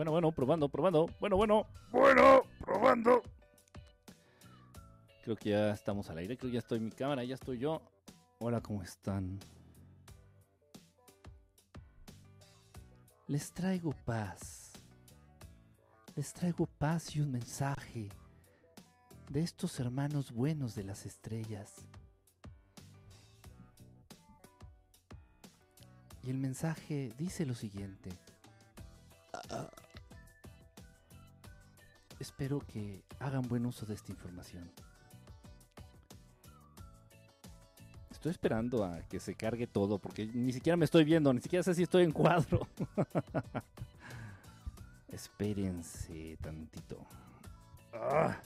Bueno, bueno, probando, probando. Bueno, bueno, bueno, probando. Creo que ya estamos al aire. Creo que ya estoy en mi cámara, ya estoy yo. Hola, ¿cómo están? Les traigo paz. Les traigo paz y un mensaje de estos hermanos buenos de las estrellas. Y el mensaje dice lo siguiente. Espero que hagan buen uso de esta información. Estoy esperando a que se cargue todo porque ni siquiera me estoy viendo, ni siquiera sé si estoy en cuadro. Espérense tantito. Ah.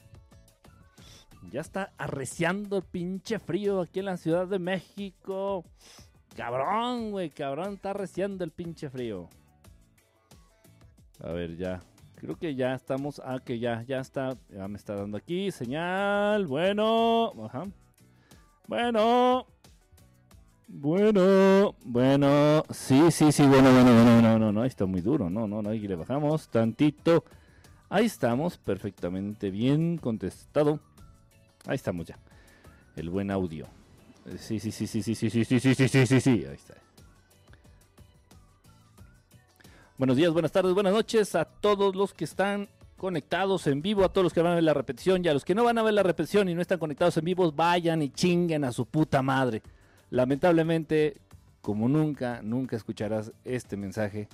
Ya está arreciando el pinche frío aquí en la Ciudad de México. Cabrón, güey, cabrón, está arreciando el pinche frío. A ver, ya. Creo que ya estamos. Ah, que ya, ya está. Ya me está dando aquí señal. Bueno. Ajá. Bueno. Bueno, bueno, sí, sí, sí, bueno, bueno, bueno, no, no, no, ahí está muy duro, no, no, no, ahí le bajamos tantito. Ahí estamos, perfectamente bien contestado. Ahí estamos ya. El buen audio. Sí, sí, sí, sí, sí, sí, sí, sí, sí, sí, sí, sí, sí, ahí está. Buenos días, buenas tardes, buenas noches a todos los que están conectados en vivo, a todos los que van a ver la repetición y a los que no van a ver la repetición y no están conectados en vivo, vayan y chinguen a su puta madre. Lamentablemente, como nunca, nunca escucharás este mensaje.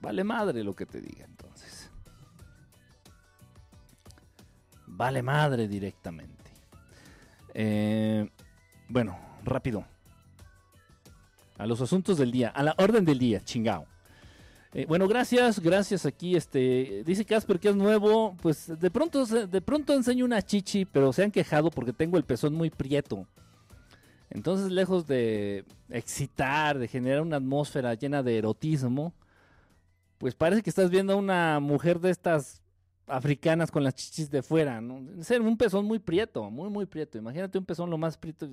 Vale madre lo que te diga entonces. Vale madre directamente. Eh, bueno, rápido. A los asuntos del día, a la orden del día, chingao. Eh, bueno, gracias, gracias aquí. Este dice Casper que es nuevo. Pues de pronto, de pronto enseño una chichi, pero se han quejado porque tengo el pezón muy prieto. Entonces, lejos de excitar, de generar una atmósfera llena de erotismo, pues parece que estás viendo a una mujer de estas africanas con las chichis de fuera, ¿no? Es un pezón muy prieto, muy, muy prieto. Imagínate un pezón lo más prieto.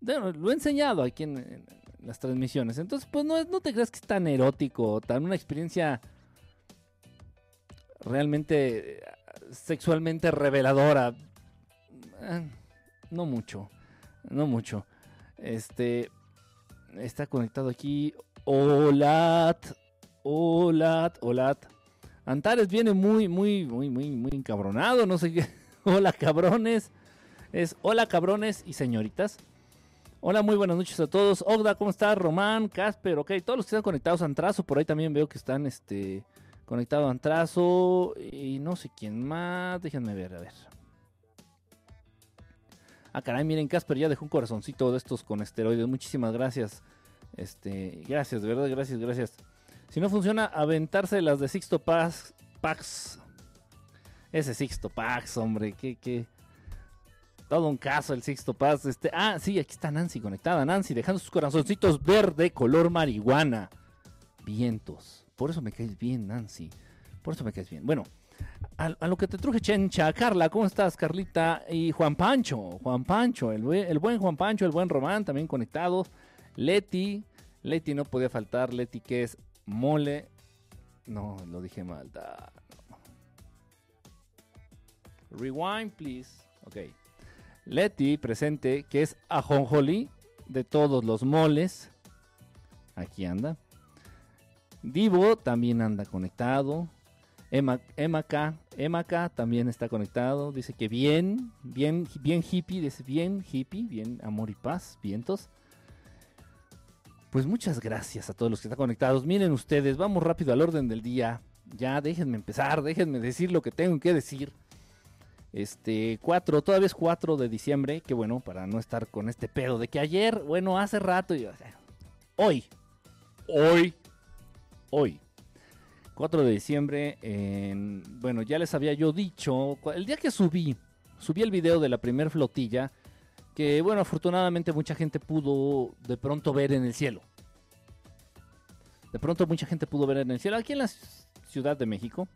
lo he enseñado aquí en, las transmisiones. Entonces, pues no, no te creas que es tan erótico, tan una experiencia realmente eh, sexualmente reveladora. Eh, no mucho, no mucho. Este está conectado aquí. Olat, Olat, Olat. Antares viene muy, muy, muy, muy, muy encabronado. No sé qué. Hola, cabrones. Es hola, cabrones y señoritas. Hola, muy buenas noches a todos. Ogda, ¿cómo estás? Román, Casper, ok. Todos los que están conectados a Antrazo, por ahí también veo que están este, conectados a Antrazo. Y no sé quién más. Déjenme ver, a ver. Ah, caray, miren, Casper ya dejó un corazoncito de estos con esteroides. Muchísimas gracias. Este, gracias, de verdad, gracias, gracias. Si no funciona, aventarse las de Sixto Pax. Ese Sixto Pax, hombre, qué, qué, todo un caso el Sixto Paz. Este, ah, sí, aquí está Nancy conectada. Nancy dejando sus corazoncitos verde color marihuana. Vientos. Por eso me caes bien, Nancy. Por eso me caes bien. Bueno, a, lo que te truje Chencha. Carla, ¿cómo estás, Carlita? Y Juan Pancho. Juan Pancho, el, el buen Juan Pancho, el buen Román también conectados. Leti. Leti no podía faltar. Leti que es mole. No, lo dije mal. Rewind, please. Ok. Leti presente, que es ajonjolí de todos los moles. Aquí anda. Divo también anda conectado. Emma, Emma K, Emma K también está conectado. Dice que bien, bien, bien hippie. Dice bien hippie, bien amor y paz, vientos. Pues muchas gracias a todos los que están conectados. Miren ustedes, vamos rápido al orden del día. Ya déjenme empezar, déjenme decir lo que tengo que decir. Este, 4, todavía es 4 de diciembre, que bueno, para no estar con este pedo de que ayer, bueno, hace rato, y, hoy, hoy, hoy, 4 de diciembre, en, bueno, ya les había yo dicho, el día que subí, subí el video de la primer flotilla, que bueno, afortunadamente mucha gente pudo de pronto ver en el cielo. De pronto mucha gente pudo ver en el cielo, aquí en la Ciudad de México.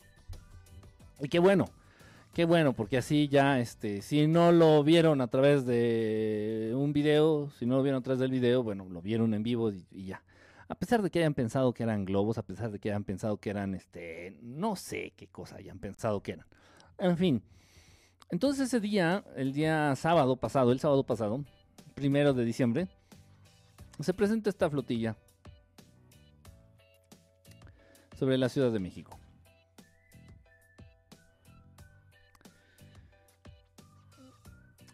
Y qué bueno, Qué bueno, porque así ya, este, si no lo vieron a través de un video, si no lo vieron a través del video, bueno, lo vieron en vivo y, ya. A pesar de que hayan pensado que eran globos, a pesar de que hayan pensado que eran, este, no sé qué cosa hayan pensado que eran. En fin. Entonces ese día, el día sábado pasado, el sábado pasado, primero de diciembre, se presenta esta flotilla sobre la Ciudad de México.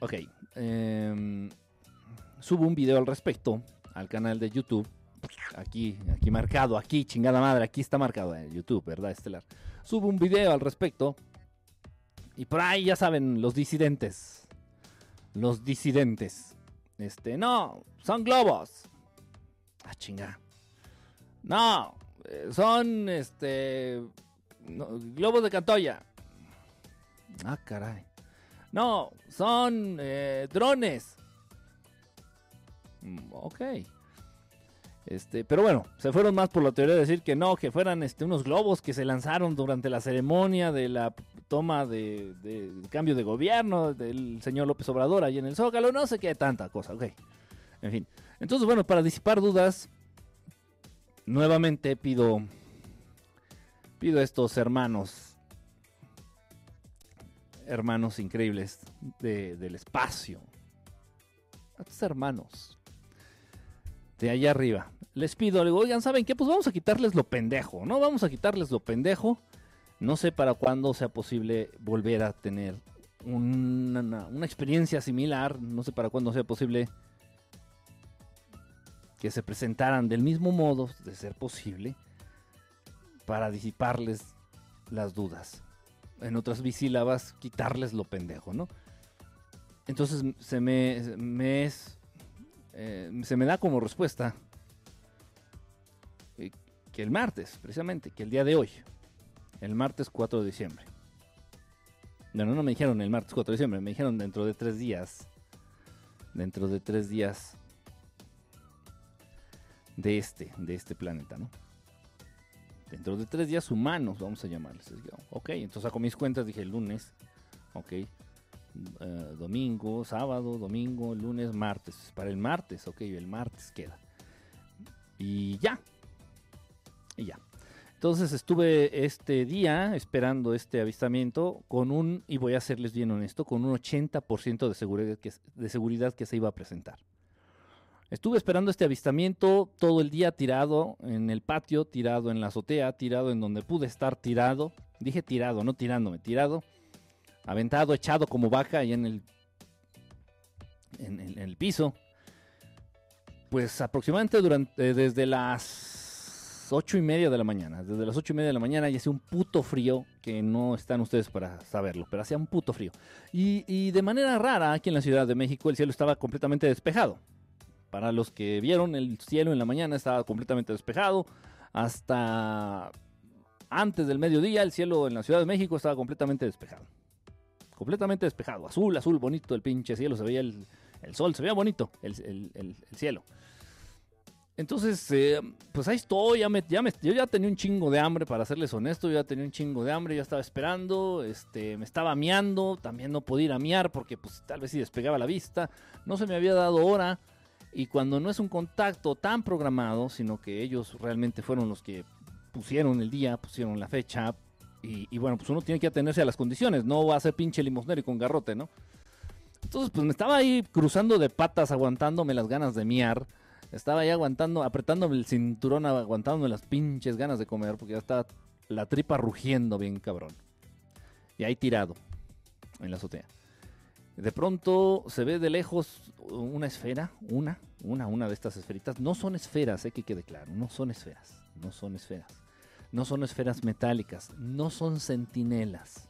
Ok. em, subo un video al respecto al canal de YouTube. Aquí, aquí marcado, aquí, chingada madre, aquí está marcado en YouTube, ¿verdad, Estelar? Subo un video al respecto. Y por ahí ya saben, los disidentes. Los disidentes. Este, no, son globos. Ah, chinga. No, eh, son este no, globos de Cantoya. Ah, caray. No, son eh, drones. Mm, Ok. Este, pero bueno, se fueron más por la teoría de decir que no, que fueran este, unos globos que se lanzaron durante la ceremonia de la toma de, cambio de gobierno del señor López Obrador ahí en el Zócalo, no sé qué tanta cosa, ok. En fin. Entonces, bueno, para disipar dudas, nuevamente pido, pido a estos hermanos, hermanos increíbles de- del espacio, a estos hermanos de allá arriba. Les pido, oigan, ¿saben qué? Pues vamos a quitarles lo pendejo, ¿no? Vamos a quitarles lo pendejo. No sé para cuándo sea posible volver a tener una- una experiencia similar. No sé para cuándo sea posible que se presentaran del mismo modo, de ser posible, para disiparles las dudas. En otras bisílabas, quitarles lo pendejo, ¿no? Entonces se me, es eh, se me da como respuesta eh, que el martes, precisamente, que el día de hoy, el martes 4 de diciembre. Bueno, no me dijeron el martes 4 de diciembre, me dijeron dentro de tres días. Dentro de tres días de este, de este planeta, ¿no? Dentro de tres días humanos, vamos a llamarles. Ok, entonces saco mis cuentas, dije el lunes, ok, eh, domingo, sábado, domingo, lunes, martes. Para el martes, ok, el martes queda. Y ya. Y ya. Entonces estuve este día esperando este avistamiento con un, y voy a serles bien honesto, con un 80% de seguridad, de seguridad que se iba a presentar. Estuve esperando este avistamiento todo el día tirado en el patio, tirado en la azotea, tirado en donde pude estar tirado. Dije tirado, no tirándome, tirado aventado, echado como vaca ahí en el, en, el- piso. Pues aproximadamente durante, eh, desde las ocho y media de la mañana. Desde las ocho y media de la mañana y hacía un puto frío que no están ustedes para saberlo, pero hacía un puto frío. Y, y de manera rara, aquí en la Ciudad de México el cielo estaba completamente despejado. Para los que vieron el cielo en la mañana estaba completamente despejado. Hasta antes del mediodía el cielo en la Ciudad de México estaba completamente despejado completamente despejado, azul, azul, bonito el pinche cielo, se veía el, el sol, se veía bonito el, el- el- el cielo. Entonces, eh, pues ahí estoy, ya me, ya me- yo ya tenía un chingo de hambre, para serles honesto, yo ya tenía un chingo de hambre, ya estaba esperando, este, me estaba miando, también no podía ir a miar porque pues tal vez si despegaba la vista, no se me había dado hora, y cuando no es un contacto tan programado, sino que ellos realmente fueron los que pusieron el día, pusieron la fecha, y, bueno, pues uno tiene que atenerse a las condiciones, no va a ser pinche limosnero y con garrote, ¿no? Entonces, pues me estaba ahí cruzando de patas, aguantándome las ganas de miar. Estaba ahí aguantando, apretándome el cinturón, aguantándome las pinches ganas de comer, porque ya estaba la tripa rugiendo bien cabrón. Y ahí tirado, en la azotea. De pronto se ve de lejos una esfera, una, una, una de estas esferitas. No son esferas, hay que quede claro, no son esferas, no son esferas. No son esferas metálicas, no son centinelas.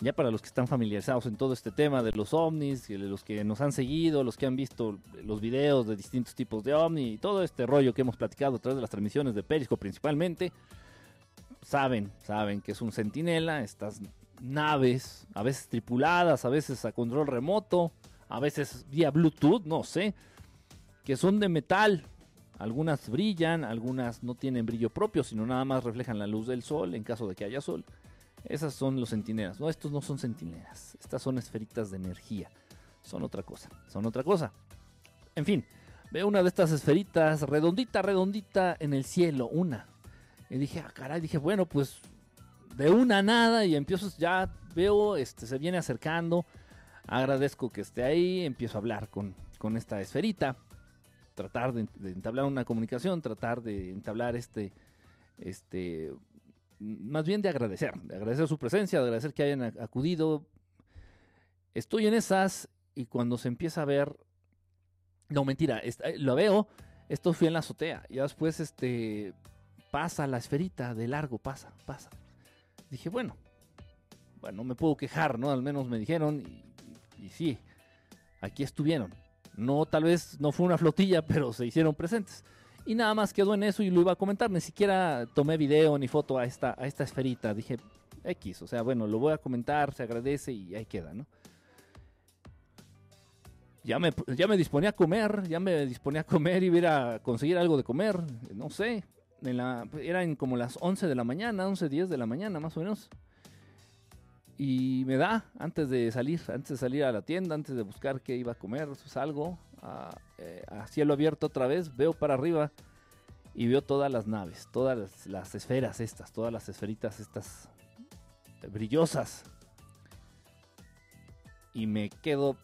Ya para los que están familiarizados en todo este tema de los ovnis, los que nos han seguido, los que han visto los videos de distintos tipos de ovni y todo este rollo que hemos platicado a través de las transmisiones de Periscope principalmente, saben, saben que es un centinela, estas naves, a veces tripuladas, a veces a control remoto, a veces vía Bluetooth, no sé, que son de metal. Algunas brillan, algunas no tienen brillo propio, sino nada más reflejan la luz del sol en caso de que haya sol. Esas son los centinelas. No, estos no son centinelas. Estas son esferitas de energía. Son otra cosa. Son otra cosa. En fin, veo una de estas esferitas, redondita, redondita en el cielo, una. Y dije, ah, caray, dije, bueno, pues de una nada y empiezo, ya veo, este, se viene acercando, agradezco que esté ahí, empiezo a hablar con, con esta esferita, tratar de, entablar una comunicación, tratar de entablar este, este, más bien de agradecer, de agradecer su presencia, de agradecer que hayan acudido. Estoy en esas y cuando se empieza a ver, no mentira, lo veo, esto fui en la azotea, y después este, pasa la esferita de largo, pasa, pasa. Dije, bueno, bueno, no me puedo quejar, ¿no? Al menos me dijeron y, y sí, aquí estuvieron. No, tal vez no fue una flotilla, pero se hicieron presentes. Y nada más quedó en eso y lo iba a comentar. Ni siquiera tomé video ni foto a esta, a esta esferita. Dije, X, o sea, bueno, lo voy a comentar, se agradece y ahí queda, ¿no? Ya me, ya me disponía a comer, ya me disponía a comer y ir a conseguir algo de comer, no sé. En la, eran como las 11 de la mañana, 11, 10 de la mañana más o menos. Y me da, antes de salir, antes de salir a la tienda, antes de buscar qué iba a comer, salgo a, eh, a cielo abierto otra vez, veo para arriba y veo todas las naves, todas las esferas estas, todas las esferitas estas brillosas. Y me quedo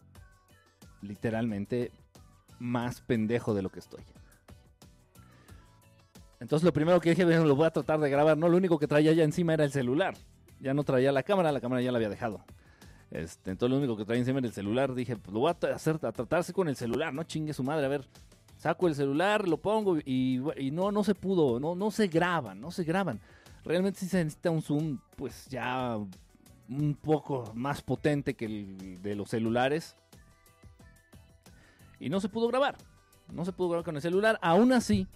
literalmente más pendejo de lo que estoy. Entonces lo primero que dije, bueno, lo voy a tratar de grabar, no, lo único que traía ya encima era el celular ya no traía la cámara, la cámara ya la había dejado. Este, entonces lo único que traía encima era el celular. Dije, pues lo voy a hacer, a tratarse con el celular, no chingue su madre, a ver. Saco el celular, lo pongo y, no, no se pudo, no, no se graban, no se graban. Realmente sí se necesita un zoom, pues ya un poco más potente que el de los celulares. Y no se pudo grabar. No se pudo grabar con el celular. Aún así,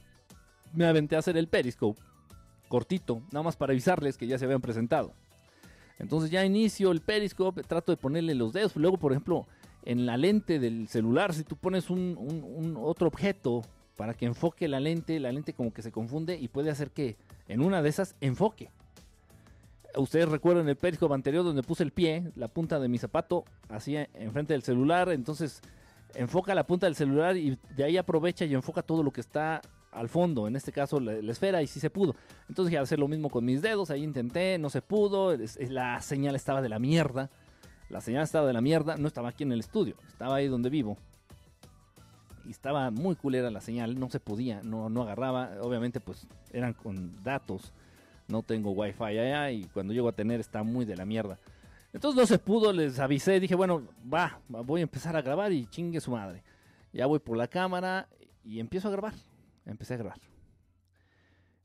me aventé a hacer el Periscope. Cortito, nada más para avisarles que ya se habían presentado. Entonces ya inicio el periscope, trato de ponerle los dedos. Luego, por ejemplo, en la lente del celular, si tú pones un, otro objeto para que enfoque la lente, la lente como que se confunde y puede hacer que en una de esas enfoque. Ustedes recuerdan el periscope anterior donde puse el pie, la punta de mi zapato, así enfrente del celular. Entonces enfoca la punta del celular y de ahí aprovecha y enfoca todo lo que está al fondo, en este caso la, esfera, y sí se pudo. Entonces a hacer lo mismo con mis dedos, ahí intenté, no se pudo, la señal estaba de la mierda, la señal estaba de la mierda, no estaba aquí en el estudio, estaba ahí donde vivo. Y estaba muy culera la señal, no se podía, no, no agarraba, obviamente pues eran con datos, no tengo wifi allá y cuando llego a tener está muy de la mierda. Entonces no se pudo, les avisé, dije, bueno, va, voy a empezar a grabar y chingue su madre. Ya voy por la cámara y empiezo a grabar empecé a grabar.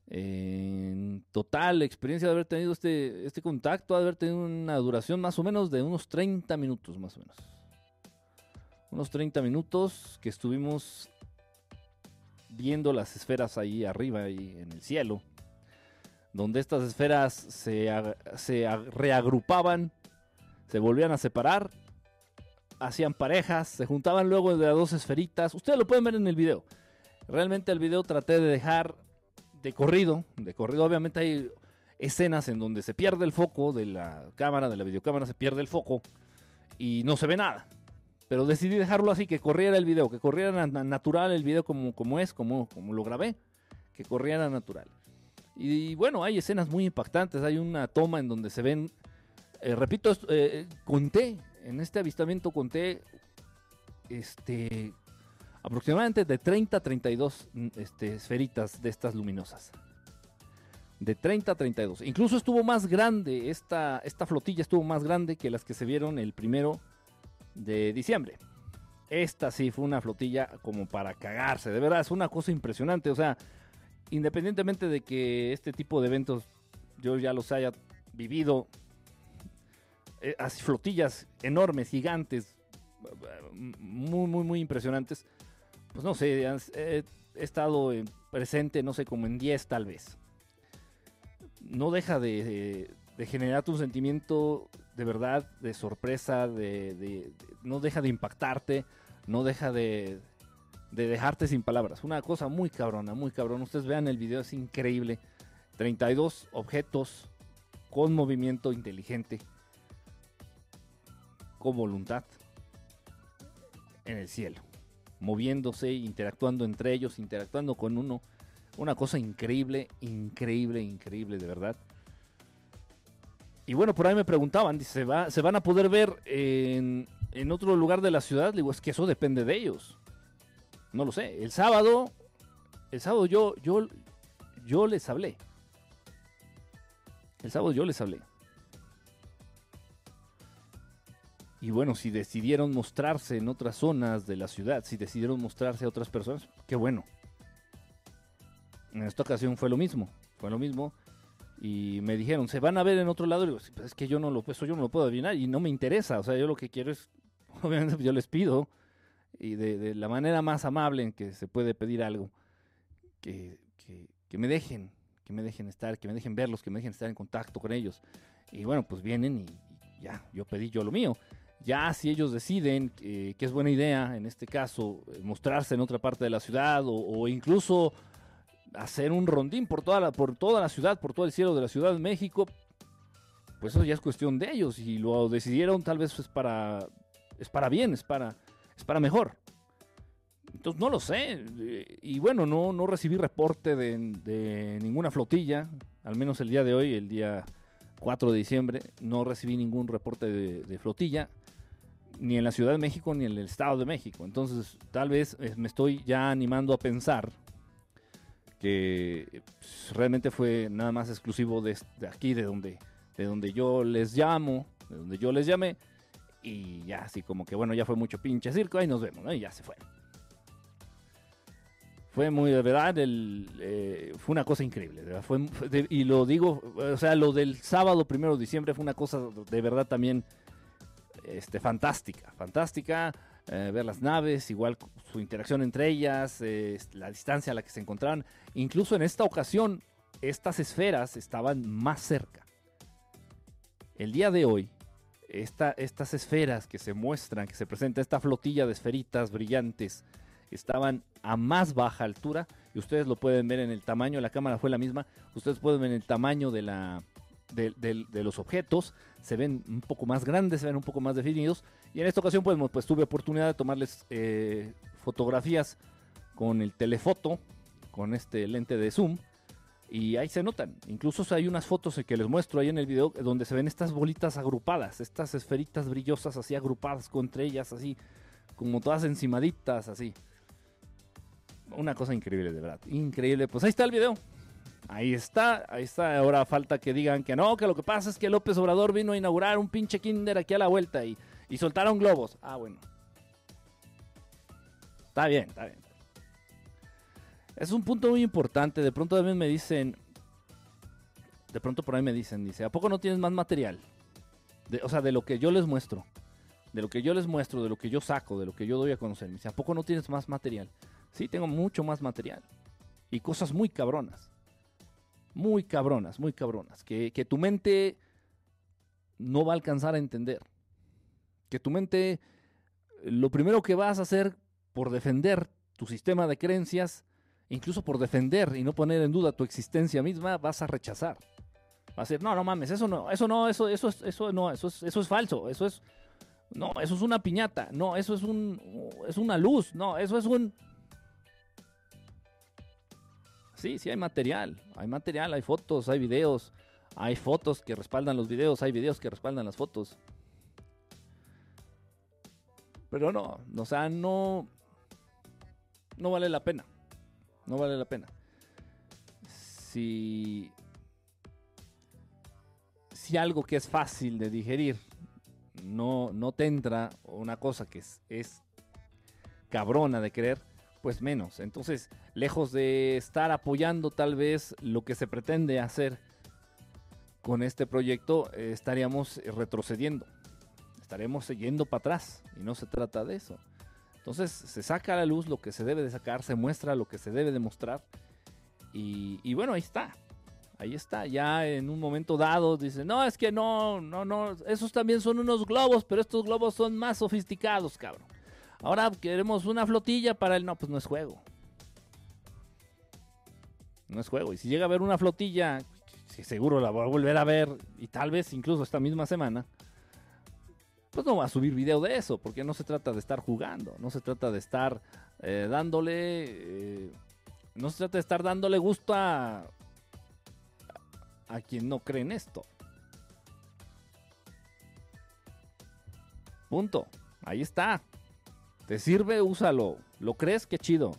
En total, la experiencia de haber tenido este, este contacto, de haber tenido una duración más o menos de unos 30 minutos, más o menos. Unos 30 minutos que estuvimos viendo las esferas ahí arriba, ahí en el cielo, donde estas esferas se, se reagrupaban, se volvían a separar, hacían parejas, se juntaban luego de las dos esferitas. Ustedes lo pueden ver en el video. Realmente el video traté de dejar de corrido, de corrido obviamente hay escenas en donde se pierde el foco de la cámara, de la videocámara, se pierde el foco y no se ve nada. Pero decidí dejarlo así, que corriera el video, que corriera natural el video como, como es, como, como lo grabé, que corriera natural. Y, bueno, hay escenas muy impactantes, hay una toma en donde se ven, eh, repito, eh, conté, en este avistamiento conté este, aproximadamente de 30 a 32 mm, este, esferitas de estas luminosas. De 30 a 32. Incluso estuvo más grande, esta, esta flotilla estuvo más grande que las que se vieron el primero de diciembre. Esta sí fue una flotilla como para cagarse, de verdad, es una cosa impresionante. O sea, independientemente de que este tipo de eventos yo ya los haya vivido, eh, flotillas enormes, gigantes, muy, muy, muy impresionantes pues no sé, he, estado presente, no sé, como en 10 tal vez. No deja de, de, generarte un sentimiento de verdad, de sorpresa, de, no deja de impactarte, no deja de, de dejarte sin palabras. Una cosa muy cabrona, muy cabrona. Ustedes vean el video, es increíble. 32 objetos con movimiento inteligente, con voluntad en el cielo moviéndose, interactuando entre ellos, interactuando con uno. Una cosa increíble, increíble, increíble, de verdad. Y bueno, por ahí me preguntaban, ¿se, va, ¿se van a poder ver en, en otro lugar de la ciudad? Le digo, es que eso depende de ellos. No lo sé. El sábado, el sábado yo, yo, yo les hablé. El sábado yo les hablé. Y bueno, si decidieron mostrarse en otras zonas de la ciudad, si decidieron mostrarse a otras personas, qué bueno. En esta ocasión fue lo mismo, fue lo mismo. Y me dijeron, ¿se van a ver en otro lado? Y digo, pues es que yo no lo, eso yo no lo puedo adivinar y no me interesa. O sea, yo lo que quiero es, obviamente yo les pido, y de, la manera más amable en que se puede pedir algo, que, que me dejen, que me dejen estar, que me dejen verlos, que me dejen estar en contacto con ellos. Y bueno, pues vienen y, ya, yo pedí yo lo mío. Ya si ellos deciden que es buena idea, en este caso, eh, mostrarse en otra parte de la ciudad o, incluso hacer un rondín por toda, la, por toda la ciudad, por todo el cielo de la Ciudad de México, pues eso ya es cuestión de ellos. Y lo decidieron tal vez es para, es para bien, es para, es para mejor. Entonces no lo sé. Y bueno, no, no recibí reporte de, de, ninguna flotilla, al menos el día de hoy, el día 4 de diciembre, no recibí ningún reporte de, flotilla, ni en la Ciudad de México ni en el Estado de México. Entonces tal vez eh, me estoy ya animando a pensar que pues, realmente fue nada más exclusivo de, aquí, de donde, de donde yo les llamo, de donde yo les llamé. Y ya así como que bueno, ya fue mucho pinche circo, ahí nos vemos, ¿no? Y ya se fue fue muy de verdad el, eh, fue una cosa increíble fue, y lo digo o sea lo del sábado primero de diciembre fue una cosa de verdad también este fantástica fantástica eh, ver las naves igual su interacción entre ellas eh, la distancia a la que se encontraban. Incluso en esta ocasión estas esferas estaban más cerca. El día de hoy esta, estas esferas que se muestran que se presenta esta flotilla de esferitas brillantes estaban a más baja altura y ustedes lo pueden ver en el tamaño, la cámara fue la misma, ustedes pueden ver en el tamaño de, la, de, los objetos, se ven un poco más grandes, se ven un poco más definidos y en esta ocasión pues, pues tuve oportunidad de tomarles eh, fotografías con el telefoto, con este lente de zoom y ahí se notan. Incluso hay unas fotos que les muestro ahí en el video donde se ven estas bolitas agrupadas, estas esferitas brillosas así agrupadas entre ellas, así como todas encimaditas, así una cosa increíble, de verdad. Increíble. Pues ahí está el video. Ahí está, ahí está. Ahora falta que digan que no, que lo que pasa es que López Obrador vino a inaugurar un pinche kinder aquí a la vuelta y, y soltaron globos. Ah, bueno. Está bien, está bien. Es un punto muy importante. De pronto también me dicen, de pronto por ahí me dicen, dice, ¿a poco no tienes más material? o sea, de lo que yo les muestro, de lo que yo les muestro, de lo que yo saco, de lo que yo doy a conocer. Me dice, ¿a poco no tienes más material? Sí, tengo mucho más material. Y cosas muy cabronas. Muy cabronas, muy cabronas. Que, tu mente no va a alcanzar a entender. Que tu mente, lo primero que vas a hacer por defender tu sistema de creencias, incluso por defender y no poner en duda tu existencia misma, vas a rechazar. Va a decir, no, no mames, eso no, eso no, eso, eso, eso no, eso es, eso es falso, eso es, no, eso es una piñata, no, eso es un, es una luz, no, eso es un, Sí, sí hay material, hay material, hay fotos, hay videos, hay fotos que respaldan los videos, hay videos que respaldan las fotos. Pero no, o sea, no, no vale la pena, no vale la pena. Si, si algo que es fácil de digerir no, no te entra, una cosa que es, es cabrona de creer, pues menos. Entonces, lejos de estar apoyando tal vez lo que se pretende hacer con este proyecto, eh, estaríamos retrocediendo, estaremos yendo para atrás y no se trata de eso. Entonces se saca a la luz lo que se debe de sacar, se muestra lo que se debe de mostrar y, y bueno, ahí está. Ahí está, ya en un momento dado dice, no, es que no, no, no, esos también son unos globos, pero estos globos son más sofisticados, cabrón. Ahora queremos una flotilla para el... No, pues no es juego. No es juego. Y si llega a haber una flotilla, seguro la voy a volver a ver, y tal vez incluso esta misma semana, pues no va a subir video de eso, porque no se trata de estar jugando, no se trata de estar eh, dándole, eh, no se trata de estar dándole gusto a, a quien no cree en esto. Punto. Ahí está. ¿Te sirve? Úsalo. ¿Lo crees? Qué chido.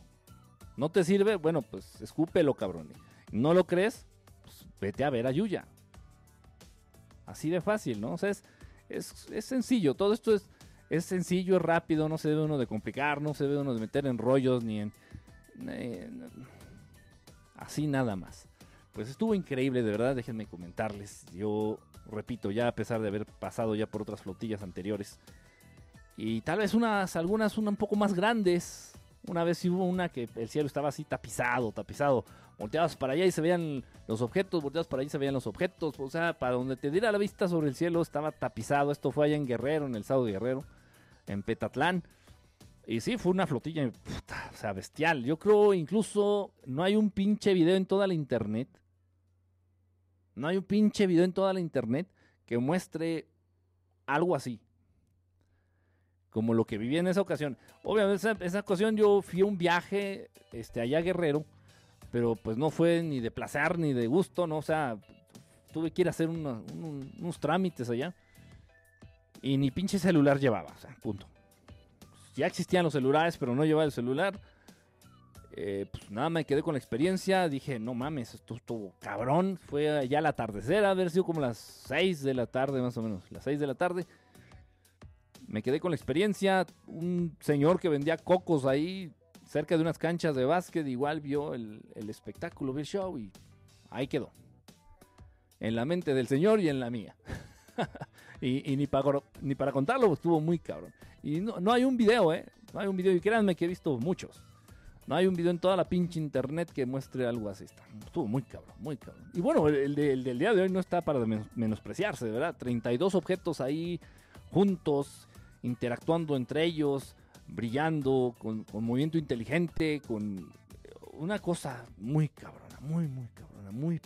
¿No te sirve? Bueno, pues escúpelo, cabrón. ¿No lo crees? Pues vete a ver a Yuya. Así de fácil, ¿no? O sea, es, es, sencillo. Todo esto es, es sencillo, es rápido. No se debe uno de complicar, no se debe uno de meter en rollos ni en... así nada más. Pues estuvo increíble, de verdad. Déjenme comentarles. Yo repito, ya a pesar de haber pasado ya por otras flotillas anteriores. Y tal vez unas, algunas un poco más grandes. Una vez hubo una que el cielo estaba así tapizado, tapizado. Volteabas para allá y se veían los objetos, volteabas para allá y se veían los objetos. O sea, para donde te diera la vista sobre el cielo estaba tapizado. Esto fue allá en Guerrero, en el estado de Guerrero, en Petatlán. Y sí, fue una flotilla, o sea, bestial. Yo creo incluso no hay un pinche video en toda la internet no hay un pinche video en toda la internet que muestre algo así. Como lo que viví en esa ocasión. Obviamente, en esa, ocasión yo fui a un viaje este, allá a Guerrero, pero pues no fue ni de placer ni de gusto, ¿no? O sea, tuve que ir a hacer unos trámites allá. Y ni pinche celular llevaba, o sea, punto. Ya existían los celulares, pero no llevaba el celular. Eh, pues nada, me quedé con la experiencia. Dije, no mames, esto estuvo cabrón. Fue ya al atardecer, haber sido como las 6 de la tarde, más o menos. Las 6 de la tarde. Me quedé con la experiencia. Un señor que vendía cocos ahí, cerca de unas canchas de básquet, igual vio el, espectáculo, vio el show y ahí quedó. En la mente del señor y en la mía. y, ni, para, ni para contarlo, estuvo muy cabrón. Y no, no hay un video, ¿eh? No hay un video. Y créanme que he visto muchos. No hay un video en toda la pinche internet que muestre algo así. Está, estuvo muy cabrón, muy cabrón. Y bueno, el, del día de hoy no está para menospreciarse, ¿verdad? 32 objetos ahí juntos, interactuando entre ellos, brillando, con, movimiento inteligente, con una cosa muy cabrona, muy, muy cabrona, muy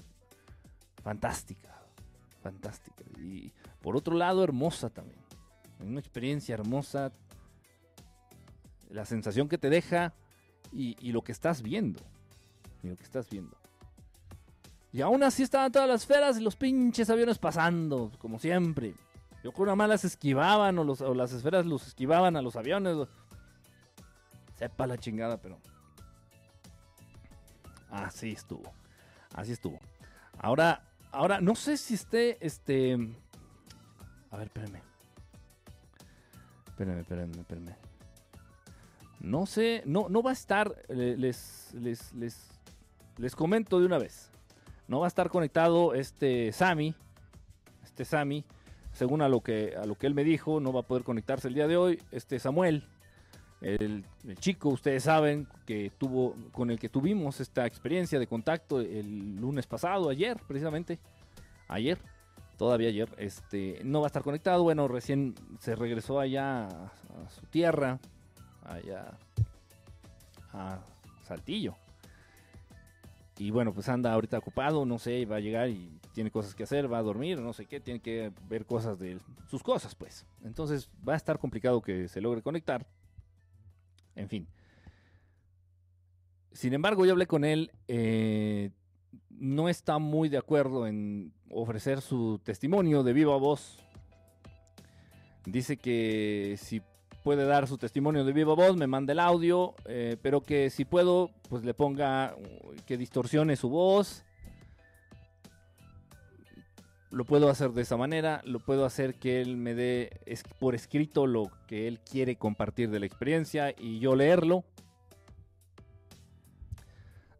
fantástica. Fantástica. Y por otro lado, hermosa también. Una experiencia hermosa. La sensación que te deja y, lo que estás viendo. Y lo que estás viendo. Y aún así estaban todas las feras y los pinches aviones pasando, como siempre. Yo creo que nada las esquivaban o, los, las esferas los esquivaban a los aviones. Sepa la chingada, pero... Así estuvo. Así estuvo. Ahora, ahora, no sé si esté, este... A ver, espérenme. Espérenme, espérenme, espérenme. No sé, no, no va a estar, les, les, les, comento de una vez. No va a estar conectado este Sami, este Sami, según a lo que a lo que él me dijo, no va a poder conectarse el día de hoy. Este Samuel, el, chico, ustedes saben que tuvo con el que tuvimos esta experiencia de contacto el lunes pasado, ayer, precisamente, ayer, todavía ayer, este, no va a estar conectado. Bueno, recién se regresó allá a su tierra, allá a Saltillo. Y bueno, pues anda ahorita ocupado, no sé, va a llegar y tiene cosas que hacer, va a dormir, no sé qué, tiene que ver cosas de sus cosas, pues. Entonces va a estar complicado que se logre conectar. En fin. Sin embargo, yo hablé con él, eh, no está muy de acuerdo en ofrecer su testimonio de viva voz. Dice que si puede dar su testimonio de viva voz, me manda el audio, eh, pero que si puedo, pues le ponga que distorsione su voz. Lo puedo hacer de esa manera, lo puedo hacer que él me dé por escrito lo que él quiere compartir de la experiencia y yo leerlo.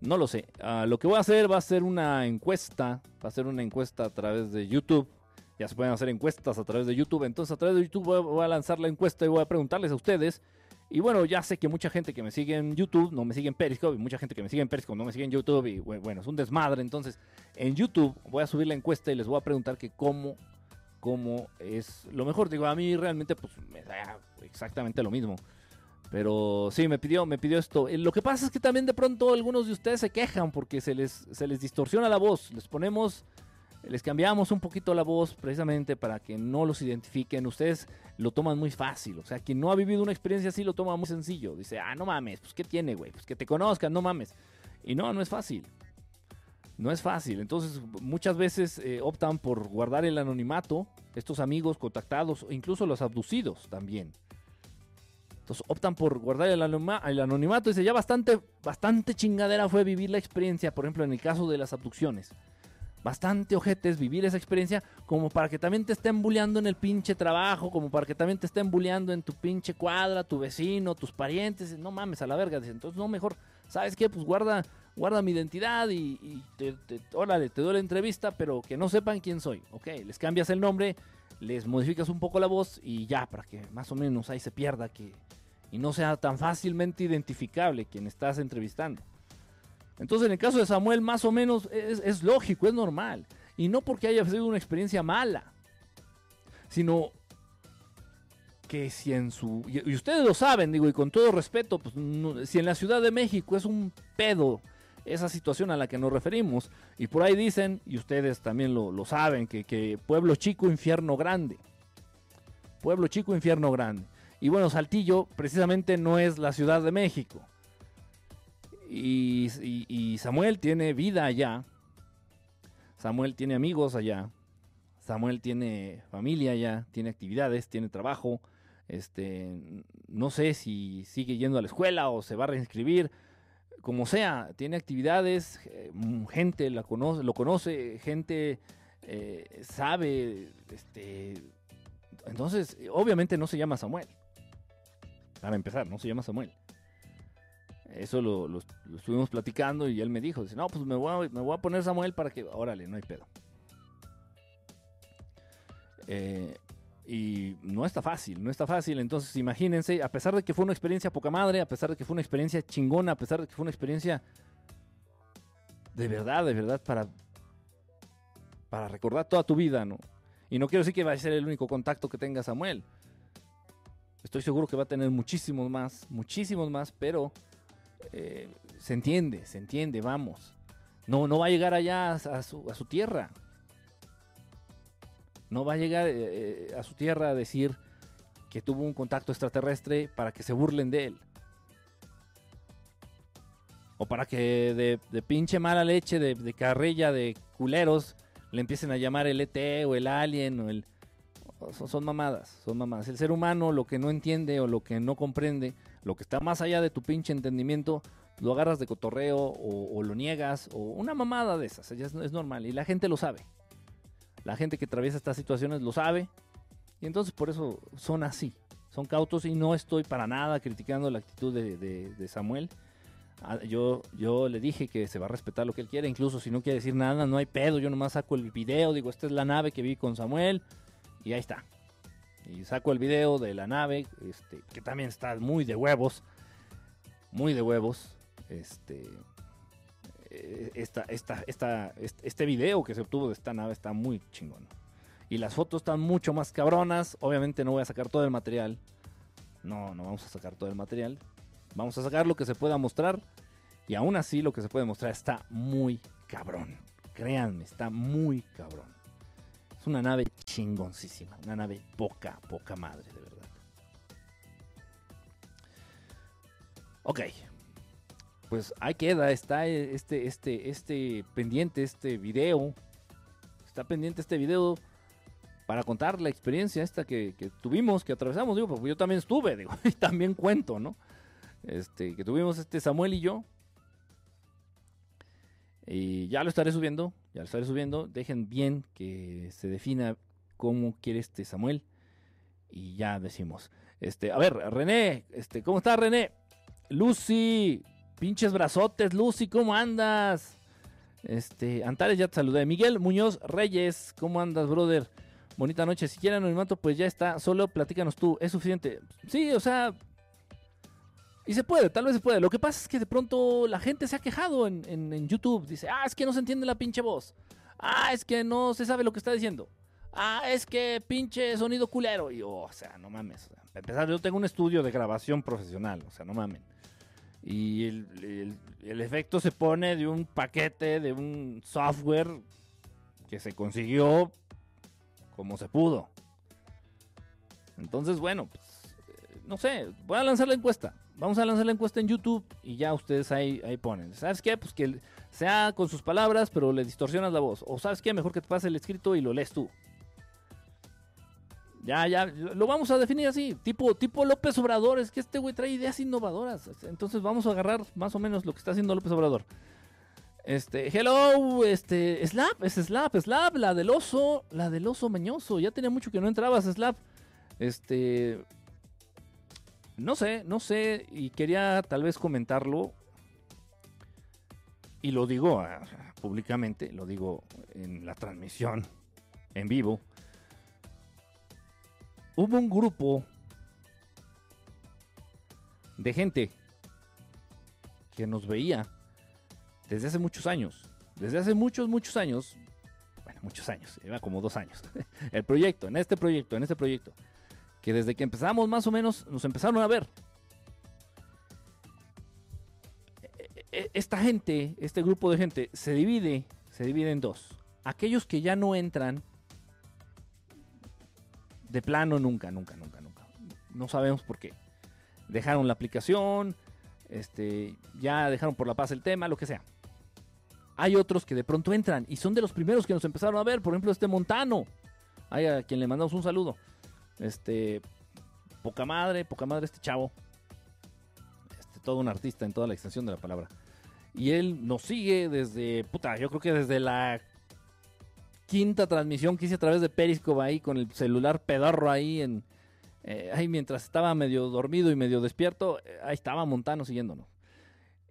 No lo sé. Ah, lo que voy a hacer va a ser una encuesta, va a ser una encuesta a través de YouTube ya se pueden hacer encuestas a través de YouTube. Entonces a través de YouTube voy a lanzar la encuesta y voy a preguntarles a ustedes. Y bueno, ya sé que mucha gente que me sigue en YouTube no me sigue en Periscope. Y mucha gente que me sigue en Periscope no me sigue en YouTube. Y bueno, es un desmadre. Entonces en YouTube voy a subir la encuesta y les voy a preguntar que cómo, cómo es lo mejor. Digo, a mí realmente pues me da exactamente lo mismo. Pero sí, me pidió, me pidió esto. Eh, lo que pasa es que también de pronto algunos de ustedes se quejan porque se les, se les distorsiona la voz. Les ponemos les cambiamos un poquito la voz precisamente para que no los identifiquen. Ustedes lo toman muy fácil. O sea, quien no ha vivido una experiencia así lo toma muy sencillo. Dice, ah, no mames, pues ¿qué tiene, güey? Pues que te conozcan, no mames. Y no, no es fácil. No es fácil. Entonces, muchas veces eh, optan por guardar el anonimato. Estos amigos contactados, incluso los abducidos también. Entonces optan por guardar el, el anonimato. Dice, ya bastante, bastante chingadera fue vivir la experiencia, por ejemplo, en el caso de las abducciones bastante ojetes vivir esa experiencia como para que también te estén bulleando en el pinche trabajo, como para que también te estén bulleando en tu pinche cuadra, tu vecino, tus parientes. No mames, a la verga. Entonces, no, mejor, ¿sabes qué? Pues guarda, guarda mi identidad y, te, órale, te doy la entrevista, pero que no sepan quién soy. Ok, les cambias el nombre, les modificas un poco la voz y ya, para que más o menos ahí se pierda que, y no sea tan fácilmente identificable quien estás entrevistando. Entonces, en el caso de Samuel, más o menos es, lógico, es normal. Y no porque haya sido una experiencia mala, sino que si en su... Y, ustedes lo saben, digo, y con todo respeto, pues si en la Ciudad de México es un pedo esa situación a la que nos referimos, y por ahí dicen, y ustedes también lo, lo saben, que, que pueblo chico, infierno grande. Pueblo chico, infierno grande. Y bueno, Saltillo precisamente no es la Ciudad de México. Y, Samuel tiene vida allá. Samuel tiene amigos allá. Samuel tiene familia allá, tiene actividades, tiene trabajo. Este, no sé si sigue yendo a la escuela o se va a reinscribir. Como sea, tiene actividades, eh, gente la conoce, lo conoce, gente eh, sabe. Este, entonces, obviamente no se llama Samuel. Para empezar, no se llama Samuel. Eso lo, estuvimos platicando y él me dijo, dice, no, pues me voy, a, me voy a poner Samuel para que, órale, no hay pedo. Eh, y no está fácil, no está fácil. Entonces, imagínense, a pesar de que fue una experiencia poca madre, a pesar de que fue una experiencia chingona, a pesar de que fue una experiencia de verdad, de verdad, para, para recordar toda tu vida, ¿no? Y no quiero decir que va a ser el único contacto que tenga Samuel. Estoy seguro que va a tener muchísimos más, muchísimos más, pero eh, se entiende, se entiende, vamos. No, no va a llegar allá a, su, tierra. No va a llegar eh, eh, a su tierra a decir que tuvo un contacto extraterrestre para que se burlen de él. O para que de, pinche mala leche, de, de, carrilla, de culeros, le empiecen a llamar el ET o el alien o el... Son, son mamadas, son mamadas. El ser humano lo que no entiende o lo que no comprende lo que está más allá de tu pinche entendimiento, lo agarras de cotorreo o, lo niegas o una mamada de esas. Es, es normal y la gente lo sabe. La gente que atraviesa estas situaciones lo sabe y entonces por eso son así. Son cautos y no estoy para nada criticando la actitud de, Samuel. Ah, yo, yo le dije que se va a respetar lo que él quiere, incluso si no quiere decir nada, no hay pedo, yo nomás saco el video, digo, esta es la nave que vi con Samuel y ahí está. Y saco el video de la nave, este, que también está muy de huevos. Muy de huevos. Este. Eh, esta, esta, esta, este video que se obtuvo de esta nave está muy chingón. Y las fotos están mucho más cabronas. Obviamente no voy a sacar todo el material. No, no vamos a sacar todo el material. Vamos a sacar lo que se pueda mostrar. Y aún así lo que se puede mostrar está muy cabrón. Créanme, está muy cabrón. Es una nave chingoncísima, una nave poca, poca madre, de verdad. Ok. Pues ahí queda, está este, este, este pendiente, este video. Está pendiente este video para contar la experiencia esta que, tuvimos, que atravesamos, digo, porque yo también estuve, digo, y también cuento, ¿no? Este, que tuvimos este Samuel y yo. Y ya lo estaré subiendo, ya lo estaré subiendo. Dejen bien que se defina cómo quiere este Samuel. Y ya decimos. Este, a ver, René, este, ¿cómo estás, René? Lucy, pinches brazotes, Lucy, ¿cómo andas? Este, Antares ya te saludé. Miguel Muñoz Reyes, ¿cómo andas, brother? Bonita noche. Si quieren anonimato, pues ya está. Solo platícanos tú. ¿Es suficiente? Sí, o sea, y se puede, tal vez se puede. Lo que pasa es que de pronto la gente se ha quejado en, YouTube. Dice, ah, es que no se entiende la pinche voz. Ah, es que no se sabe lo que está diciendo. Ah, es que pinche sonido culero. Y yo, o sea, no mames. para empezar, yo tengo un estudio de grabación profesional. O sea, no mamen. Y el, efecto se pone de un paquete, de un software que se consiguió como se pudo. Entonces, bueno, pues, eh, no sé, voy a lanzar la encuesta. Vamos a lanzar la encuesta en YouTube y ya ustedes ahí, ahí ponen. ¿Sabes qué? Pues que sea con sus palabras, pero le distorsionas la voz. O ¿sabes qué? Mejor que te pase el escrito y lo lees tú. Ya, ya, lo vamos a definir así, tipo, tipo López Obrador, es que este güey trae ideas innovadoras. Entonces vamos a agarrar más o menos lo que está haciendo López Obrador. Este, hello, este, Slap, es Slap, Slap, la del oso, la del oso mañoso. Ya tenía mucho que no entrabas, Slap. Este, no sé, no sé, y quería tal vez comentarlo. Y lo digo ah, públicamente, lo digo en la transmisión en vivo hubo un grupo de gente que nos veía desde hace muchos años. Desde hace muchos, muchos años. Bueno, muchos años, lleva como dos años. El proyecto, en este proyecto, en este proyecto. Que desde que empezamos más o menos nos empezaron a ver. E, e, esta gente, este grupo de gente, se divide, se divide en dos. Aquellos que ya no entran de plano nunca, nunca, nunca, nunca. No sabemos por qué. Dejaron la aplicación, este, ya dejaron por la paz el tema, lo que sea. Hay otros que de pronto entran y son de los primeros que nos empezaron a ver. Por ejemplo, este Montano. Hay a quien le mandamos un saludo. Este, poca madre, poca madre este chavo. Este, todo un artista en toda la extensión de la palabra. Y él nos sigue desde, puta, yo creo que desde la quinta transmisión que hice a través de Periscope ahí con el celular pedorro ahí en eh, ahí mientras estaba medio dormido y medio despierto, eh, ahí estaba Montano siguiéndonos.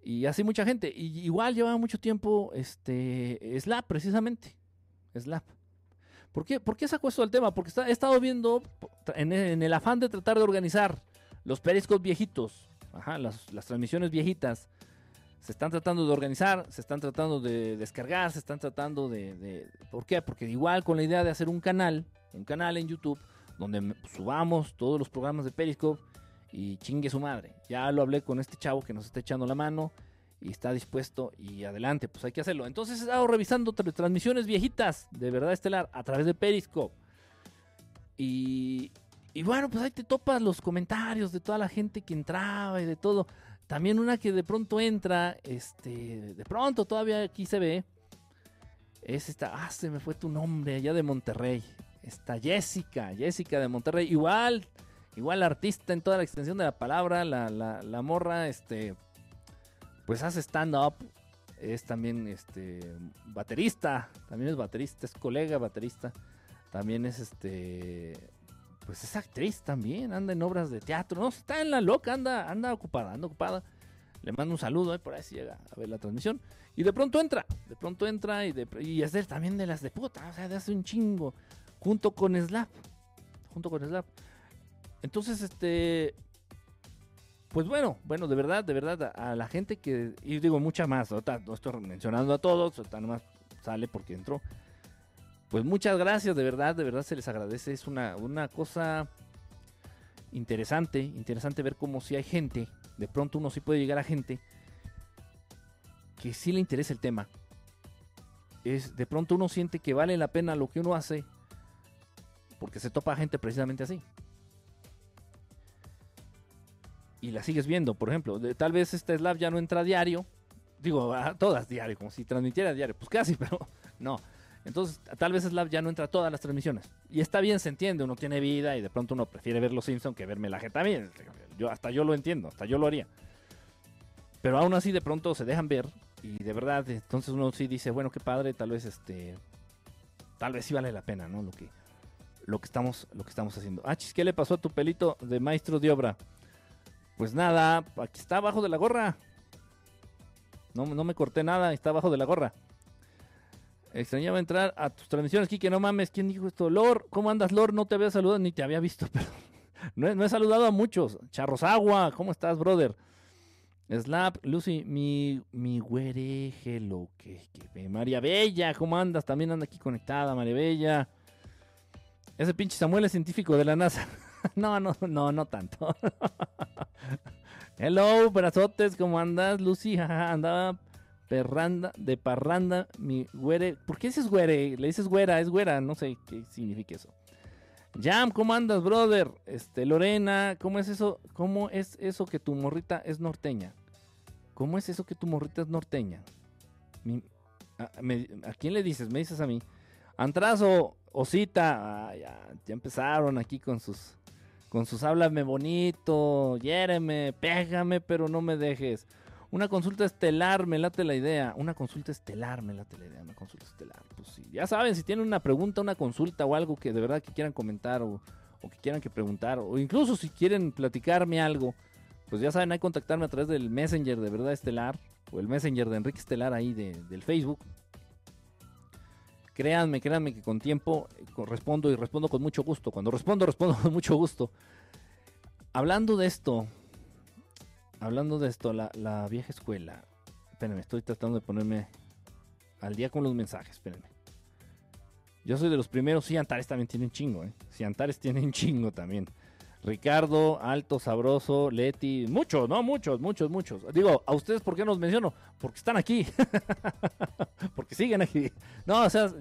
Y así mucha gente. Y igual llevaba mucho tiempo este Slap, precisamente. Slap. ¿Por qué, ¿Por qué saco esto del tema? Porque he estado viendo en, el afán de tratar de organizar los Periscopes viejitos, ajá, las, las transmisiones viejitas se están tratando de organizar, se están tratando de descargar, se están tratando de, ¿Por qué? Porque igual con la idea de hacer un canal, un canal en YouTube, donde subamos todos los programas de Periscope y chingue su madre. Ya lo hablé con este chavo que nos está echando la mano y está dispuesto y adelante, pues hay que hacerlo. Entonces he estado revisando transmisiones viejitas de verdad estelar a través de Periscope. Y, y bueno, pues ahí te topas los comentarios de toda la gente que entraba y de todo. También una que de pronto entra, este, de pronto todavía aquí se ve, es esta, ah, se me fue tu nombre, allá de Monterrey. Esta Jessica, Jessica de Monterrey, igual, igual artista en toda la extensión de la palabra, la, la, morra, este, pues hace stand-up, es también, este, baterista, también es baterista, es colega baterista, también es, este, pues es actriz también, anda en obras de teatro, no, está en la loca, anda, anda ocupada, anda ocupada. Le mando un saludo, eh, por ahí si llega a ver la transmisión. Y de pronto entra, de pronto entra y, de, y es de, también de las de puta, o sea, de hace un chingo, junto con Slap, junto con Slap. Entonces, este, pues bueno, bueno, de verdad, de verdad, a, la gente que, y digo mucha más, no estoy mencionando a todos, nada más sale porque entró pues muchas gracias, de verdad, de verdad se les agradece. Es una, una cosa interesante, interesante ver cómo si hay gente, de pronto uno sí puede llegar a gente que sí le interesa el tema. Es, de pronto uno siente que vale la pena lo que uno hace porque se topa gente precisamente así. Y la sigues viendo, por ejemplo, tal vez este Slav ya no entra a diario, digo, a todas diario, como si transmitiera a diario, pues casi, pero no entonces, tal vez Slav ya no entra a todas las transmisiones. Y está bien, se entiende, uno tiene vida y de pronto uno prefiere ver los Simpsons que verme la jeta también. Yo, hasta yo lo entiendo, hasta yo lo haría. Pero aún así de pronto se dejan ver y de verdad, entonces uno sí dice, bueno, qué padre, tal vez este tal vez sí vale la pena, ¿no? Lo que lo que estamos lo que estamos haciendo. Ah, ¿qué le pasó a tu pelito de maestro de obra? Pues nada, aquí está abajo de la gorra. No, no me corté nada, está abajo de la gorra. Extrañaba entrar a tus transmisiones, Kike, no mames, ¿quién dijo esto? Lor, ¿cómo andas, Lor? No te había saludado ni te había visto, pero no he, saludado a muchos. Charros Agua, ¿cómo estás, brother? Slap, Lucy, mi, mi güereje, lo que, que, María Bella, ¿cómo andas? También anda aquí conectada, María Bella. Ese pinche Samuel es científico de la NASA. no, no, no, no tanto. Hello, brazotes, ¿cómo andas? Lucy, andaba perranda, de parranda, mi güere. ¿Por qué dices güere? Le dices güera, es güera, no sé qué significa eso. Jam, ¿cómo andas, brother? Este, Lorena, ¿cómo es eso? ¿Cómo es eso que tu morrita es norteña? ¿Cómo es eso que tu morrita es norteña? a, quién le dices? Me dices a mí. Antrazo, Osita, ah, ya, empezaron aquí con sus con sus háblame bonito, hiéreme, pégame, pero no me dejes. Una consulta estelar, me late la idea. Una consulta estelar, me late la idea. Una consulta estelar. Pues sí. Ya saben, si tienen una pregunta, una consulta o algo que de verdad que quieran comentar o, que quieran que preguntar, o incluso si quieren platicarme algo, pues ya saben, hay que contactarme a través del Messenger de verdad estelar o el Messenger de Enrique Estelar ahí del Facebook. Créanme, créanme que con tiempo eh, respondo y respondo con mucho gusto. Cuando respondo, respondo con mucho gusto. Hablando de esto, hablando de esto, la, vieja escuela. Espérenme, estoy tratando de ponerme al día con los mensajes, espérenme. Yo soy de los primeros, sí, Antares también tiene un chingo, ¿eh? Sí, Antares tiene un chingo también. Ricardo, Alto, Sabroso, Leti, muchos, ¿no? Muchos, muchos, muchos. Digo, ¿a ustedes por qué no los menciono? Porque están aquí. Porque siguen aquí. No, o sea,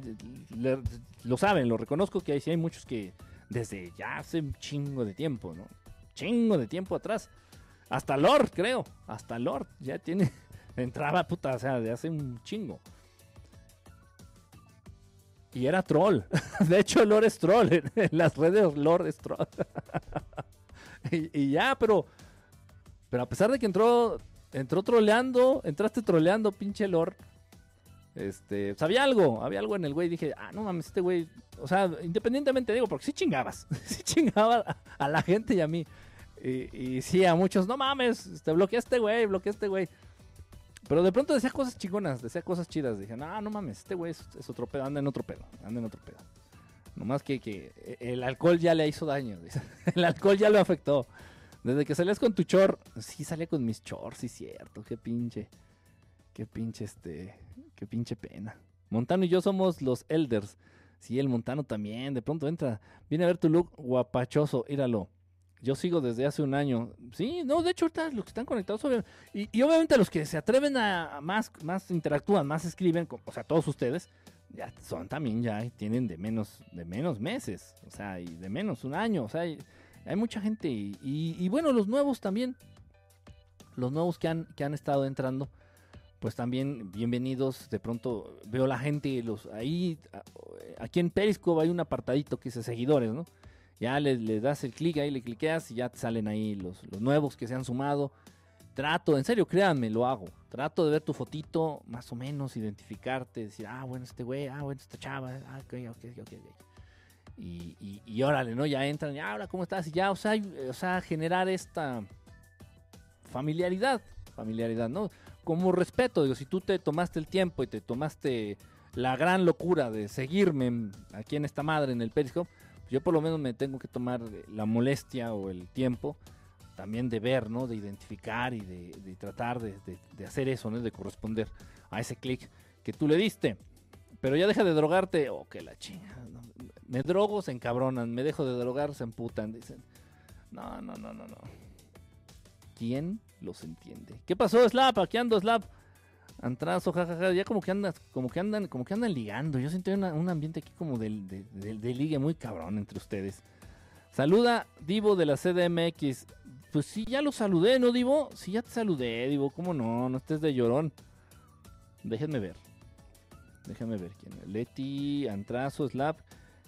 lo saben, lo reconozco que hay, sí hay muchos que desde ya hace un chingo de tiempo, ¿no? Chingo de tiempo atrás hasta Lord, creo. Hasta Lord. Ya tiene. Entraba, puta, o sea, de hace un chingo. Y era troll. De hecho, Lord es troll. En las redes Lord es troll. y, ya, pero. Pero a pesar de que entró. Entró troleando. Entraste troleando, pinche Lord. Este. Pues había algo. Había algo en el güey. Dije, ah, no mames, este güey. O sea, independientemente digo, porque sí chingabas. sí chingaba a la gente y a mí. Y, sí, a muchos, no mames, te bloqueé este güey, bloqueé este güey. Pero de pronto decía cosas chingonas, decía cosas chidas. Dije, no, no mames, este güey es, otro pedo, anda en otro pedo, anda en otro pedo. Nomás que, que el alcohol ya le hizo daño. El alcohol ya lo afectó. Desde que salías con tu chor, sí salía con mis chors, sí cierto, qué pinche, qué pinche este, qué pinche pena. Montano y yo somos los elders. Sí, el Montano también, de pronto entra, viene a ver tu look guapachoso, íralo. Yo sigo desde hace un año. Sí, no, de hecho, ahorita los que están conectados, y, obviamente los que se atreven a más, más interactúan, más escriben, o sea, todos ustedes, ya son también, ya tienen de menos, de menos meses, o sea, y de menos un año, o sea, hay, mucha gente, y, y, bueno, los nuevos también, los nuevos que han, que han estado entrando, pues también bienvenidos. De pronto veo la gente, los ahí, aquí en Periscope hay un apartadito que dice seguidores, ¿no? Ya le, das el clic ahí, le cliqueas y ya te salen ahí los, nuevos que se han sumado. Trato, en serio, créanme, lo hago. Trato de ver tu fotito, más o menos, identificarte, decir, ah, bueno, este güey, ah, bueno, esta chava, ah, ok, ok, ok, Y, y, y, órale, ¿no? Ya entran, y ahora, ¿cómo estás? Y ya, o sea, o sea, generar esta familiaridad, familiaridad, ¿no? Como respeto, digo, si tú te tomaste el tiempo y te tomaste la gran locura de seguirme aquí en esta madre, en el Periscope, yo por lo menos me tengo que tomar la molestia o el tiempo también de ver, ¿no? De identificar y de, tratar de, hacer eso, ¿no? De corresponder a ese clic que tú le diste. Pero ya deja de drogarte. Oh, que la chinga. Me drogo, se encabronan. Me dejo de drogar, se emputan. Dicen, no, no, no, no, no. ¿Quién los entiende? ¿Qué pasó, Slap? Aquí ando, Slap. Antrazo, jajaja, ya como que andan, como que andan, como que andan ligando. Yo siento un ambiente aquí como de, de, ligue muy cabrón entre ustedes. Saluda Divo de la CDMX. Pues sí, ya lo saludé, ¿no, Divo? Sí, ya te saludé, Divo. ¿Cómo no? No estés de llorón. Déjenme ver. Déjenme ver quién. Leti, Antrazo, Slap.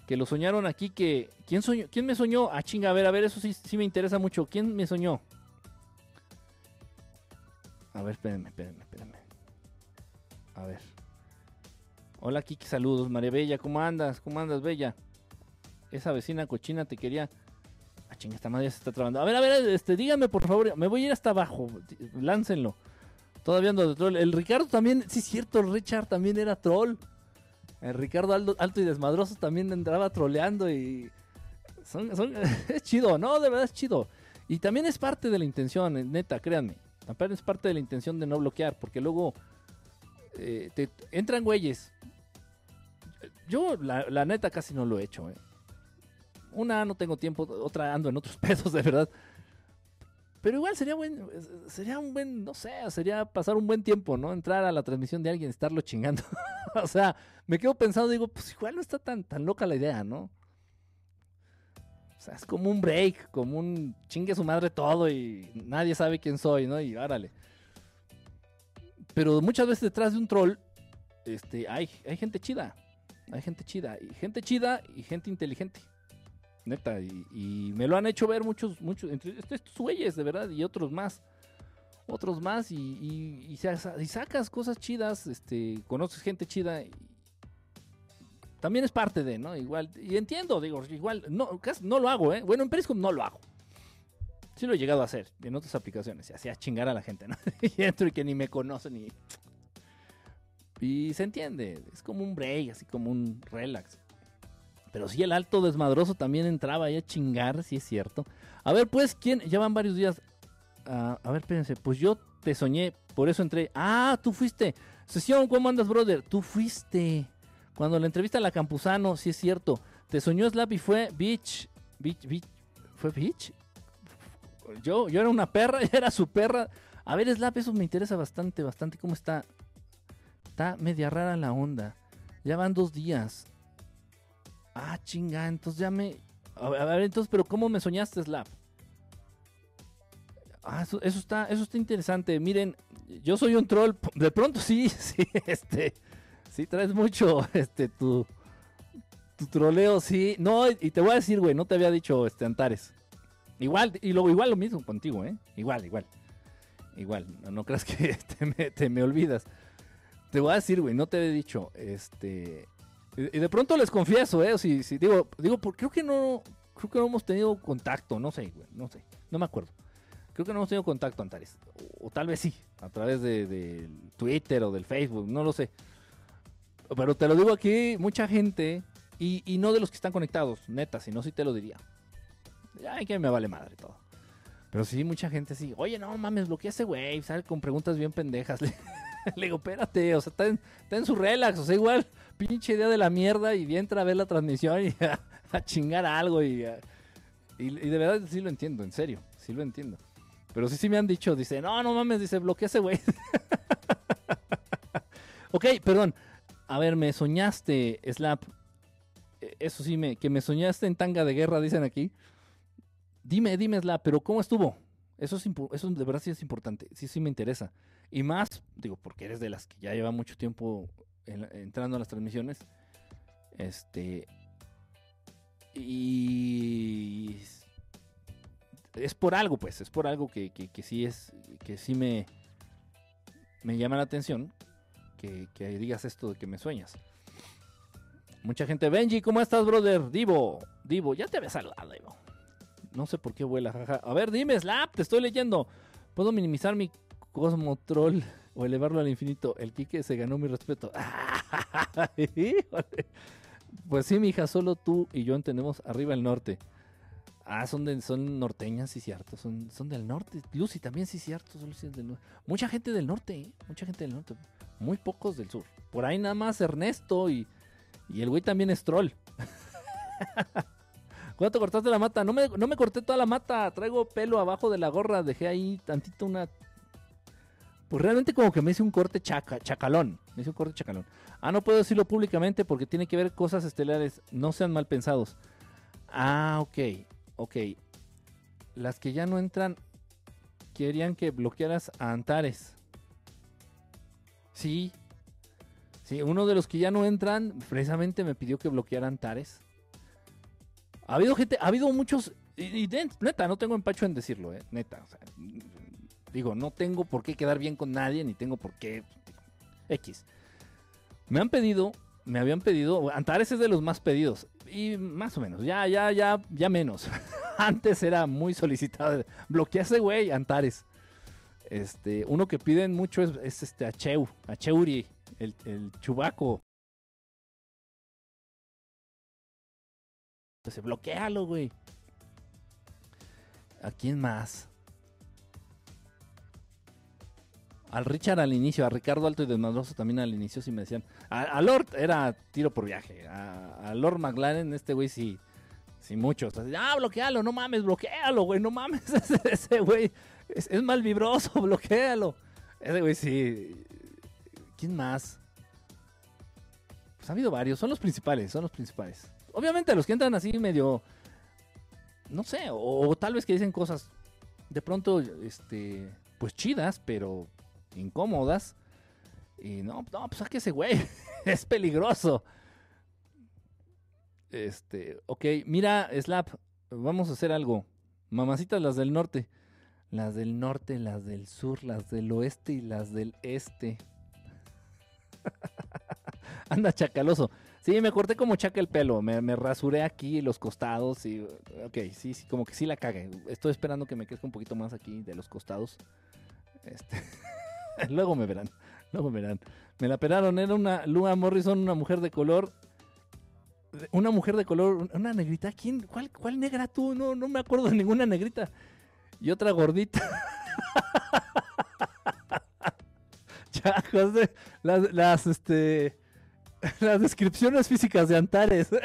Que lo soñaron aquí que. ¿Quién soñó? ¿Quién me soñó? Ah, chinga, a ver, a ver, eso sí, sí me interesa mucho. ¿Quién me soñó? A ver, espérenme, espérenme, espérenme. A ver. Hola Kiki, saludos. María Bella, ¿cómo andas? ¿Cómo andas, Bella? Esa vecina cochina te quería... Ah, chinga, esta madre se está trabando. A ver, a ver, este, dígame por favor. Me voy a ir hasta abajo. Láncenlo. Todavía ando de troll. El Ricardo también, sí es cierto, Richard también era troll. El Ricardo alto, y desmadroso también entraba troleando y... Es chido, ¿no? De verdad es chido. Y también es parte de la intención, neta, créanme. También es parte de la intención de no bloquear, porque luego eh, entran güeyes. Yo, la, neta, casi no lo he hecho. Eh. Una, no tengo tiempo. Otra, ando en otros pesos, de verdad. Pero igual sería buen, sería un buen, no sé, sería pasar un buen tiempo, ¿no? Entrar a la transmisión de alguien estarlo chingando. o sea, me quedo pensando, digo, pues igual no está tan, tan loca la idea, ¿no? O sea, es como un break, como un chingue su madre todo y nadie sabe quién soy, ¿no? Y árale. Pero muchas veces detrás de un troll, este, hay, hay gente chida. Hay gente chida. Y gente chida y gente inteligente. Neta. Y, me lo han hecho ver muchos, muchos, estos güeyes, de verdad, y otros más. Otros más. Y, y, sacas cosas chidas, este, conoces gente chida. también es parte de, ¿no? Igual, y entiendo, digo, igual, no, casi no lo hago, ¿eh? Bueno, en Periscope no lo hago. Sí lo he llegado a hacer en otras aplicaciones. Y hacía chingar a la gente, ¿no? y entro y que ni me conocen y... Y se entiende. Es como un break, así como un relax. Pero sí, el alto desmadroso también entraba ahí a chingar, sí es cierto. A ver, pues, ¿quién? Ya van varios días. Ah, a ver, espérense. Pues yo te soñé, por eso entré. Ah, tú fuiste. Sesión, ¿cómo andas, brother? Tú fuiste. Cuando la entrevista a la Campuzano, sí es cierto. Te soñó Slap y fue Beach. Beach, Beach. ¿Fue Beach? Yo, yo era una perra, era su perra. A ver, Slap, eso me interesa bastante, bastante. ¿Cómo está? Está media rara la onda. Ya van dos días. Ah, chinga, entonces ya me. A ver, entonces, pero ¿cómo me soñaste, Slap? Ah, eso, está, eso está interesante. Miren, yo soy un troll. De pronto sí, sí, este. Sí, traes mucho, este, tu. Tu troleo, sí. No, y te voy a decir, güey, no te había dicho, este, Antares. Igual, y luego igual lo mismo contigo, ¿eh? Igual, igual. Igual, no, creas que te me, olvidas. Te voy a decir, güey, no te he dicho, este. Y de pronto les confieso, ¿eh? Si, digo, digo, creo que no, creo que no hemos tenido contacto, no sé, güey, no sé, no me acuerdo. Creo que no hemos tenido contacto, Antares. O, tal vez sí, a través de, Twitter o del Facebook, no lo sé. Pero te lo digo aquí, mucha gente, y, no de los que están conectados, neta, si no, sí te lo diría. Ay, que me vale madre todo. Pero sí, mucha gente sí, oye, no mames, bloquea ese güey, sale con preguntas bien pendejas. Le digo, espérate, o sea, está en, su relax, o sea, igual pinche idea de la mierda y entra a ver la transmisión y a, chingar algo y, y, de verdad sí lo entiendo, en serio, sí lo entiendo. Pero sí, sí me han dicho, dice, no, no mames, dice, bloquea ese güey. ok, perdón. A ver, me soñaste, Slap. E, eso sí, me, que me soñaste en tanga de guerra, dicen aquí. Dime, dime, Slap, pero ¿cómo estuvo? Eso, es eso de verdad sí es importante, sí, sí me interesa. Y más, digo, porque eres de las que ya lleva mucho tiempo entrando a las transmisiones. Este. Y. Es por algo, pues. Es por algo que, que, sí es. Que sí me. Me llama la atención. Que, que, digas esto de que me sueñas. Mucha gente. Benji, ¿cómo estás, brother? Divo. Divo, ya te había saludado, Divo. No sé por qué vuela, jaja. A ver, dime, Slap, te estoy leyendo. ¿Puedo minimizar mi Cosmo Troll? o elevarlo al infinito. El Quique se ganó mi respeto. pues sí, mija, solo tú y yo entendemos arriba el norte. Ah, son, de, son norteñas, sí, cierto. Son, son del norte. Lucy también, sí, cierto. Mucha gente del norte, ¿eh? Mucha gente del norte. Muy pocos del sur. Por ahí nada más Ernesto y, y el güey también es troll. ¿Cuánto cortaste la mata? No me, no me corté toda la mata. Traigo pelo abajo de la gorra. Dejé ahí tantito una pues realmente como que me hice un corte chaca, chacalón. Me hice un corte chacalón. Ah, no puedo decirlo públicamente porque tiene que ver cosas estelares. No sean mal pensados. Ah, ok. Ok. Las que ya no entran querían que bloquearas a Antares. Sí. Sí, uno de los que ya no entran precisamente me pidió que bloqueara a Antares. Ha habido gente, ha habido muchos, y, neta, no tengo empacho en decirlo, eh, neta. Digo, no tengo por qué quedar bien con nadie, ni tengo por qué. X. Me han pedido, me habían pedido. Antares es de los más pedidos. Y más o menos, ya, ya, ya, ya menos. Antes era muy solicitado. Bloquease, güey, Antares. Este, uno que piden mucho es, este Acheu, Acheuri, el, el chubaco. Entonces, bloquealo, güey. ¿A quién más? al Richard al inicio, a Ricardo Alto y Desmadroso también al inicio sí me decían. A, Lord era tiro por viaje. A, Lord McLaren, este güey sí, Sí, muchos. Ah, bloquealo, no mames, bloquealo, güey, no mames. Ese güey es, es mal vibroso, bloquealo. Ese güey sí. ¿Quién más? Pues ha habido varios, son los principales, son los principales. Obviamente los que entran así medio, no sé, o, tal vez que dicen cosas de pronto, este, pues chidas, pero incómodas. Y no, no, pues que ese güey es peligroso. Este, ok, mira, Slap, vamos a hacer algo. Mamacitas las del norte. Las del norte, las del sur, las del oeste y las del este. Anda chacaloso. Sí, me corté como chaca el pelo. Me, rasuré aquí los costados y. Ok, sí, sí, como que sí la cagué. Estoy esperando que me crezca un poquito más aquí de los costados. Este. Luego me verán. Luego me verán. Me la peraron. Era una Lua Morrison, una mujer de color. Una mujer de color, una negrita. ¿Quién? ¿Cuál, cuál negra tú? No, no me acuerdo de ninguna negrita. Y otra gordita. Chacos las, las, este, las descripciones físicas de Antares.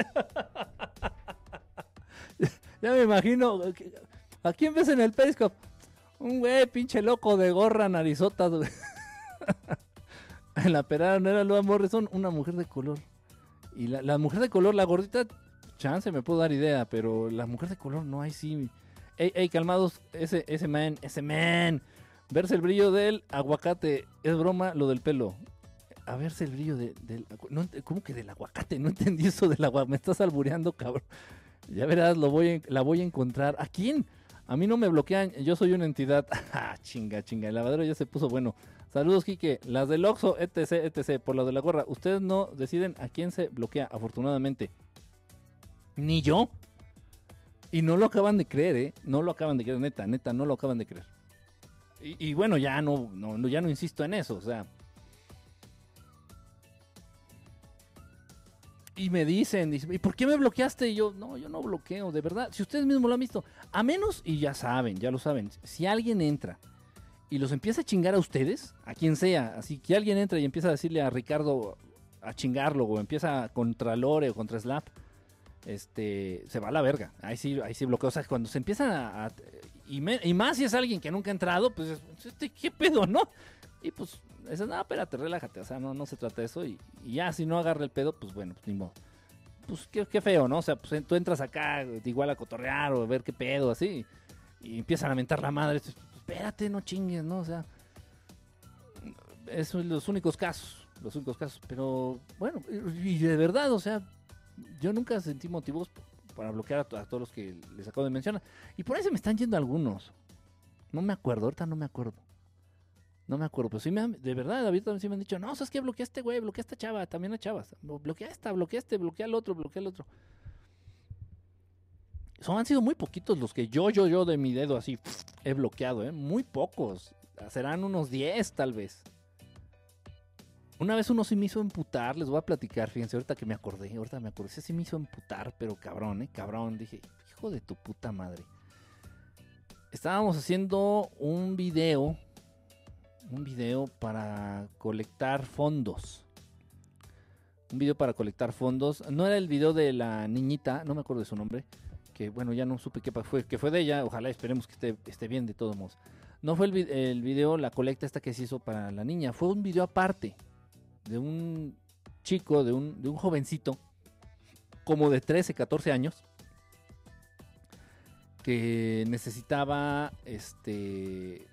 ya me imagino. ¿A quién ves en el Periscope? Un güey pinche loco de gorra, narizotas, güey. en la perada no era Loa Morrison, una mujer de color. Y la, la, mujer de color, la gordita, chance me puedo dar idea, pero la mujer de color no hay sí. Ey, ey, calmados, ese, ese man, ese man. Verse el brillo del aguacate. Es broma lo del pelo. A verse el brillo de, del. ¿Cómo que del aguacate? No entendí eso del aguacate. Me estás albureando, cabrón. Ya verás, lo voy la voy a encontrar. ¿A quién? A mí no me bloquean, yo soy una entidad. Ah, chinga, chinga. El lavadero ya se puso bueno. Saludos, Quique. Las del Oxxo, etc, etc. Por lo de la gorra. Ustedes no deciden a quién se bloquea, afortunadamente. Ni yo. Y no lo acaban de creer, ¿eh? No lo acaban de creer, neta, neta, no lo acaban de creer. Y, y bueno, ya no, no, ya no insisto en eso, o sea. Y me dicen, ¿y por qué me bloqueaste? Y yo, no, yo no bloqueo, de verdad. Si ustedes mismos lo han visto, a menos, y ya saben, ya lo saben, si alguien entra y los empieza a chingar a ustedes, a quien sea, así que alguien entra y empieza a decirle a Ricardo a chingarlo, o empieza contra Lore o contra Slap, este, se va a la verga. Ahí sí, ahí sí bloqueo. O sea, cuando se empiezan a. y, me, y, más si es alguien que nunca ha entrado, pues, este, ¿qué pedo, no? Y pues, es, no, espérate, relájate. O sea, no, no se trata de eso. Y, ya, si no agarra el pedo, pues bueno, pues ni modo. Pues qué, feo, ¿no? O sea, pues tú entras acá igual a cotorrear o a ver qué pedo, así. Y empiezan a mentar la madre. Pues, espérate, no chingues, ¿no? O sea, esos son los únicos casos. Los únicos casos. Pero, bueno, y de verdad, o sea, yo nunca sentí motivos para bloquear a, a, todos los que les acabo de mencionar. Y por ahí se me están yendo algunos. No me acuerdo, ahorita no me acuerdo. No me acuerdo, pero sí me han, de verdad, David también sí me han dicho, no, ¿sabes qué? Bloquea este güey, bloquea a esta chava, también a chavas. Bloquea a esta, bloquea a este, bloquea al otro, bloquea al otro. Son, han sido muy poquitos los que yo, yo, yo de mi dedo así he bloqueado, ¿eh? Muy pocos. Serán unos 10 tal vez. Una vez uno sí me hizo emputar, les voy a platicar, fíjense, ahorita que me acordé, ahorita me acordé, sí me hizo emputar, pero cabrón, eh, cabrón, dije, hijo de tu puta madre. Estábamos haciendo un video, un video para colectar fondos. Un video para colectar fondos. No era el video de la niñita, no me acuerdo de su nombre, que bueno, ya no supe qué fue, que fue de ella, ojalá esperemos que esté, bien de todos modos. No fue el, el video, la colecta esta que se hizo para la niña, fue un video aparte de un chico, de un, de un jovencito, como de 13, 14 años, que necesitaba este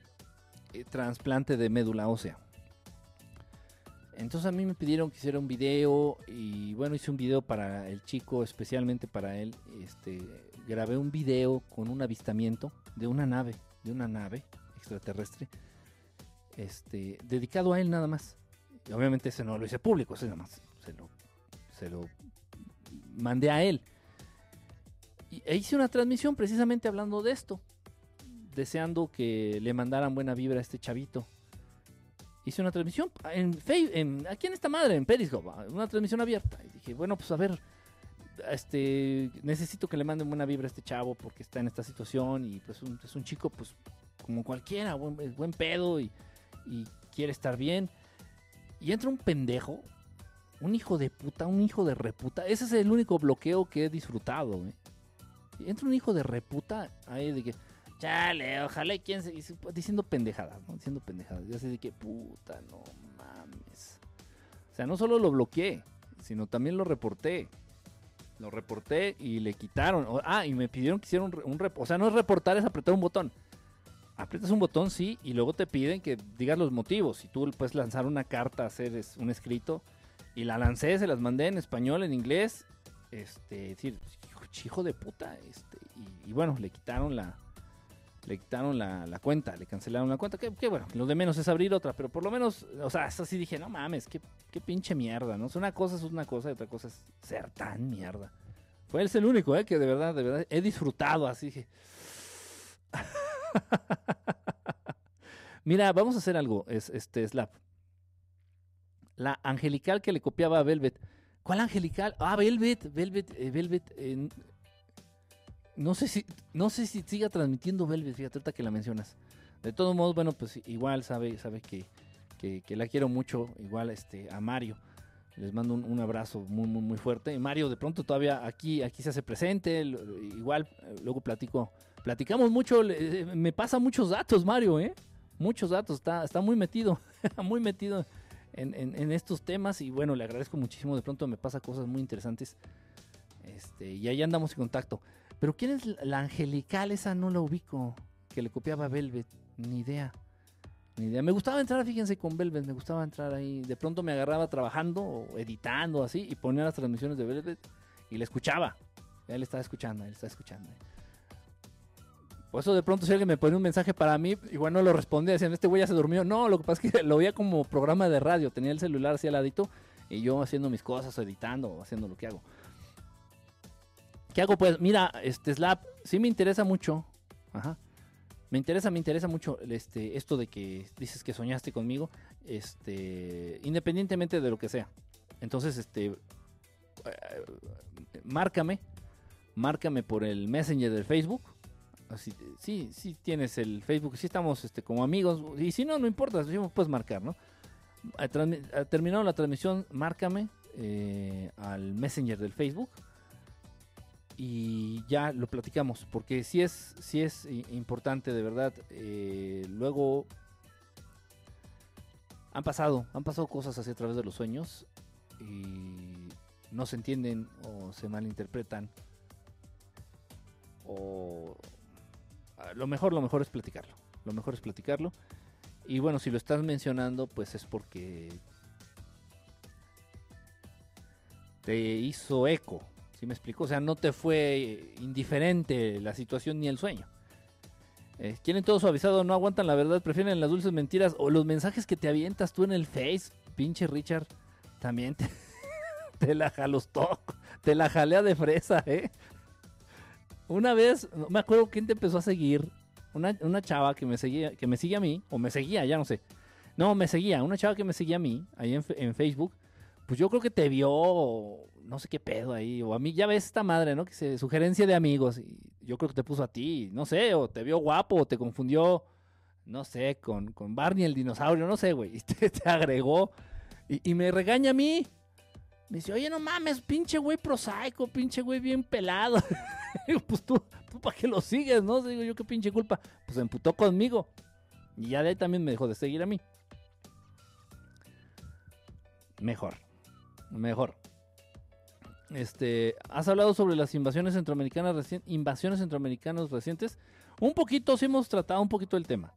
trasplante de médula ósea. Entonces a mí me pidieron que hiciera un video y bueno, hice un video para el chico, especialmente para él. Este, grabé un video con un avistamiento de una nave, de una nave extraterrestre, este, dedicado a él nada más. Y obviamente ese no lo hice público, ese nada más se lo, se lo mandé a él. E hice una transmisión precisamente hablando de esto, deseando que le mandaran buena vibra a este chavito. Hice una transmisión en, en aquí en esta madre, en Periscope, una transmisión abierta. Y dije, bueno, pues a ver, este, necesito que le manden buena vibra a este chavo porque está en esta situación y pues un, es un chico, pues como cualquiera, buen, buen pedo y, y quiere estar bien. Y entra un pendejo, un hijo de puta, un hijo de reputa. Ese es el único bloqueo que he disfrutado. Y entra un hijo de reputa ahí de que, chale, ojalá y quién se... Diciendo pendejadas, ¿no? Diciendo pendejadas. Ya sé de que, puta, no mames. O sea, no solo lo bloqueé, sino también lo reporté. Lo reporté y le quitaron. Ah, y me pidieron que hiciera un, un O sea, no es reportar, es apretar un botón. Aprietas un botón, sí, y luego te piden que digas los motivos. Y tú puedes lanzar una carta, hacer un escrito. Y la lancé, se las mandé en español, en inglés. Este, decir, hijo de puta. Este, y bueno, le quitaron la. Le quitaron la, la cuenta, le cancelaron la cuenta. Que, que bueno, lo de menos es abrir otra, pero por lo menos, o sea, eso sí dije, no mames, qué, qué pinche mierda, ¿no? O una cosa es una cosa y otra cosa es ser tan mierda. Fue él el único, ¿eh? Que de verdad, de verdad, he disfrutado así. Mira, vamos a hacer algo, es, este, Slap. La angelical que le copiaba a Velvet. ¿Cuál angelical? Ah, Velvet, Velvet, eh, Velvet. No sé si, no sé si siga transmitiendo Velvet, fíjate ahorita que la mencionas. De todos modos, bueno, pues igual sabe, sabe que, que, la quiero mucho, igual este, a Mario. Les mando un, abrazo muy, muy, muy fuerte. Mario, de pronto todavía aquí, aquí se hace presente. Igual, eh, luego platico. Platicamos mucho, eh, me pasa muchos datos, Mario, ¿eh? Muchos datos, está, está muy metido, muy metido en, en- en estos temas. Y bueno, le agradezco muchísimo. De pronto me pasa cosas muy interesantes. Este, y ahí andamos en contacto. Pero ¿quién es la- angelical? Esa no la ubico. Que le copiaba Velvet. Ni idea. Ni idea. Me gustaba entrar, fíjense, con Velvet. Me gustaba entrar ahí. De pronto me agarraba trabajando o editando así y ponía las transmisiones de Velvet y le escuchaba. Le estaba escuchando, él estaba escuchando. Por eso de pronto si alguien me pone un mensaje para mí, igual no lo respondía, decían, este güey ya se durmió. No, lo que pasa es que lo veía como programa de radio, tenía el celular así al ladito y yo haciendo mis cosas, o editando, o haciendo lo que hago. ¿Qué hago? Pues mira, este Slap, sí me interesa mucho. Me interesa, me interesa mucho este, esto de que dices que soñaste conmigo, este, independientemente de lo que sea. Entonces, este, eh, márcame, márcame por el Messenger del Facebook. Así, sí, sí tienes el Facebook, sí estamos este, como amigos. Y si no, no importa, sí puedes marcar, ¿no? Terminado la transmisión, márcame eh, al Messenger del Facebook y ya lo platicamos, porque sí es, sí es importante, de verdad. eh, luego han pasado, han pasado cosas así a través de los sueños y no se entienden o se malinterpretan. O ah, lo mejor, lo mejor es platicarlo. Lo mejor es platicarlo. Y bueno, si lo estás mencionando, pues es porque te hizo eco. ¿Sí me explico? O sea, no te fue indiferente la situación ni el sueño. Eh, quieren todo suavizado, no aguantan la verdad, prefieren las dulces mentiras o los mensajes que te avientas tú en el Face, pinche Richard, también te, la jalostó, te la jalea de fresa, ¿eh? Una vez, no me acuerdo quién te empezó a seguir, una, una chava que me seguía, que me sigue a mí, o me seguía, ya no sé. No, me seguía, una chava que me seguía a mí, ahí en Facebook, pues yo creo que te vio, no sé qué pedo ahí, o a mí, ya ves esta madre, ¿no? Que se, sugerencia de amigos, y yo creo que te puso a ti, no sé, o te vio guapo, o te confundió, no sé, con, con Barney el dinosaurio, no sé, güey, y te, agregó, y, y me regaña a mí. Me dice, oye, no mames, pinche güey prosaico, pinche güey bien pelado. Digo, pues tú, tú para qué lo sigues, ¿no? Digo yo, qué pinche culpa. Pues se emputó conmigo. Y ya de ahí también me dejó de seguir a mí. Mejor. Mejor. Este, ¿has hablado sobre las invasiones centroamericanas recientes, invasiones centroamericanas recientes? Un poquito, sí hemos tratado un poquito el tema.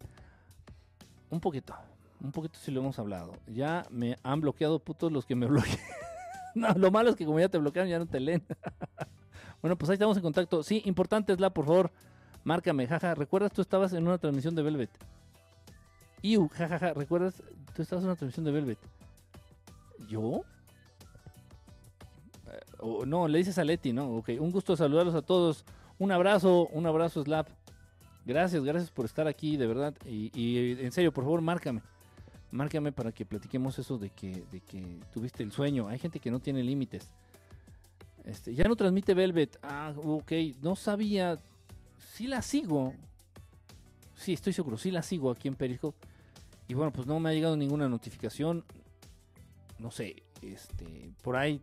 Un poquito. Un poquito sí lo hemos hablado. Ya me han bloqueado putos los que me bloquean. no, lo malo es que como ya te bloquearon, ya no te leen. bueno, pues ahí estamos en contacto. Sí, importante es la, por favor, márcame, jaja. ¿Recuerdas tú estabas en una transmisión de Velvet? Iu, jajaja, ¿recuerdas? Tú estabas en una transmisión de Velvet. ¿Yo? No, le dices a Leti, ¿no? Ok, un gusto saludarlos a todos. Un abrazo, un abrazo, Slap. Gracias, gracias por estar aquí, de verdad. Y, y, en serio, por favor, márcame. Márcame para que platiquemos eso de que, de que tuviste el sueño. Hay gente que no tiene límites. Este, ya no transmite Velvet. Ah, ok. No sabía. Sí la sigo. Sí, estoy seguro. Sí la sigo aquí en Periscope. Y bueno, pues no me ha llegado ninguna notificación. No sé. Este, por ahí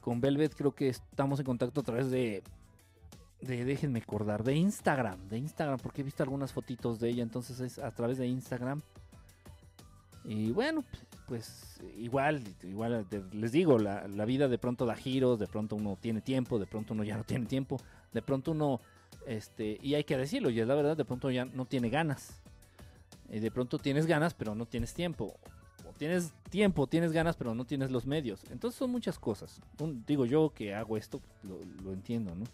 con Velvet creo que estamos en contacto a través de déjenme acordar, de Instagram, de Instagram, porque he visto algunas fotitos de ella, entonces es a través de Instagram. Y bueno, pues igual, igual les digo, la, la, vida de pronto da giros, de pronto uno tiene tiempo, de pronto uno ya no tiene tiempo, de pronto uno, este, y hay que decirlo, y es la verdad, de pronto ya no tiene ganas. Y de pronto tienes ganas, pero no tienes tiempo. Tienes tiempo, tienes ganas, pero no tienes los medios. Entonces son muchas cosas. digo yo que hago esto, lo, entiendo, ¿no?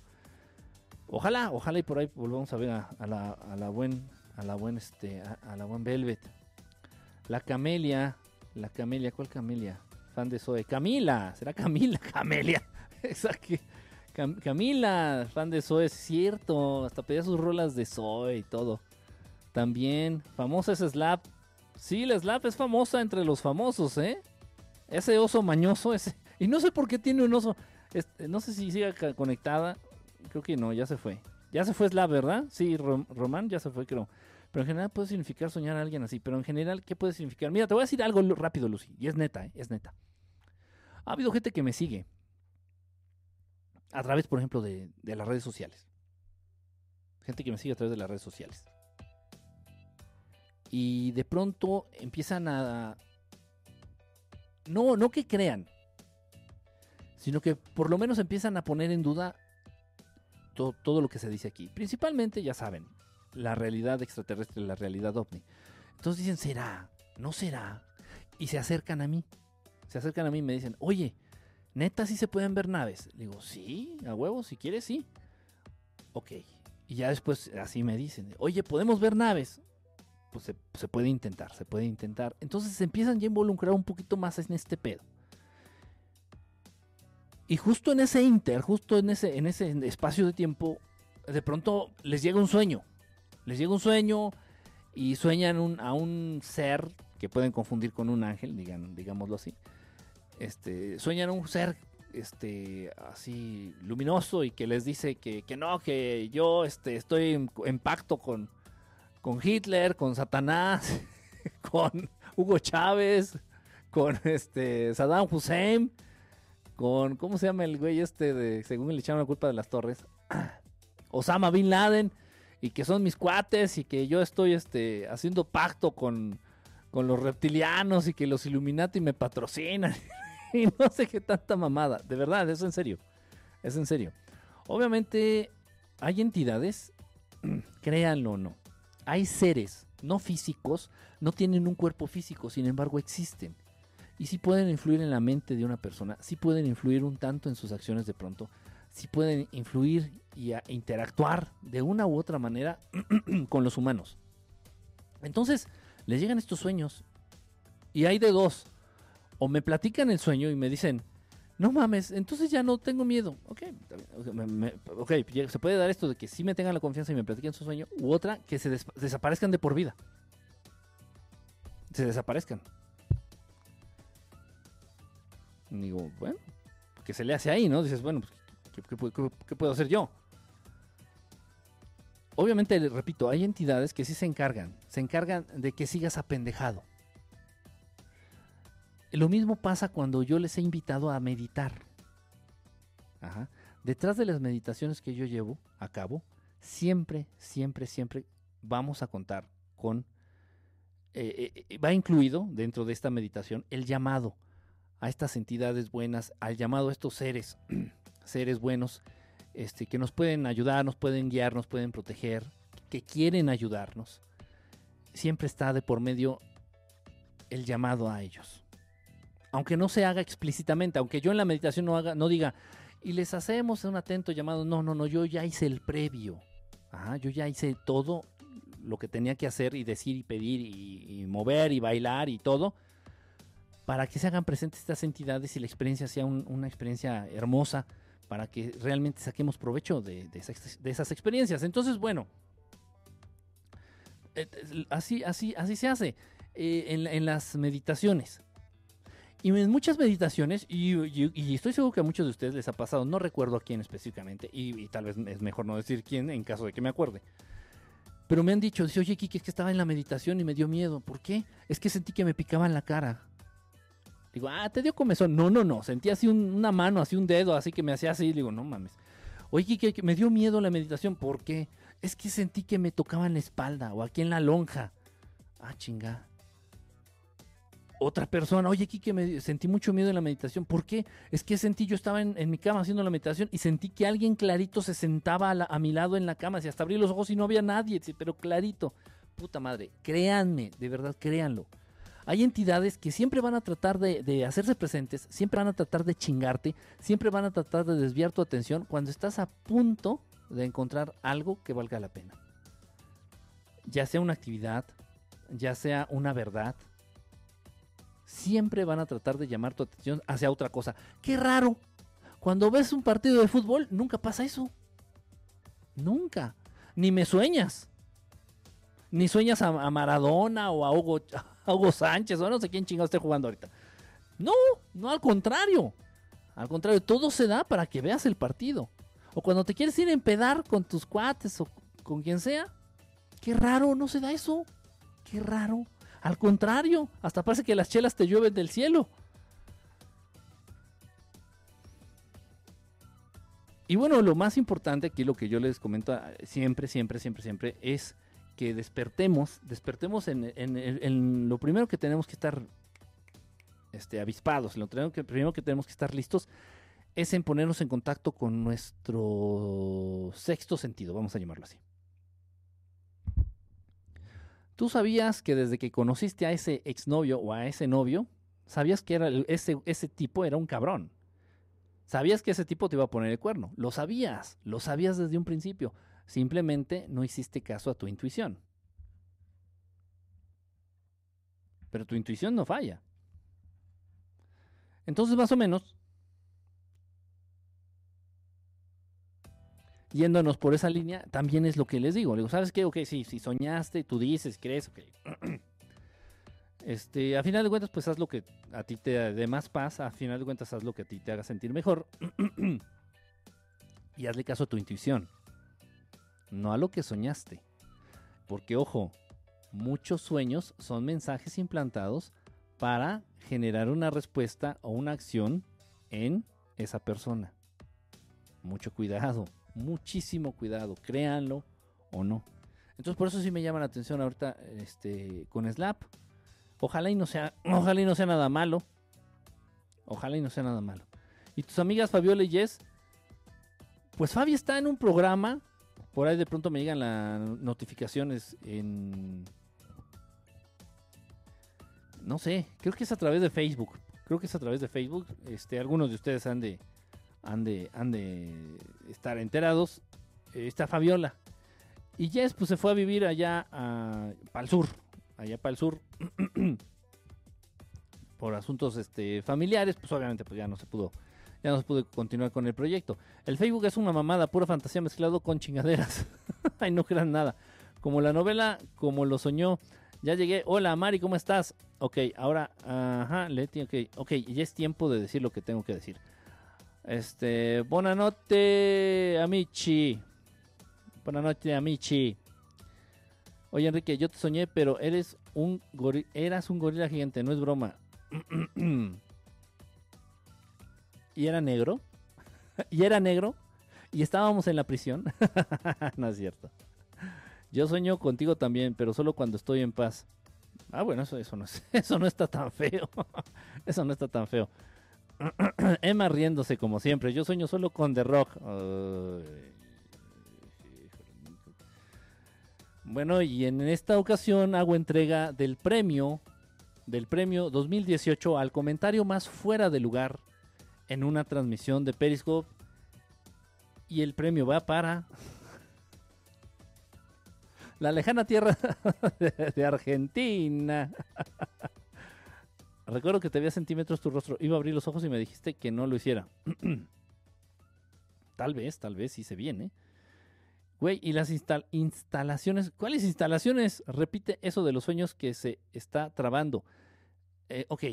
Ojalá, ojalá y por ahí volvamos a ver a, la, a la buen, a la buen, este, a, la buen Velvet. La Camelia, la Camelia, ¿cuál Camelia? Fan de Zoe. Camila, será Camila, Camelia. Exacto. Camila, fan de Zoe, es cierto. Hasta pedía sus rolas de Zoe y todo. También, famosa es Slap. Sí, la Slap es famosa entre los famosos, ¿eh? Ese oso mañoso, ese. Y no sé por qué tiene un oso. Este, no sé si siga conectada. Creo que no, ya se fue. Ya se fue Slav, ¿verdad? Sí, Román ya se fue, creo. Pero en general puede significar soñar a alguien así. Pero en general, ¿qué puede significar? Mira, te voy a decir algo rápido, Lucy. Y es neta, ¿eh? es neta. Ha habido gente que me sigue. A través, por ejemplo, de las redes sociales. Gente que me sigue a través de las redes sociales. Y de pronto empiezan a... No, no que crean. Sino que por lo menos empiezan a poner en duda todo, lo que se dice aquí. Principalmente, ya saben, la realidad extraterrestre, la realidad ovni. Entonces dicen, ¿será? ¿No será? Y se acercan a mí. Se acercan a mí y me dicen, oye, neta, sí se pueden ver naves. Le digo, sí, a huevo, si quieres, sí. Ok. Y ya después así me dicen, oye, ¿podemos ver naves? Pues se, puede intentar, se puede intentar. Entonces se empiezan ya a involucrar un poquito más en este pedo. Y justo en ese inter, justo en ese, en ese espacio de tiempo, de pronto les llega un sueño. Les llega un sueño y sueñan a un ser que pueden confundir con un ángel, digan, digámoslo así. Este, sueñan a un ser este, así luminoso y que les dice que, no, que yo este, estoy en, pacto con, con Hitler, con Satanás, con Hugo Chávez, con este, Saddam Hussein con, ¿cómo se llama el güey este de, según le echaron la culpa de las torres? Osama Bin Laden, y que son mis cuates, y que yo estoy este, haciendo pacto con, con los reptilianos, y que los Illuminati me patrocinan, y no sé qué tanta mamada, de verdad, es en serio, es en serio. Obviamente hay entidades, créanlo o no, hay seres no físicos, no tienen un cuerpo físico, sin embargo existen y sí pueden influir en la mente de una persona, sí pueden influir un tanto en sus acciones de pronto, sí pueden influir y interactuar de una u otra manera con los humanos. Entonces, les llegan estos sueños y hay de dos. O me platican el sueño y me dicen, no mames, entonces ya no tengo miedo. Ok, se puede dar esto de que sí me tengan la confianza y me platiquen su sueño. U otra, que se desaparezcan de por vida. Se desaparezcan. digo, bueno, que se le hace ahí, ¿no? Dices, bueno, pues, ¿qué, puedo hacer yo? Obviamente, repito, hay entidades que sí se encargan, se encargan de que sigas apendejado. Lo mismo pasa cuando yo les he invitado a meditar. Detrás de las meditaciones que yo llevo a cabo, siempre, siempre, siempre vamos a contar con, eh, eh, eh, va incluido dentro de esta meditación el llamado a estas entidades buenas, al llamado a estos seres, seres buenos, este, que nos pueden ayudar, nos pueden guiar, nos pueden proteger, que quieren ayudarnos. Siempre está de por medio el llamado a ellos. Aunque no se haga explícitamente, aunque yo en la meditación no, haga, no diga, y les hacemos un atento llamado, no, no, no, yo ya hice el previo. yo ya hice todo lo que tenía que hacer y decir y pedir y mover y bailar y todo para que se hagan presentes estas entidades y la experiencia sea una experiencia hermosa, para que realmente saquemos provecho de, esas, experiencias. Entonces, bueno, eh, así, así, así se hace eh, en, las meditaciones. Y en muchas meditaciones, y, estoy seguro que a muchos de ustedes les ha pasado, no recuerdo a quién específicamente, y, tal vez es mejor no decir quién en caso de que me acuerde. Pero me han dicho, dice, oye, Kiki, es que estaba en la meditación y me dio miedo. ¿Por qué? Es que sentí que me picaba en la cara. Digo, ah, te dio comezón. No, no, no. Sentí así una mano, así un dedo, así que me hacía así. Digo, no mames. Oye, que, me dio miedo la meditación. ¿Por qué? Es que sentí que me tocaba en la espalda o aquí en la lonja. Ah, chinga. Otra persona, oye, Kike, me sentí mucho miedo en la meditación. ¿Por qué? Es que sentí, yo estaba en, mi cama haciendo la meditación y sentí que alguien clarito se sentaba a, mi lado en la cama. Si hasta abrí los ojos y no había nadie, pero clarito. Puta madre, créanme, de verdad, créanlo. Hay entidades que siempre van a tratar de, hacerse presentes, siempre van a tratar de chingarte, siempre van a tratar de desviar tu atención cuando estás a punto de encontrar algo que valga la pena. Ya sea una actividad, ya sea una verdad, siempre van a tratar de llamar tu atención hacia otra cosa. Qué raro. Cuando ves un partido de fútbol, nunca pasa eso. Nunca. Ni me sueñas. Ni sueñas a, Maradona o a Hugo, Hugo Sánchez o no sé quién chingado esté jugando ahorita. No, no al contrario. Al contrario, todo se da para que veas el partido. O cuando te quieres ir a empedar con tus cuates o con quien sea. Qué raro, no se da eso. Qué raro. Al contrario, hasta parece que las chelas te llueven del cielo. Y bueno, lo más importante aquí, lo que yo les comento ah, siempre, siempre, siempre, siempre, es que despertemos, despertemos en, lo primero que tenemos que estar este, avispados, lo primero que, primero que tenemos que estar listos es en ponernos en contacto con nuestro sexto sentido, vamos a llamarlo así. ¿Tú sabías que desde que conociste a ese exnovio o a ese novio, sabías que era ese, ese tipo era un cabrón? Sabías que ese tipo te iba a poner el cuerno. Lo sabías, lo sabías desde un principio. Simplemente no hiciste caso a tu intuición. Pero tu intuición no falla. Entonces, más o menos, yéndonos por esa línea, también es lo que les digo. Le digo, ¿sabes qué? Ok, sí, si soñaste, tú dices, crees, ok. Este, a final de cuentas, pues haz lo que a ti te dé más paz. A final de cuentas, haz lo que a ti te haga sentir mejor. y hazle caso a tu intuición no a lo que soñaste. Porque ojo, muchos sueños son mensajes implantados para generar una respuesta o una acción en esa persona. Mucho cuidado, muchísimo cuidado, créanlo o no. Entonces por eso sí me llama la atención ahorita este, con Slap. Ojalá y no sea, ojalá y no sea nada malo. Ojalá y no sea nada malo. Y tus amigas Fabiola y Jess, pues Fabi está en un programa por ahí de pronto me llegan las notificaciones en... No sé, creo que es a través de Facebook. Creo que es a través de Facebook. Este, algunos de ustedes han de, han de, han de estar enterados. está Fabiola. Y Jess pues se fue a vivir allá para el sur. Allá para el sur. por asuntos este, familiares, pues obviamente pues ya no se pudo ya no se pudo continuar con el proyecto. El Facebook es una mamada, pura fantasía mezclado con chingaderas. Ay, no crean nada. Como la novela, como lo soñó. Ya llegué. Hola, Mari, ¿cómo estás? Ok, ahora, ajá, Leti, ok. Ok, ya es tiempo de decir lo que tengo que decir. Este, buena noche, amici. Buena noche, amici. Oye, Enrique, yo te soñé, pero eres un eras un gorila gigante, no es broma. y era negro. y era negro. Y estábamos en la prisión. no es cierto. Yo sueño contigo también, pero solo cuando estoy en paz. Ah, bueno, eso, eso, no, eso no está tan feo. eso no está tan feo. Emma riéndose como siempre. Yo sueño solo con The Rock. bueno, y en esta ocasión hago entrega del premio del premio 2018 al comentario más fuera de lugar en una transmisión de Periscope. Y el premio va para la lejana tierra de Argentina. Recuerdo que te veía centímetros tu rostro. Iba a abrir los ojos y me dijiste que no lo hiciera. tal vez, tal vez sí se viene. Güey, y las instalaciones. ¿Cuáles instalaciones? Repite eso de los sueños que se está trabando. Eh, ok,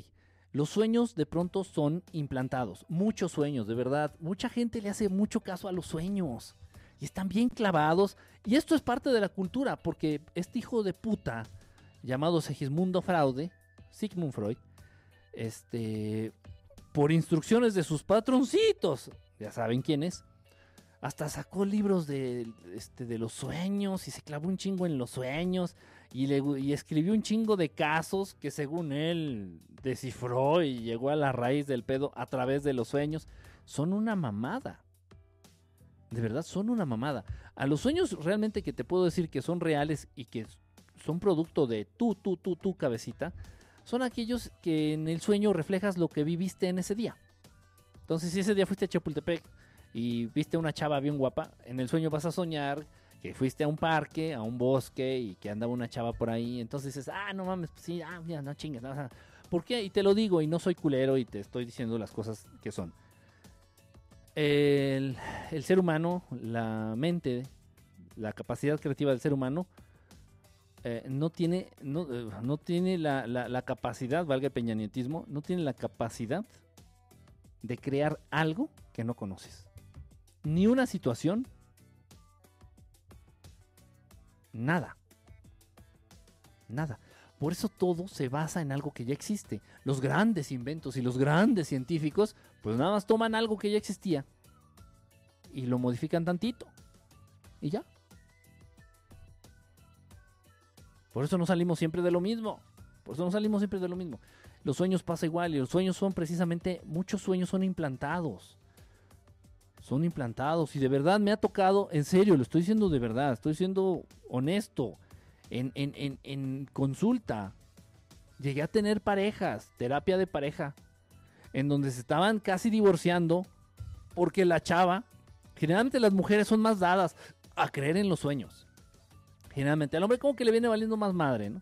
los sueños de pronto son implantados. Muchos sueños, de verdad. Mucha gente le hace mucho caso a los sueños. Y están bien clavados. Y esto es parte de la cultura, porque este hijo de puta, llamado Segismundo Fraude, Sigmund Freud, este, por instrucciones de sus patroncitos, ya saben quiénes, hasta sacó libros de, este, de los sueños y se clavó un chingo en los sueños y, le, y escribió un chingo de casos que según él descifró y llegó a la raíz del pedo a través de los sueños. Son una mamada. De verdad, son una mamada. A los sueños realmente que te puedo decir que son reales y que son producto de tú, tú, tú, tu cabecita, son aquellos que en el sueño reflejas lo que viviste en ese día. Entonces, si ese día fuiste a Chapultepec y viste una chava bien guapa, en el sueño vas a soñar que fuiste a un parque, a un bosque y que andaba una chava por ahí. Entonces dices, ah, no mames, pues sí, ah, ya, no chingues. No, ¿Por qué? Y te lo digo y no soy culero y te estoy diciendo las cosas que son. El, ser humano, la mente, la capacidad creativa del ser humano, eh, no tiene, no, eh, no tiene la, la, capacidad, valga el peñanietismo, no tiene la capacidad de crear algo que no conoces ni una situación, nada. Nada. Por eso todo se basa en algo que ya existe. Los grandes inventos y los grandes científicos, pues nada más toman algo que ya existía y lo modifican tantito. Y ya. Por eso no salimos siempre de lo mismo. Por eso no salimos siempre de lo mismo. Los sueños pasa igual y los sueños son precisamente, muchos sueños son implantados son implantados y de verdad me ha tocado, en serio, lo estoy diciendo de verdad, estoy siendo honesto, en, en, consulta, llegué a tener parejas, terapia de pareja, en donde se estaban casi divorciando porque la chava, generalmente las mujeres son más dadas a creer en los sueños. Generalmente al hombre como que le viene valiendo más madre, ¿no?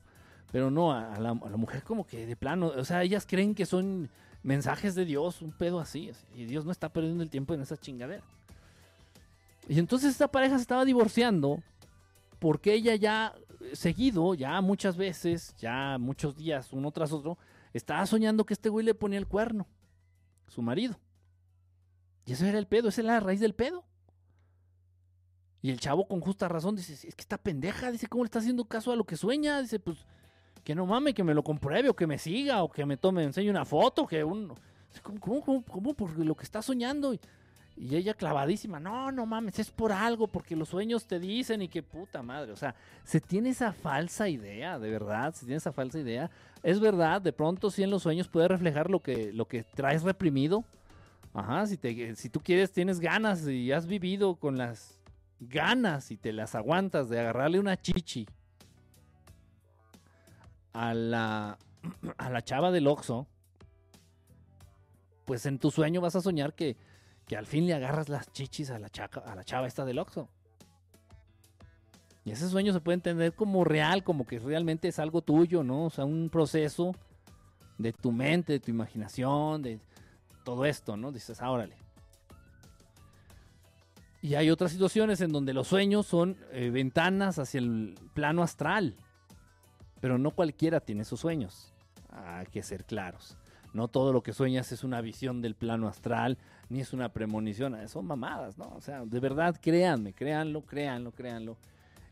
Pero no, a la, mujer como que de plano, o sea, ellas creen que son mensajes de Dios, un pedo así, Y Dios no está perdiendo el tiempo en esa chingadera. Y entonces esta pareja se estaba divorciando porque ella ya seguido, ya muchas veces, ya muchos días, uno tras otro, estaba soñando que este güey le ponía el cuerno, su marido. Y eso era el pedo, esa era la raíz del pedo. Y el chavo con justa razón dice, es que está pendeja, dice, ¿cómo le está haciendo caso a lo que sueña? Dice, pues que no mames, que me lo compruebe o que me siga o que me tome, enseñe una foto, que uno... ¿Cómo, cómo, cómo, Por lo que está soñando. Y, ella clavadísima, no, no mames, es por algo, porque los sueños te dicen y que puta madre. O sea, se tiene esa falsa idea, de verdad, se tiene esa falsa idea. Es verdad, de pronto sí en los sueños puede reflejar lo que, lo que traes reprimido. Ajá, si, te, si tú quieres, tienes ganas y has vivido con las ganas y te las aguantas de agarrarle una chichi a la, a la chava del Oxxo, pues en tu sueño vas a soñar que, que al fin le agarras las chichis a la, a la chava esta del Oxxo. Y ese sueño se puede entender como real, como que realmente es algo tuyo, ¿no? O sea, un proceso de tu mente, de tu imaginación, de todo esto, ¿no? Dices, ah, órale. Y hay otras situaciones en donde los sueños son eh, ventanas hacia el plano astral. Pero no cualquiera tiene esos sueños. Hay que ser claros. No todo lo que sueñas es una visión del plano astral, ni es una premonición. Son mamadas, ¿no? O sea, de verdad, créanme, créanlo, créanlo, créanlo.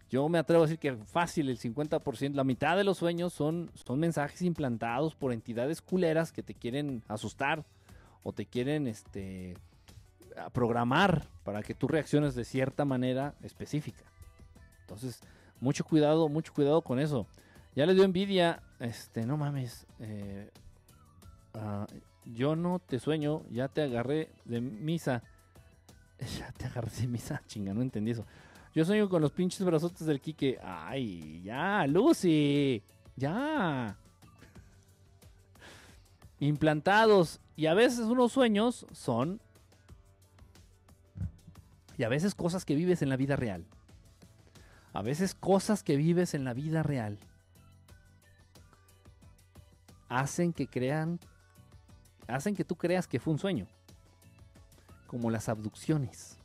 Yo me atrevo a decir que fácil, el 50%, la mitad de los sueños son, son mensajes implantados por entidades culeras que te quieren asustar o te quieren este, programar para que tú reacciones de cierta manera específica. Entonces, mucho cuidado, mucho cuidado con eso. Ya le dio envidia. Este, no mames. Eh, ah, yo no te sueño. Ya te agarré de misa. Ya te agarré de misa. Chinga, no entendí eso. Yo sueño con los pinches brazotes del Quique. Ay, ya, Lucy. Ya. Implantados. Y a veces unos sueños son. Y a veces cosas que vives en la vida real. A veces cosas que vives en la vida real hacen que crean, hacen que tú creas que fue un sueño, como las abducciones.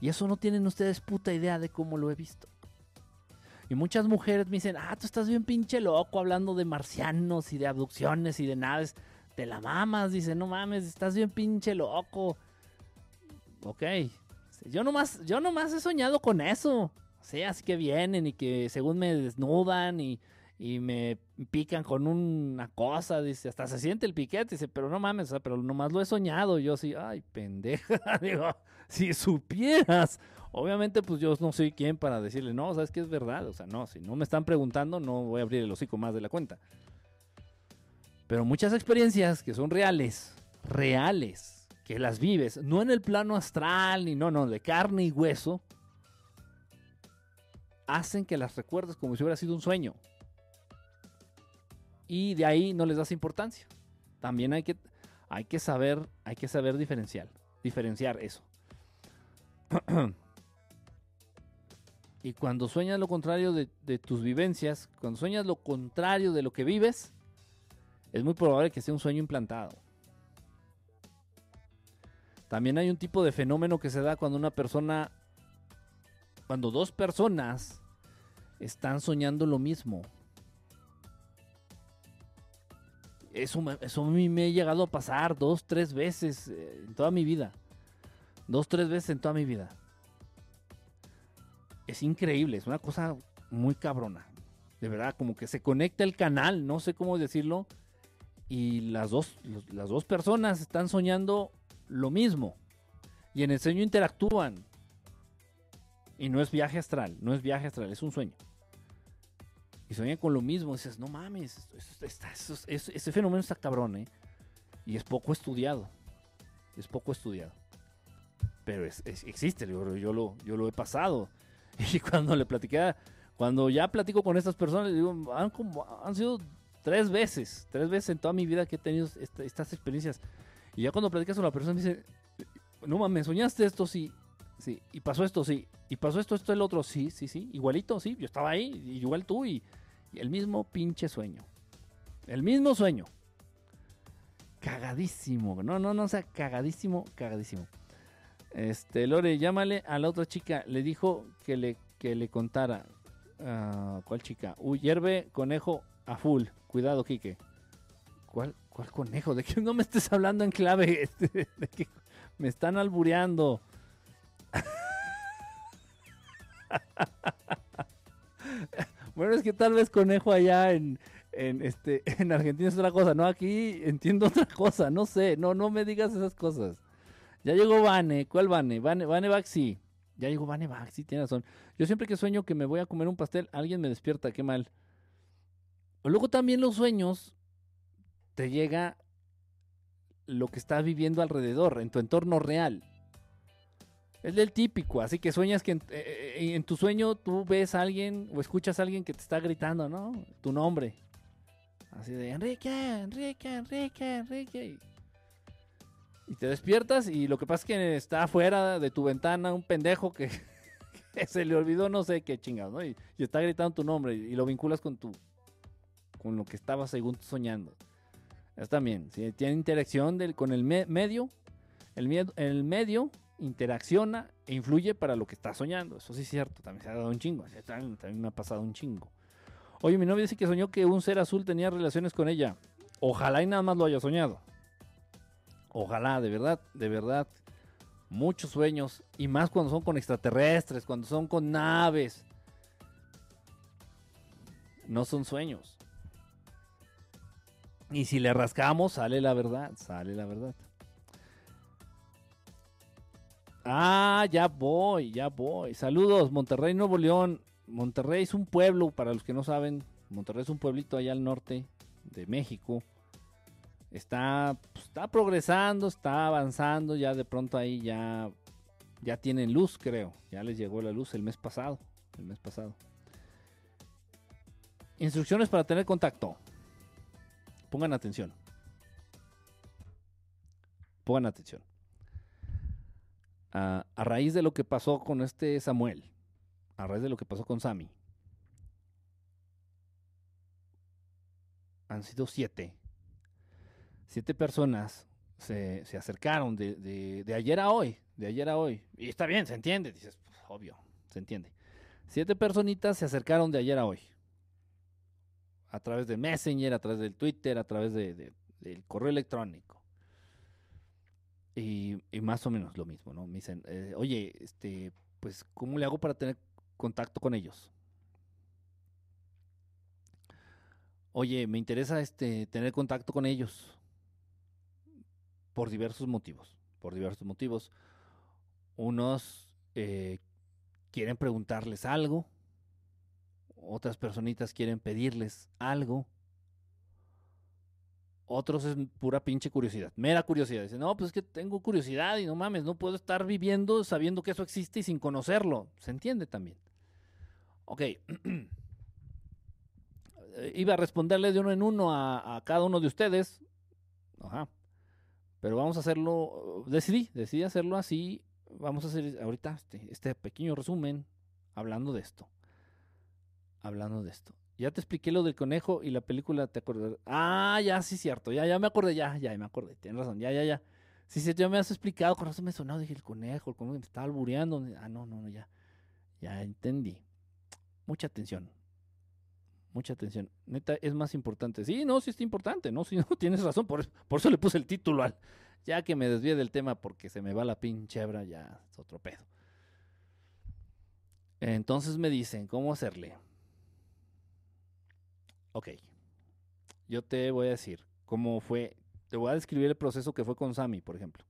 Y eso no tienen ustedes puta idea de cómo lo he visto. Y muchas mujeres me dicen, ah, tú estás bien pinche loco hablando de marcianos y de abducciones y de naves. Te la mamas, dice, no mames, estás bien pinche loco. Ok, yo nomás, yo nomás he soñado con eso. Sí, así que vienen y que según me desnudan y, y me pican con una cosa, dice, hasta se siente el piquete, dice, pero no mames, o sea, pero nomás lo he soñado. Yo sí, ay, pendeja, digo, si supieras. Obviamente, pues yo no soy quien para decirle, no, sabes que es verdad, o sea, no, si no me están preguntando, no voy a abrir el hocico más de la cuenta. Pero muchas experiencias que son reales, reales, que las vives, no en el plano astral, ni no, no, de carne y hueso, hacen que las recuerdes como si hubiera sido un sueño y de ahí no les das importancia. También hay que, hay que saber, hay que saber diferenciar, diferenciar eso. y cuando sueñas lo contrario de, tus vivencias, cuando sueñas lo contrario de lo que vives, es muy probable que sea un sueño implantado. También hay un tipo de fenómeno que se da cuando una persona, cuando dos personas están soñando lo mismo. Eso, a mí me ha llegado a pasar dos, tres veces eh, en toda mi vida. Dos, tres veces en toda mi vida. Es increíble, es una cosa muy cabrona. De verdad, como que se conecta el canal, no sé cómo decirlo. Y las dos, las dos personas están soñando lo mismo. Y en el sueño interactúan. Y no es viaje astral, no es viaje astral, es un sueño y sueña con lo mismo. dices, no mames, ese fenómeno está cabrón, ¿eh? Y es poco estudiado. Es poco estudiado. Pero existe, yo, lo, yo lo he pasado. Y cuando le platiqué, cuando ya platico con estas personas, digo, han sido tres veces, tres veces en toda mi vida que he tenido estas experiencias. Y ya cuando platicas con la persona, dice, no mames, soñaste esto, sí, sí, y pasó esto, sí, y pasó esto, esto, el otro, sí, sí, sí, igualito, sí, yo estaba ahí, igual tú, y el mismo pinche sueño. El mismo sueño. Cagadísimo. No, no, no, o sea, cagadísimo, cagadísimo. Este, Lore, llámale a la otra chica. Le dijo que le, que le contara. Uh, ¿Cuál chica? Uy, hierve conejo a full. Cuidado, Quique. ¿Cuál, ¿Cuál conejo? ¿De qué no me estés hablando en clave? Este, ¿De qué? Me están albureando. Bueno, es que tal vez conejo allá en, este, en Argentina es otra cosa, ¿no? Aquí entiendo otra cosa, no sé, no, no me digas esas cosas. Ya llegó Vane, ¿cuál Vane? Vane, Vane Baxi. Ya llegó Vane Baxi, tiene razón. Yo siempre que sueño que me voy a comer un pastel, alguien me despierta, qué mal. Luego también los sueños te llega lo que estás viviendo alrededor, en tu entorno real. Es del típico, así que sueñas que eh, eh, en, tu sueño tú ves a alguien o escuchas a alguien que te está gritando, ¿no? Tu nombre. Así de Enrique, Enrique, Enrique, Enrique. Y te despiertas y lo que pasa es que está afuera de tu ventana un pendejo que, se le olvidó no sé qué chingado, ¿no? Y, está gritando tu nombre y, lo vinculas con tu con lo que estabas según soñando. También, si tiene interacción con el medio, el, el medio interacciona e influye para lo que está soñando. Eso sí es cierto, también se ha dado un chingo. También, me ha pasado un chingo. Oye, mi novia dice que soñó que un ser azul tenía relaciones con ella. Ojalá y nada más lo haya soñado. Ojalá, de verdad, de verdad. Muchos sueños. Y más cuando son con extraterrestres, cuando son con naves. No son sueños. Y si le rascamos, sale la verdad, sale la verdad. Ah, ya voy, ya voy. Saludos, Monterrey, Nuevo León. Monterrey es un pueblo, para los que no saben. Monterrey es un pueblito allá al norte de México. Está, pues, está progresando, está avanzando. Ya de pronto ahí ya, ya tienen luz, creo. Ya les llegó la luz el mes pasado. El mes pasado. Instrucciones para tener contacto. Pongan atención. Pongan atención a, raíz de lo que pasó con este Samuel, a raíz de lo que pasó con Sammy, han sido siete. Siete personas se, acercaron de, ayer a hoy, de ayer a hoy. Y está bien, se entiende, dices, pues, obvio, se entiende. Siete personitas se acercaron de ayer a hoy. A través de Messenger, a través del Twitter, a través de, del correo electrónico. Y, más o menos lo mismo, ¿no? Me dicen, eh, oye, este, pues, ¿cómo le hago para tener contacto con ellos? oye, me interesa este, tener contacto con ellos por diversos motivos, por diversos motivos. Unos eh, quieren preguntarles algo, otras personitas quieren pedirles algo, otros es pura pinche curiosidad, mera curiosidad. Dicen, no, pues es que tengo curiosidad y no mames, no puedo estar viviendo sabiendo que eso existe y sin conocerlo. Se entiende también. Ok. Iba a responderle de uno en uno a, cada uno de ustedes. Ajá. Pero vamos a hacerlo, decidí, decidí hacerlo así. Vamos a hacer ahorita este, este pequeño resumen hablando de esto. Hablando de esto. Ya te expliqué lo del conejo y la película, ¿te acuerdas? Ah, ya, sí, cierto. Ya, ya me acordé, ya, ya me acordé. Tienes razón, ya, ya, ya. Sí, sí, ya me has explicado, con razón me sonó, dije el conejo, el conejo me estaba albureando. Ah, no, no, no, ya. Ya entendí. Mucha atención. Mucha atención. Neta, es más importante. Sí, no, sí está importante, ¿no? Sí, no, tienes razón. Por, por eso le puse el título al. Ya que me desvíe del tema porque se me va la pinche hebra, ya es otro pedo. Entonces me dicen, ¿cómo hacerle? Ok. Yo te voy a decir cómo fue. Te voy a describir el proceso que fue con Sammy, por ejemplo.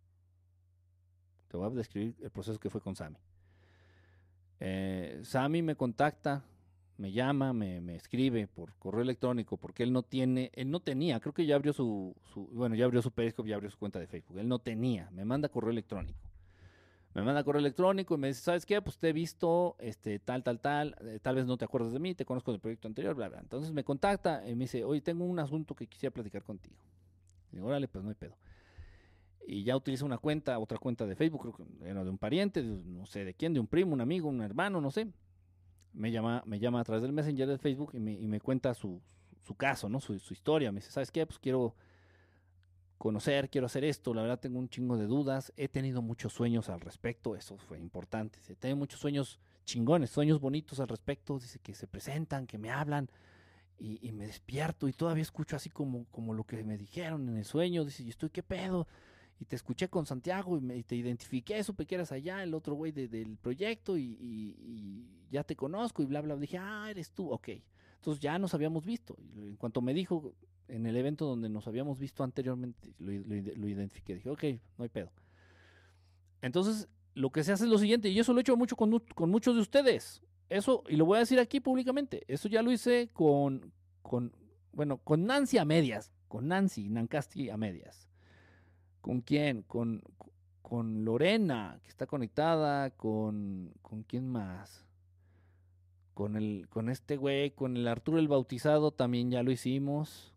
Te voy a describir el proceso que fue con Sammy. Eh, Sammy me contacta, me llama, me, escribe por correo electrónico, porque él no tiene, él no tenía, creo que ya abrió su, su, bueno, ya abrió su Periscope, ya abrió su cuenta de Facebook. Él no tenía, me manda correo electrónico me manda correo electrónico y me dice, ¿sabes qué? Pues te he visto, este, tal, tal, tal, eh, tal vez no te acuerdas de mí, te conozco del proyecto anterior, bla, bla. Entonces me contacta y me dice, oye, tengo un asunto que quisiera platicar contigo. Y digo, órale, pues no hay pedo. Y ya utiliza una cuenta, otra cuenta de Facebook, creo que era de un pariente, no sé de quién, de un primo, un amigo, un hermano, no sé. Me llama, me llama a través del Messenger de Facebook y me, y me cuenta su, su caso, ¿no? Su, su historia. Me dice, ¿sabes qué? Pues quiero conocer, quiero hacer esto, la verdad tengo un chingo de dudas, he tenido muchos sueños al respecto, eso fue importante, tengo muchos sueños chingones, sueños bonitos al respecto, dice que se presentan, que me hablan y, me despierto y todavía escucho así como, como lo que me dijeron en el sueño, dice, y estoy qué pedo, y te escuché con Santiago y, me, te identifiqué, supe que eras allá, el otro güey del proyecto y, y, ya te conozco y bla, bla, dije, ah, eres tú, ok. Entonces ya nos habíamos visto. Y en cuanto me dijo, en el evento donde nos habíamos visto anteriormente, lo, identifiqué. Dije, ok, no hay pedo. Entonces, lo que se hace es lo siguiente, y eso lo he hecho mucho con, muchos de ustedes. Eso, y lo voy a decir aquí públicamente, eso ya lo hice con, con bueno, con Nancy a medias, con Nancy Nancasti a medias. ¿Con quién? Con, con Lorena, que está conectada, con, con quién más con el con este güey, con el Arturo el Bautizado también ya lo hicimos.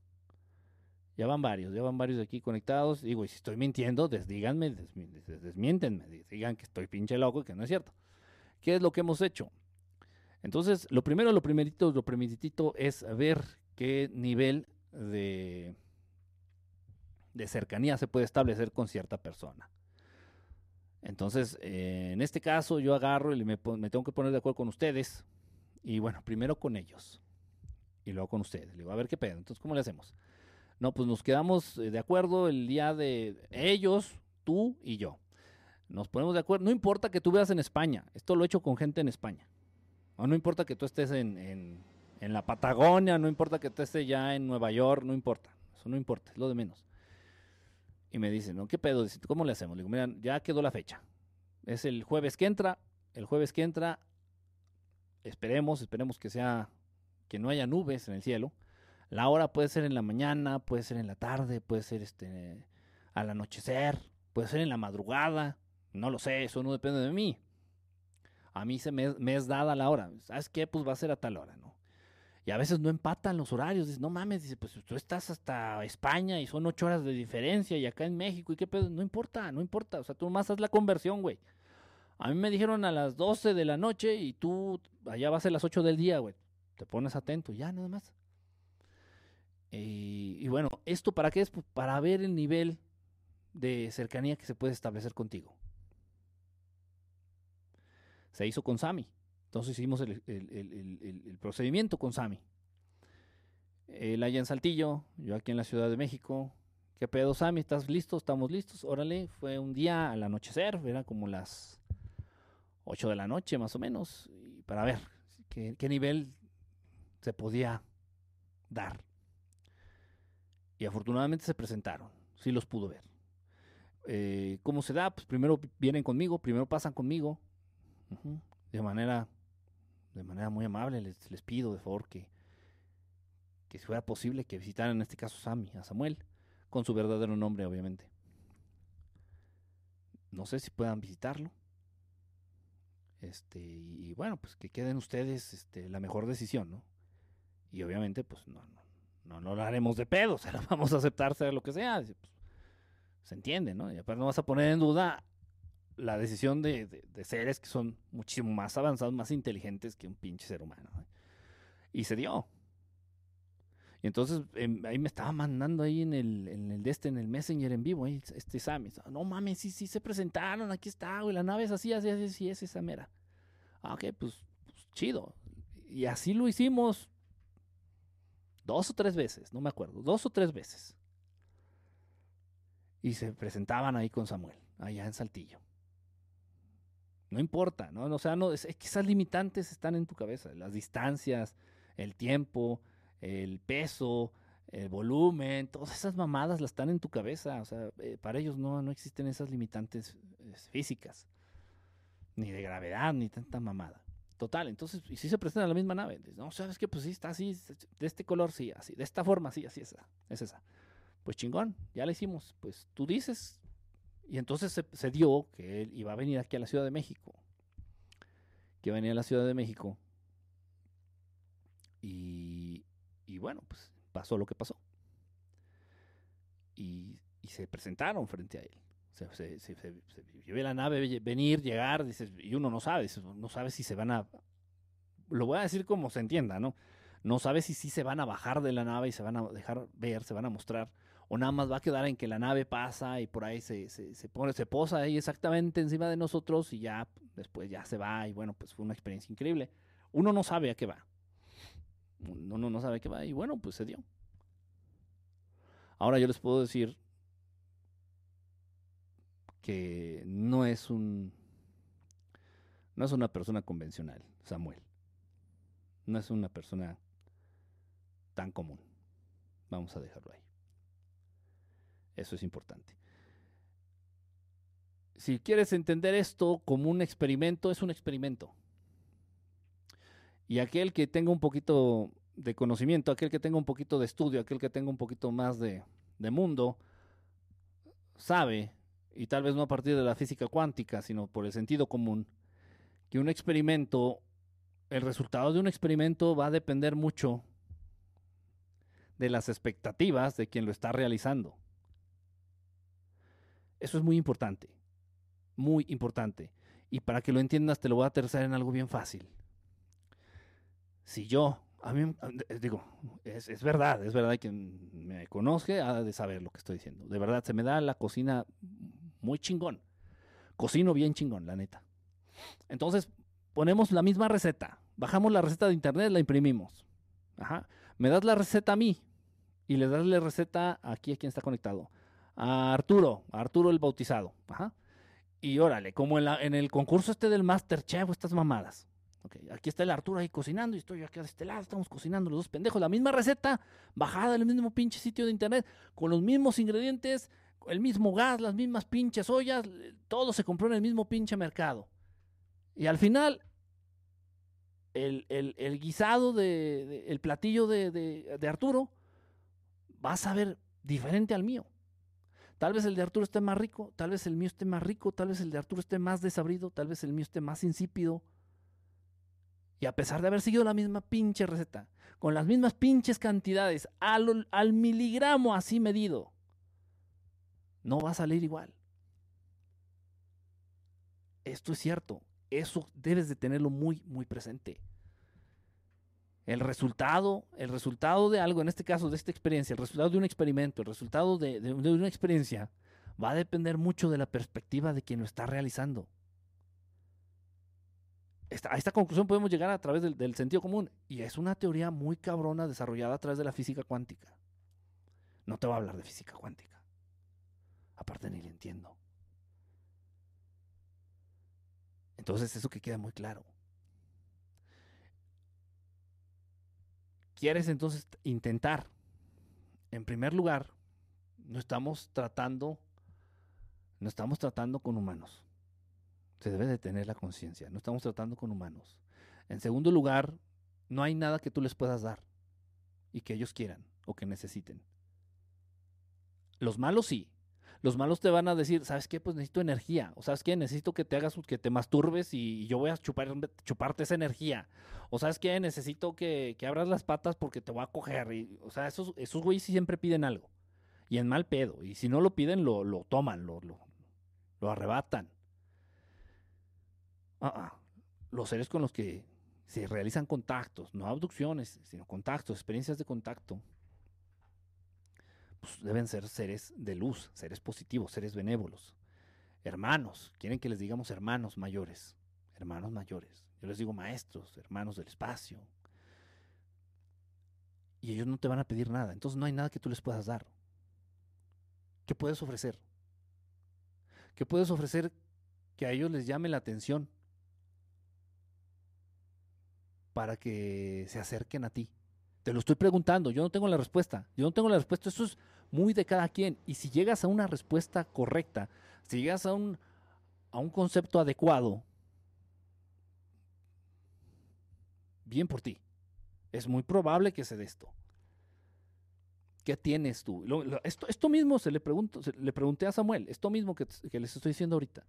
Ya van varios, ya van varios de aquí conectados. Digo, y si estoy mintiendo, díganme, desmiéntenme, digan que estoy pinche loco y que no es cierto. ¿Qué es lo que hemos hecho? Entonces, lo primero, lo primerito, lo primeritito es ver qué nivel de, de cercanía se puede establecer con cierta persona. Entonces, eh, en este caso, yo agarro y me, me, tengo que poner de acuerdo con ustedes. Y bueno, primero con ellos. Y luego con ustedes. Le digo, a ver qué pedo. Entonces, ¿cómo le hacemos? No, pues nos quedamos eh, de acuerdo el día de ellos, tú y yo. Nos ponemos de acuerdo. No importa que tú veas en España. Esto lo he hecho con gente en España. O no importa que tú estés en, en, la Patagonia, no importa que tú estés ya en Nueva York, no importa. Eso no importa, es lo de menos. Y me dicen, ¿no? ¿Qué pedo? ¿Cómo le hacemos? Le digo, mira, ya quedó la fecha. Es el jueves que entra. El jueves que entra, esperemos, esperemos que sea, que no haya nubes en el cielo. La hora puede ser en la mañana, puede ser en la tarde, puede ser este al anochecer, puede ser en la madrugada, no lo sé, eso no depende de mí. A mí se me, es dada la hora. ¿Sabes qué? Pues va a ser a tal hora, ¿no? Y a veces no empatan los horarios. Dice, no mames, dice, pues tú estás hasta España y son ocho horas de diferencia y acá en México y qué pedo. No importa, no importa. O sea, tú más haz la conversión, güey. A mí me dijeron a las 12 de la noche y tú allá va a las 8 del día, güey. Te pones atento, ya nada más. Y, bueno, ¿esto para qué es? Pues para ver el nivel de cercanía que se puede establecer contigo. Se hizo con Sami. Entonces hicimos el, procedimiento con Sami. Él allá en Saltillo, yo aquí en la Ciudad de México. ¿Qué pedo, Sami? ¿Estás listo? ¿Estamos listos? Órale, fue un día al anochecer, era como las 8 de la noche más o menos, para ver qué nivel se podía dar. Y afortunadamente se presentaron, sí los pudo ver. Eh, ¿Cómo se da? Pues primero vienen conmigo, primero pasan conmigo, de manera de manera muy amable les, les pido de favor que, que si fuera posible que visitaran en este caso Sammy, a Samuel, con su verdadero nombre obviamente. No sé si puedan visitarlo. Este, y, bueno, pues que queden ustedes este, la mejor decisión, ¿no? Y obviamente, pues no, no, no, no lo haremos de pedo, o sea, vamos a aceptar sea lo que sea. Pues, se entiende, ¿no? Y aparte no vas a poner en duda la decisión de, seres que son muchísimo más avanzados, más inteligentes que un pinche ser humano. Y se dio. Y entonces em, ahí me estaba mandando ahí en el, en el este, en el Messenger en vivo, ahí, este Sammy. No mames, sí, sí se presentaron, aquí está, güey, la nave es así, así, así, así, es esa mera. Ah, ok, pues, pues chido. Y así lo hicimos dos o tres veces, no me acuerdo, dos o tres veces. Y se presentaban ahí con Samuel, allá en Saltillo. No importa, ¿no? O sea, no, es, que esas limitantes están en tu cabeza, las distancias, el tiempo, el peso, el volumen, todas esas mamadas las están en tu cabeza. O sea, eh, para ellos no, no existen esas limitantes físicas, ni de gravedad, ni tanta mamada. Total, entonces, y si se presentan a la misma nave, no, sabes que pues sí, está así, de este color, sí, así, de esta forma, sí, así, esa, es esa. Pues chingón, ya la hicimos. Pues tú dices, y entonces se, dio que él iba a venir aquí a la Ciudad de México. Que venía a la Ciudad de México. Y, bueno, pues pasó lo que pasó. Y se presentaron frente a él. Se, se, la nave venir, llegar, dices, y uno no sabe, no sabe si se van a... Lo voy a decir como se entienda, ¿no? No sabe si sí se van a bajar de la nave y se van a dejar ver, se van a mostrar o nada más va a quedar en que la nave pasa y por ahí se, se, pone, se posa ahí exactamente encima de nosotros y ya después ya se va y bueno, pues fue una experiencia increíble. Uno no sabe a qué va. Uno no sabe a qué va y bueno, pues se dio. Ahora yo les puedo decir que no es un no es una persona convencional, Samuel. No es una persona tan común. Vamos a dejarlo ahí. Eso es importante. Si quieres entender esto como un experimento, es un experimento. Y aquel que tenga un poquito de conocimiento, aquel que tenga un poquito de estudio, aquel que tenga un poquito más de, mundo, sabe, y tal vez no a partir de la física cuántica, sino por el sentido común, que un experimento, el resultado de un experimento va a depender mucho de las expectativas de quien lo está realizando. Eso es muy importante, muy importante. Y para que lo entiendas, te lo voy a aterrizar en algo bien fácil. Si yo, a mí, digo, es, verdad, es verdad que me conozca, ha de saber lo que estoy diciendo. De verdad, se me da la cocina muy chingón. Cocino bien chingón, la neta. Entonces, ponemos la misma receta. Bajamos la receta de internet, la imprimimos. Me das la receta a mí y le das la receta aquí a quien está conectado a Arturo, a Arturo el bautizado. Ajá. Y órale, como en, el concurso este del Masterchef, estas mamadas. Okay, aquí está el Arturo ahí cocinando y estoy aquí de este lado, estamos cocinando los dos pendejos, la misma receta, bajada del mismo pinche sitio de internet, con los mismos ingredientes, el mismo gas, las mismas pinches ollas, todo se compró en el mismo pinche mercado. Y al final, el, el, guisado, de, el platillo de, de, de Arturo, va a saber diferente al mío. Tal vez el de Arturo esté más rico, tal vez el mío esté más rico, tal vez el de Arturo esté más desabrido, tal vez el mío esté más insípido. Y a pesar de haber seguido la misma pinche receta, con las mismas pinches cantidades, al, al miligramo así medido, no va a salir igual. Esto es cierto, eso debes de tenerlo muy, muy presente. El resultado, el resultado de algo, en este caso de esta experiencia, el resultado de un experimento, el resultado de, una experiencia, va a depender mucho de la perspectiva de quien lo está realizando. a esta conclusión podemos llegar a través del, del, sentido común. Y es una teoría muy cabrona desarrollada a través de la física cuántica. No te voy a hablar de física cuántica. Aparte ni le entiendo. Entonces eso que queda muy claro. quieres entonces intentar en primer lugar, no estamos tratando, no estamos tratando con humanos. Se debe de tener la conciencia, no estamos tratando con humanos. En segundo lugar, no hay nada que tú les puedas dar y que ellos quieran o que necesiten. Los malos sí. Los malos te van a decir, ¿sabes qué? Pues necesito energía. O ¿sabes qué? Necesito que te hagas, que te masturbes y yo voy a chupar, chuparte esa energía. O ¿sabes qué? Necesito que, abras las patas porque te voy a coger. O sea, esos, esos güeyes siempre piden algo. Y en mal pedo. Y si no lo piden, lo, toman, lo, arrebatan. Ah. Los seres con los que se realizan contactos, no abducciones, sino contactos, experiencias de contacto, pues deben ser seres de luz, seres positivos, seres benévolos. Hermanos, quieren que les digamos hermanos mayores, hermanos mayores. Yo les digo maestros, hermanos del espacio. Y ellos no te van a pedir nada, entonces no hay nada que tú les puedas dar. ¿Qué puedes ofrecer? ¿Qué puedes ofrecer que a ellos les llame la atención para que se acerquen a ti? Te lo estoy preguntando, yo no tengo la respuesta. Yo no tengo la respuesta. Eso es muy de cada quien. Y si llegas a una respuesta correcta, si llegas a un, a un concepto adecuado, bien por ti. Es muy probable que se dé esto. ¿Qué tienes tú? esto, esto, mismo se le, pregunto, le pregunté a Samuel, esto mismo que, que les estoy diciendo ahorita.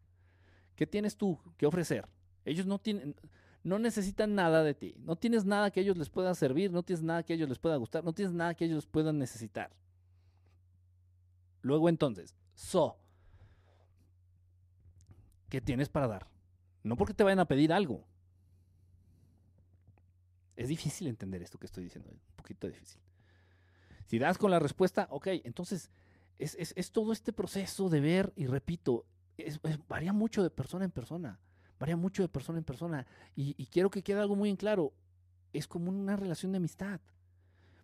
¿Qué tienes tú que ofrecer? Ellos no tienen, no necesitan nada de ti. No tienes nada que ellos les pueda servir, no tienes nada que ellos les pueda gustar, no tienes nada que ellos puedan necesitar. Luego entonces, so, ¿qué tienes para dar? No porque te vayan a pedir algo. Es difícil entender esto que estoy diciendo, un poquito difícil. Si das con la respuesta, ok, entonces es, todo este proceso de ver, y repito, varía mucho de persona en persona varía mucho de persona en persona. Y, quiero que quede algo muy en claro. Es como una relación de amistad.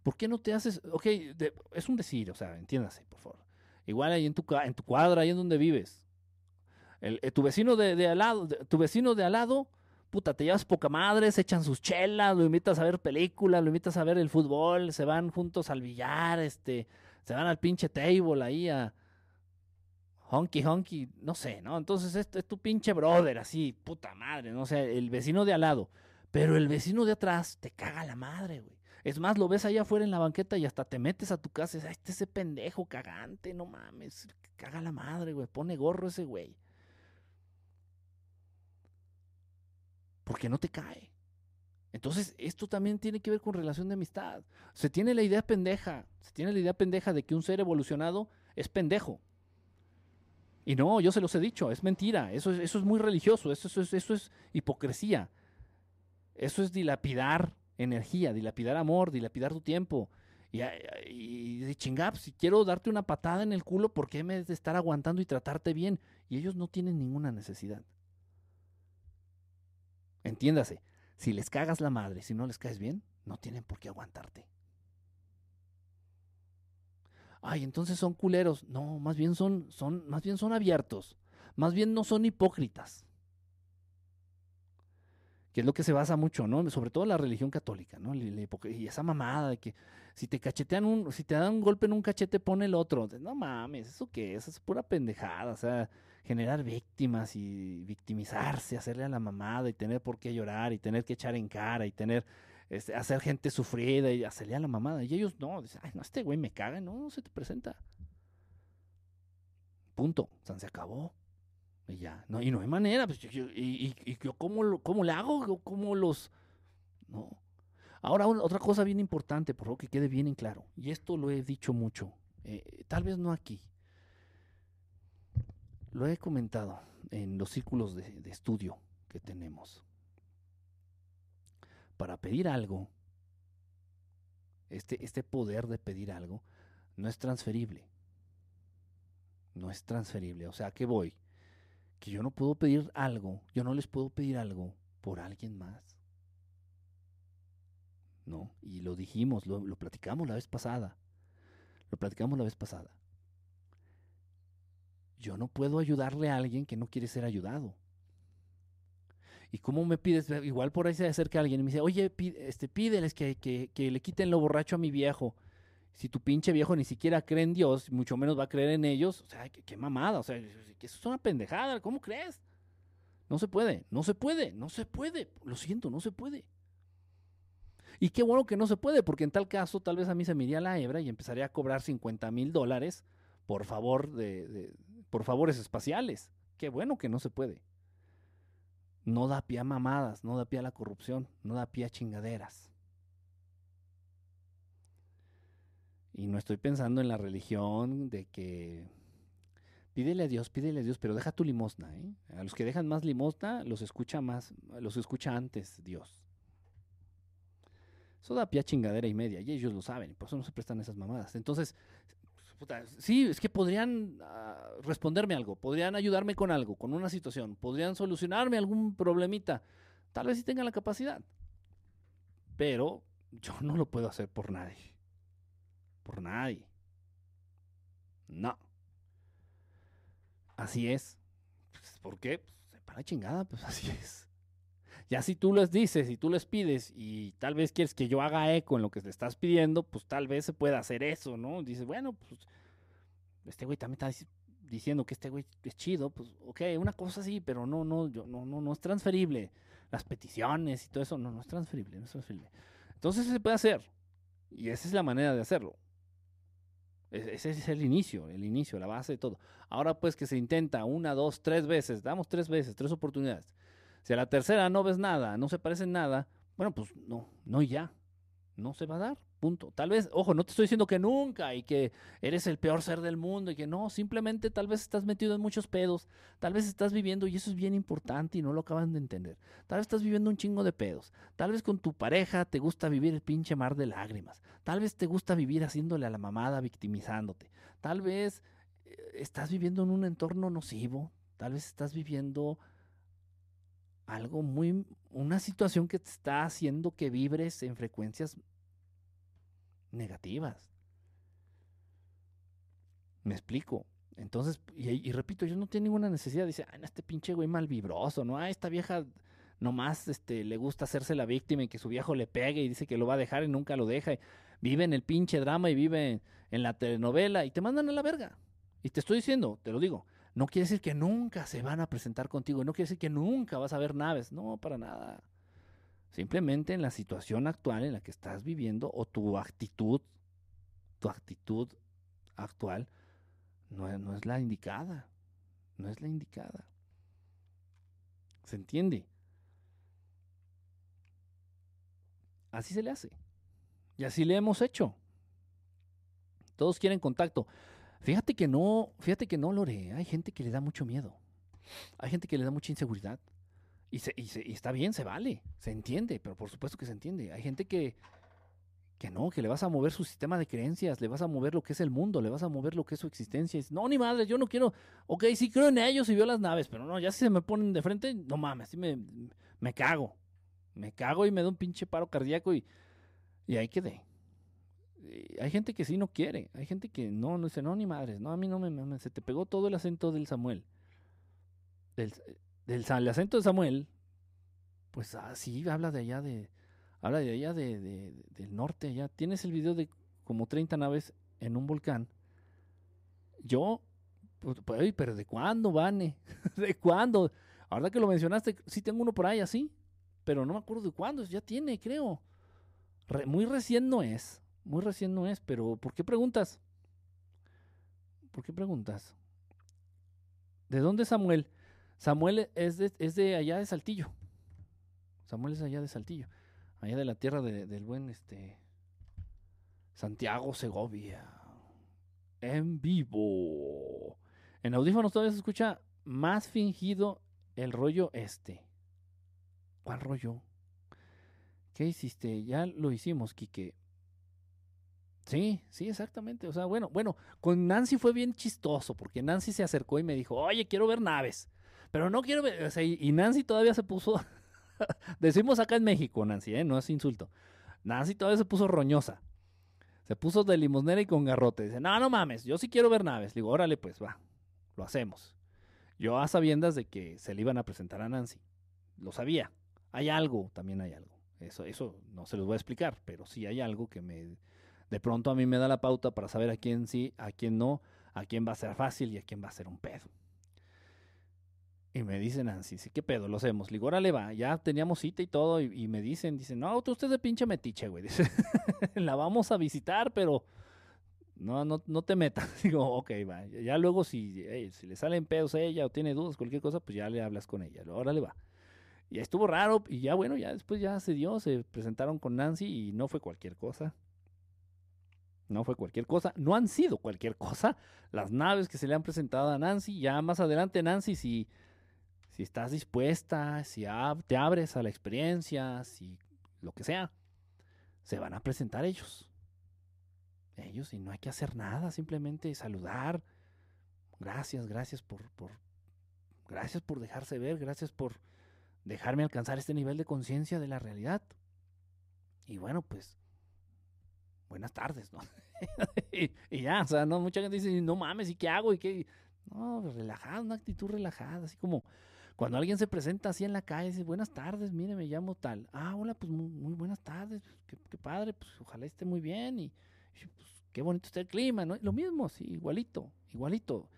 ¿Por qué no te haces? Ok, es un decir, o sea, entiéndase, por favor. Igual ahí en tu, en tu cuadra, ahí en donde vives. El, eh, tu vecino de, al lado, tu vecino de al lado, puta, te llevas poca madre, se echan sus chelas, lo invitas a ver películas, lo invitas a ver el fútbol, se van juntos al billar, este, se van al pinche table ahí a, honky honky, no sé, ¿no? Entonces esto es tu pinche brother, así, puta madre, no sé, el vecino de al lado. Pero el vecino de atrás te caga la madre, güey. Es más, lo ves allá afuera en la banqueta y hasta te metes a tu casa y dices, este ese pendejo cagante, no mames, caga la madre, güey, pone gorro ese güey. Porque no te cae. Entonces, esto también tiene que ver con relación de amistad. Se tiene la idea pendeja, se tiene la idea pendeja de que un ser evolucionado es pendejo. Y no, yo se los he dicho, es mentira, eso, eso es muy religioso, eso, eso es hipocresía. Eso es dilapidar energía, dilapidar amor, dilapidar tu tiempo. Y, y, chingap, si quiero darte una patada en el culo, ¿por qué me de estar aguantando y tratarte bien? Y ellos no tienen ninguna necesidad. Entiéndase, si les cagas la madre, si no les caes bien, no tienen por qué aguantarte ay, entonces son culeros. No, más bien son, son, más bien son abiertos. Más bien no son hipócritas. Que es lo que se basa mucho, ¿no? Sobre todo la religión católica, ¿no? Y esa mamada de que si te cachetean un, si te dan un golpe en un cachete, pone el otro. No mames, ¿eso qué es? Es pura pendejada. O sea, generar víctimas y victimizarse, hacerle a la mamada y tener por qué llorar y tener que echar en cara y tener este, hacer gente sufrida y hacerle a la mamada. Y ellos no, dicen, ay, no, este güey me caga, no, no se te presenta. Punto, o se acabó. Y ya, no, y no hay manera, pues, y, y, y, yo cómo, cómo le hago, cómo los... No. Ahora, otra cosa bien importante, por favor, que quede bien en claro, y esto lo he dicho mucho, eh, tal vez no aquí, lo he comentado en los círculos de estudio que tenemos para pedir algo, este, este poder de pedir algo, no es transferible. No es transferible. O sea, que voy? Que yo no puedo pedir algo, yo no les puedo pedir algo por alguien más. ¿No? Y lo dijimos, lo, platicamos la vez pasada. Lo platicamos la vez pasada. Yo no puedo ayudarle a alguien que no quiere ser ayudado. ¿Y cómo me pides? Igual por ahí se acerca alguien y me dice, oye, este, pídeles que, que, que le quiten lo borracho a mi viejo. Si tu pinche viejo ni siquiera cree en Dios, mucho menos va a creer en ellos, o sea, qué, mamada, o sea, eso es una pendejada, ¿cómo crees? No se puede, no se puede, no se puede, lo siento, no se puede. Y qué bueno que no se puede, porque en tal caso tal vez a mí se me iría la hebra y empezaría a cobrar 50 mil dólares por favor de, por favores espaciales. Qué bueno que no se puede. No da pie a mamadas, no da pie a la corrupción, no da pie a chingaderas. Y no estoy pensando en la religión de que pídele a Dios, pídele a Dios, pero deja tu limosna, ¿eh? A los que dejan más limosna los escucha más, los escucha antes Dios. Eso da pie a chingadera y media, y ellos lo saben, por eso no se prestan esas mamadas. Entonces, sí, es que podrían ah, responderme algo, podrían ayudarme con algo, con una situación, podrían solucionarme algún problemita. Tal vez sí tengan la capacidad, pero yo no lo puedo hacer por nadie. Por nadie. No. Así es. Pues, ¿Por qué? Pues, se para chingada, pues así es. Ya si tú les dices y tú les pides y tal vez quieres que yo haga eco en lo que te estás pidiendo, pues tal vez se pueda hacer eso, ¿no? Dices, bueno, pues este güey también está diciendo que este güey es chido, pues ok, una cosa así, pero no, no, yo, no, no, no es transferible. Las peticiones y todo eso, no, no es transferible, no es transferible. Entonces se puede hacer. Y esa es la manera de hacerlo. Ese es el inicio, el inicio, la base de todo. Ahora pues que se intenta una, dos, tres veces, damos tres veces, tres oportunidades. Si a la tercera no ves nada, no se parece nada, bueno, pues no, no ya. No se va a dar, punto. Tal vez, ojo, no te estoy diciendo que nunca y que eres el peor ser del mundo y que no, simplemente tal vez estás metido en muchos pedos, tal vez estás viviendo, y eso es bien importante y no lo acaban de entender, tal vez estás viviendo un chingo de pedos, tal vez con tu pareja te gusta vivir el pinche mar de lágrimas, tal vez te gusta vivir haciéndole a la mamada, victimizándote, tal vez eh, estás viviendo en un entorno nocivo, tal vez estás viviendo algo muy, una situación que te está haciendo que vibres en frecuencias negativas. Me explico. Entonces, y, repito, yo no tengo ninguna necesidad. Dice, ah, este pinche güey mal vibroso, ¿no? Ah, esta vieja nomás este, le gusta hacerse la víctima y que su viejo le pegue y dice que lo va a dejar y nunca lo deja. vive en el pinche drama y vive en la telenovela y te mandan a la verga. Y te estoy diciendo, te lo digo, no quiere decir que nunca se van a presentar contigo, no quiere decir que nunca vas a ver naves, no, para nada. Simplemente en la situación actual en la que estás viviendo o tu actitud, tu actitud actual no es, la indicada, no es la indicada. ¿Se entiende? Así se le hace. Y así le hemos hecho. Todos quieren contacto. Fíjate que no, fíjate que no, Lore. Hay gente que le da mucho miedo. Hay gente que le da mucha inseguridad. Y, se, y, está bien, se vale, se entiende, pero por supuesto que se entiende. Hay gente que, que no, que le vas a mover su sistema de creencias, le vas a mover lo que es el mundo, le vas a mover lo que es su existencia. No, ni madre, yo no quiero. Ok, sí creo en ellos y veo las naves, pero no, ya si se me ponen de frente, no mames, así me, me cago. Me cago y me da un pinche paro cardíaco y, y ahí quedé. Hay gente que sí no quiere, hay gente que no, no dice, no, ni madres, no, a mí no me, se te pegó todo el acento del Samuel. Del el acento de Samuel, pues así habla de allá de, habla de allá de, del norte, allá. Tienes el video de como 30 naves en un volcán. Yo, pues, pues pero ¿de cuándo, Vane? ¿De cuándo? Ahora que lo mencionaste, sí tengo uno por ahí así, pero no me acuerdo de cuándo, ya tiene, creo. muy recién no es. Muy recién no es, pero ¿por qué preguntas? ¿Por qué preguntas? ¿De dónde Samuel? Samuel es de, es de allá de Saltillo. Samuel es allá de Saltillo. Allá de la tierra del buen este Santiago Segovia. En vivo. En audífonos todavía se escucha más fingido el rollo este. ¿Cuál rollo? ¿Qué hiciste? Ya lo hicimos, Quique. Sí, sí, exactamente. O sea, bueno, bueno, con Nancy fue bien chistoso, porque Nancy se acercó y me dijo, oye, quiero ver naves, pero no quiero ver, o sea, y Nancy todavía se puso, decimos acá en México, Nancy, ¿eh? no es insulto, Nancy todavía se puso roñosa, se puso de limonera y con garrote, dice, no, no mames, yo sí quiero ver naves, digo, órale, pues va, lo hacemos. Yo a sabiendas de que se le iban a presentar a Nancy, lo sabía, hay algo, también hay algo, eso, eso no se los voy a explicar, pero sí hay algo que me de pronto a mí me da la pauta para saber a quién sí, a quién no, a quién va a ser fácil y a quién va a ser un pedo. Y me dicen Nancy, sí, ¿qué pedo? Lo hacemos. Le va, ya teníamos cita y todo. Y, me dicen, dicen, no, tú usted de pinche metiche, güey. La vamos a visitar, pero no, no, no te metas. Digo, ok, va. Ya luego si, si le salen pedos a ella o tiene dudas, cualquier cosa, pues ya le hablas con ella. Órale, va. Y estuvo raro. Y ya, bueno, ya después ya se dio. Se presentaron con Nancy y no fue cualquier cosa. No fue cualquier cosa. No han sido cualquier cosa. Las naves que se le han presentado a Nancy. Ya más adelante, Nancy, si si estás dispuesta, si te abres a la experiencia, si lo que sea, se van a presentar ellos. Ellos, y no hay que hacer nada, simplemente saludar. Gracias, gracias por, por gracias por dejarse ver, gracias por dejarme alcanzar este nivel de conciencia de la realidad. Y bueno, pues, buenas tardes, ¿no? y, y, ya, o sea, no, mucha gente dice, no mames, ¿y qué hago? ¿Y qué? No, relajada, una actitud relajada, así como, cuando alguien se presenta así en la calle, dice, buenas tardes, mire, me llamo tal. Ah, hola, pues muy, buenas tardes, qué, padre, pues ojalá esté muy bien y, pues, qué bonito está el clima, ¿no? Lo mismo, sí, igualito, igualito.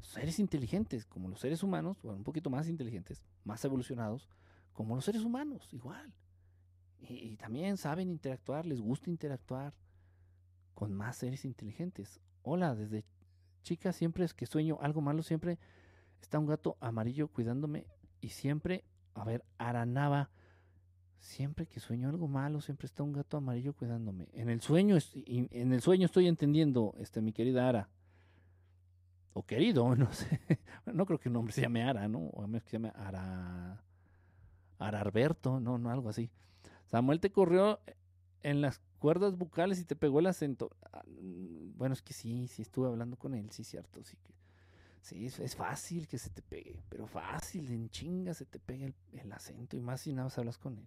Seres inteligentes, como los seres humanos, bueno, un poquito más inteligentes, más evolucionados, como los seres humanos, igual. Y, y también saben interactuar, les gusta interactuar con más seres inteligentes. Hola, desde chica siempre es que sueño algo malo, siempre está un gato amarillo cuidándome y siempre, a ver, Aranaba, siempre que sueño algo malo, siempre está un gato amarillo cuidándome. En el sueño, en el sueño estoy entendiendo, este, mi querida Ara. O querido, no sé. No creo que un nombre se llame Ara, ¿no? O a menos que se llame Ara. Ararberto, no, no, algo así. Samuel te corrió en las cuerdas bucales y te pegó el acento. Ah, bueno, es que sí, sí estuve hablando con él, sí, cierto, sí que Sí, es, fácil que se te pegue, pero fácil, en chinga se te pega el, acento y más si nada más hablas con él.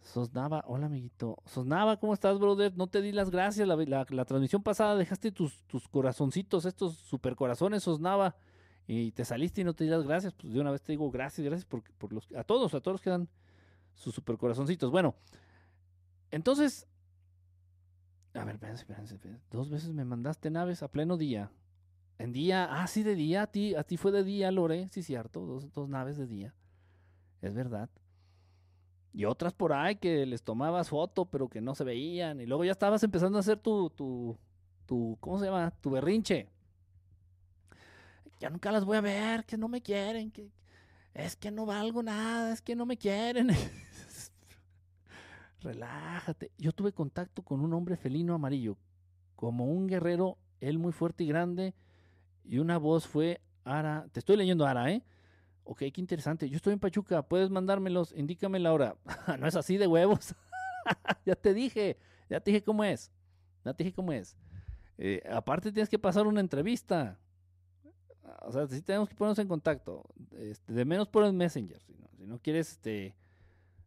Sosnava, hola amiguito. Sosnava, ¿cómo estás, brother? No te di las gracias. La, transmisión pasada dejaste tus, tus corazoncitos, estos super corazones, Sosnava, y te saliste y no te di las gracias. Pues de una vez te digo gracias, gracias por, por los, a todos, a todos los que dan sus super corazoncitos. Bueno, entonces, a ver, espérense, espérense, espérense. Dos veces me mandaste naves a pleno día. En día, ah, sí, de día, a ti, a ti fue de día, Lore, sí, cierto, dos, dos naves de día. Es verdad. Y otras por ahí que les tomabas foto, pero que no se veían. Y luego ya estabas empezando a hacer tu, tu, tu, ¿cómo se llama? Tu berrinche. Ya nunca las voy a ver, que no me quieren, que es que no valgo nada, es que no me quieren. Relájate. Yo tuve contacto con un hombre felino amarillo, como un guerrero, él muy fuerte y grande, y una voz fue Ara. Te estoy leyendo Ara, ¿eh? Ok, qué interesante. Yo estoy en Pachuca. Puedes mandármelos. Indícame la hora. no es así de huevos. ya te dije. Ya te dije cómo es. Ya te dije cómo es. Eh, aparte tienes que pasar una entrevista. O sea, sí tenemos que ponernos en contacto. Este, de menos por el Messenger. Si no, quieres, este,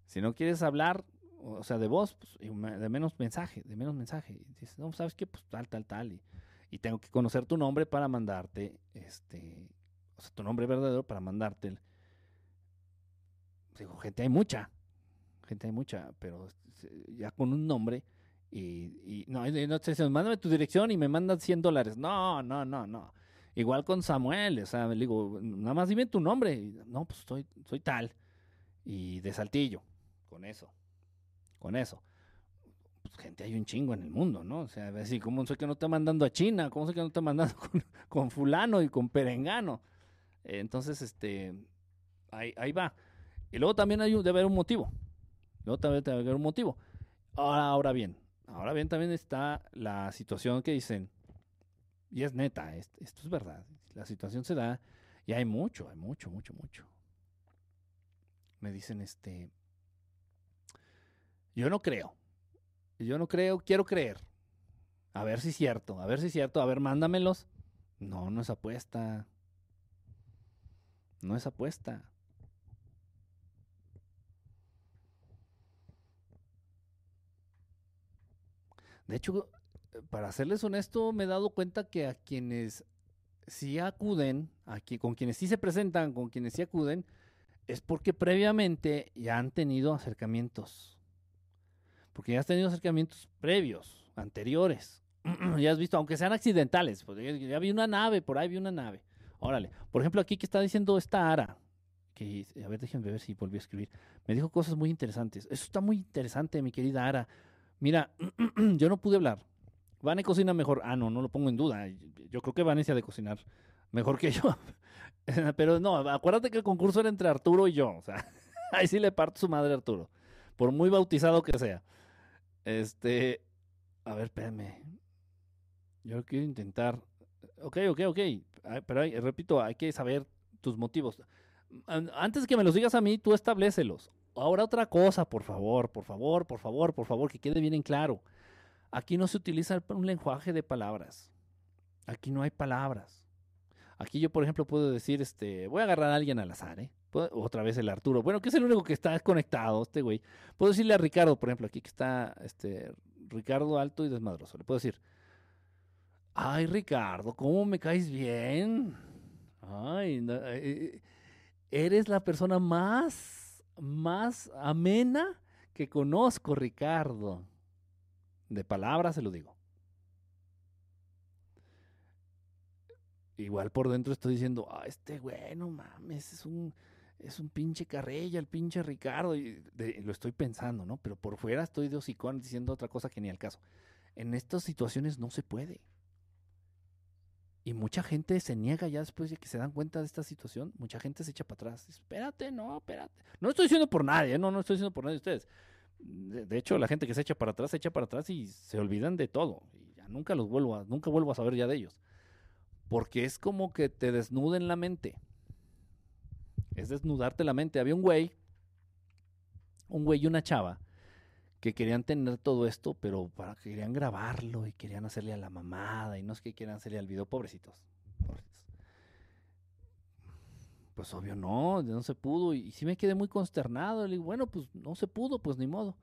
si no quieres hablar, o sea, de voz, pues, de menos mensaje, de menos mensaje. Y dices, no, ¿sabes qué? Pues tal, tal, tal. Y tengo que conocer tu nombre para mandarte, este, o sea, tu nombre verdadero para mandarte. Digo, gente hay mucha, gente hay mucha, pero ya con un nombre y, no, no te mándame tu dirección y me mandan 100 dólares. No, no, no, no. Igual con Samuel, o sea, le digo, nada más dime tu nombre. No, pues soy, soy tal. Y de Saltillo, con eso, con eso. Pues, gente hay un chingo en el mundo, ¿no? O sea, así, ¿cómo sé que no está mandando a China? ¿Cómo sé que no está mandando con, fulano y con perengano? entonces, este, ahí, ahí, va. Y luego también hay, debe haber un motivo. Luego también debe haber un motivo. Ahora, ahora bien, ahora bien también está la situación que dicen, y es neta, esto es verdad, la situación se da y hay mucho, hay mucho, mucho, mucho. Me dicen, este, yo no creo, yo no creo, quiero creer. A ver si es cierto, a ver si es cierto, a ver, mándamelos. No, no es apuesta. No es apuesta. De hecho, para serles honesto, me he dado cuenta que a quienes sí acuden, a con quienes sí se presentan, con quienes sí acuden, es porque previamente ya han tenido acercamientos porque ya has tenido acercamientos previos, anteriores. ya has visto, aunque sean accidentales, pues, ya, vi una nave, por ahí vi una nave. Órale, por ejemplo, aquí que está diciendo esta Ara, que, a ver, déjenme ver si volví a escribir. Me dijo cosas muy interesantes. Eso está muy interesante, mi querida Ara. Mira, yo no pude hablar. Vane cocina mejor. Ah, no, no lo pongo en duda. Yo creo que Vanessa de cocinar mejor que yo. Pero no, acuérdate que el concurso era entre Arturo y yo. O sea, ahí sí le parto su madre a Arturo. Por muy bautizado que sea. Este. A ver, espérame. Yo quiero intentar. Ok, ok, ok. Pero repito, hay que saber tus motivos. Antes que me los digas a mí, tú establecelos. Ahora otra cosa, por favor, por favor, por favor, por favor, que quede bien en claro. Aquí no se utiliza un lenguaje de palabras. Aquí no hay palabras. Aquí yo, por ejemplo, puedo decir, este, voy a agarrar a alguien al azar, ¿eh? Otra vez el Arturo. Bueno, que es el único que está conectado, este güey. Puedo decirle a Ricardo, por ejemplo, aquí que está, este, Ricardo alto y desmadroso. Le puedo decir, ay, Ricardo, ¿cómo me caes bien? Ay, eh, eh, eres la persona más, más amena que conozco, Ricardo. De palabras se lo digo. Igual por dentro estoy diciendo, ah, este güey, no mames, es un, es un pinche carrella, el pinche Ricardo. Y lo estoy pensando, ¿no? Pero por fuera estoy de hocicón diciendo otra cosa que ni al caso. En estas situaciones no se puede. Y mucha gente se niega ya después de que se dan cuenta de esta situación. Mucha gente se echa para atrás. Espérate, no, espérate. No estoy diciendo por nadie, no, no estoy diciendo por nadie de ustedes. De, hecho, la gente que se echa para atrás, se echa para atrás y se olvidan de todo. Nunca los vuelvo a, nunca vuelvo a saber ya de ellos. Porque es como que te desnuden la mente. Es desnudarte la mente. Había un güey, un güey y una chava que querían tener todo esto, pero para querían grabarlo y querían hacerle a la mamada y no es que quieran hacerle al video, pobrecitos. Pues obvio no, no se pudo y, sí me quedé muy consternado. Le digo, bueno, pues no se pudo, pues ni modo.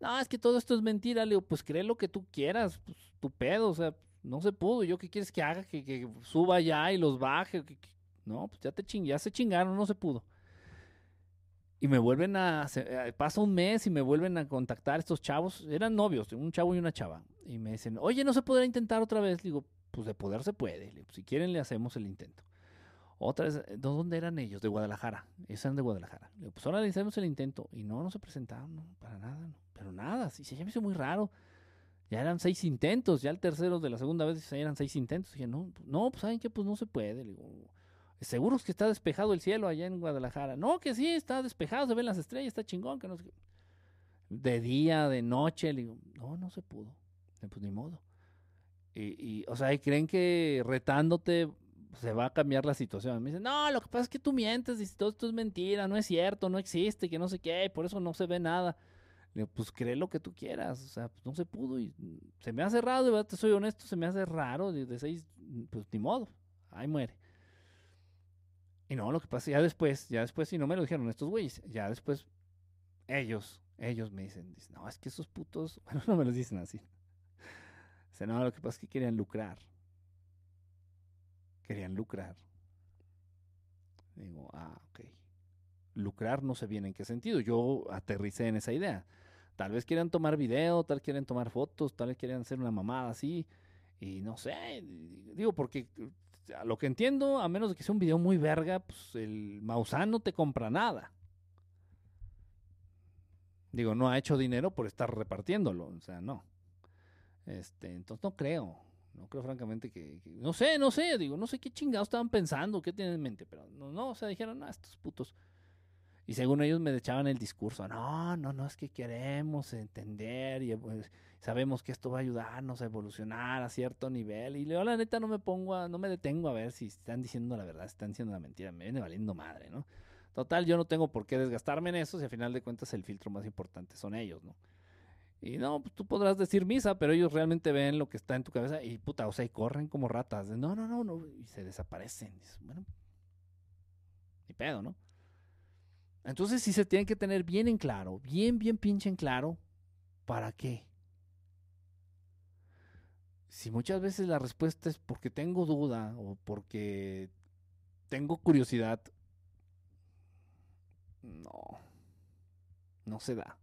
No, es que todo esto es mentira. Le digo, pues cree lo que tú quieras, pues tu pedo, o sea, no se pudo. ¿Yo qué quieres que haga? Que, suba ya y los baje. No, pues ya te ching, ya se chingaron, no se pudo. Y me vuelven a. Eh, pasa un mes y me vuelven a contactar estos chavos. Eran novios, un chavo y una chava. Y me dicen, oye, ¿no se podrá intentar otra vez? digo, pues de poder se puede. Si quieren, le hacemos el intento. Otra vez, ¿de dónde eran ellos? De Guadalajara. Ellos eran de Guadalajara. digo, pues ahora le hacemos el intento. Y no, no se presentaron, no, para nada. Pero nada, sí, se me hizo muy raro. Ya eran seis intentos, ya el tercero de la segunda vez ya eran seis intentos. dije, no, no, pues saben que pues no se puede. digo, ¿Seguros que está despejado el cielo allá en Guadalajara? No, que sí, está despejado, se ven las estrellas, está chingón, que no De día, de noche, le digo, no, no se pudo. Pues ni modo. Y, o sea, y creen que retándote se va a cambiar la situación. Me dicen, no, lo que pasa es que tú mientes, y todo esto es mentira, no es cierto, no existe, que no sé qué, por eso no se ve nada. Le digo, pues cree lo que tú quieras, o sea, pues no se pudo y se me hace raro, te soy honesto, se me hace raro, de seis, pues ni modo, ahí muere. Y no, lo que pasa, ya después, ya después, si no me lo dijeron estos güeyes, ya después, ellos, ellos me dicen, dicen, no, es que esos putos, bueno, no me lo dicen así. Dicen, no, lo que pasa es que querían lucrar. Querían lucrar. Digo, ah, ok. Lucrar no sé bien en qué sentido. Yo aterricé en esa idea. Tal vez quieran tomar video, tal quieren tomar fotos, tal vez quieran hacer una mamada así. Y no sé, digo, porque a lo que entiendo, a menos de que sea un video muy verga, pues el Maussan no te compra nada. Digo, no ha hecho dinero por estar repartiéndolo, o sea, no. Este, entonces no creo, no creo francamente que, no sé, no sé, digo, no sé qué chingados estaban pensando, qué tienen en mente, pero no, no, o sea, dijeron, ah, estos putos y según ellos me echaban el discurso, no, no, no, es que queremos entender y pues, sabemos que esto va a ayudarnos a evolucionar a cierto nivel. Y yo la neta no me pongo a, no me detengo a ver si están diciendo la verdad, si están diciendo la mentira, me viene valiendo madre, ¿no? Total, yo no tengo por qué desgastarme en eso si al final de cuentas el filtro más importante son ellos, ¿no? Y no, pues tú podrás decir misa, pero ellos realmente ven lo que está en tu cabeza y puta, o sea, y corren como ratas. no, no, no, no, y se desaparecen. bueno, ni pedo, ¿no? Entonces sí se tienen que tener bien en claro, bien, bien pinche en claro, ¿para qué? Si muchas veces la respuesta es porque tengo duda o porque tengo curiosidad, no, no se da.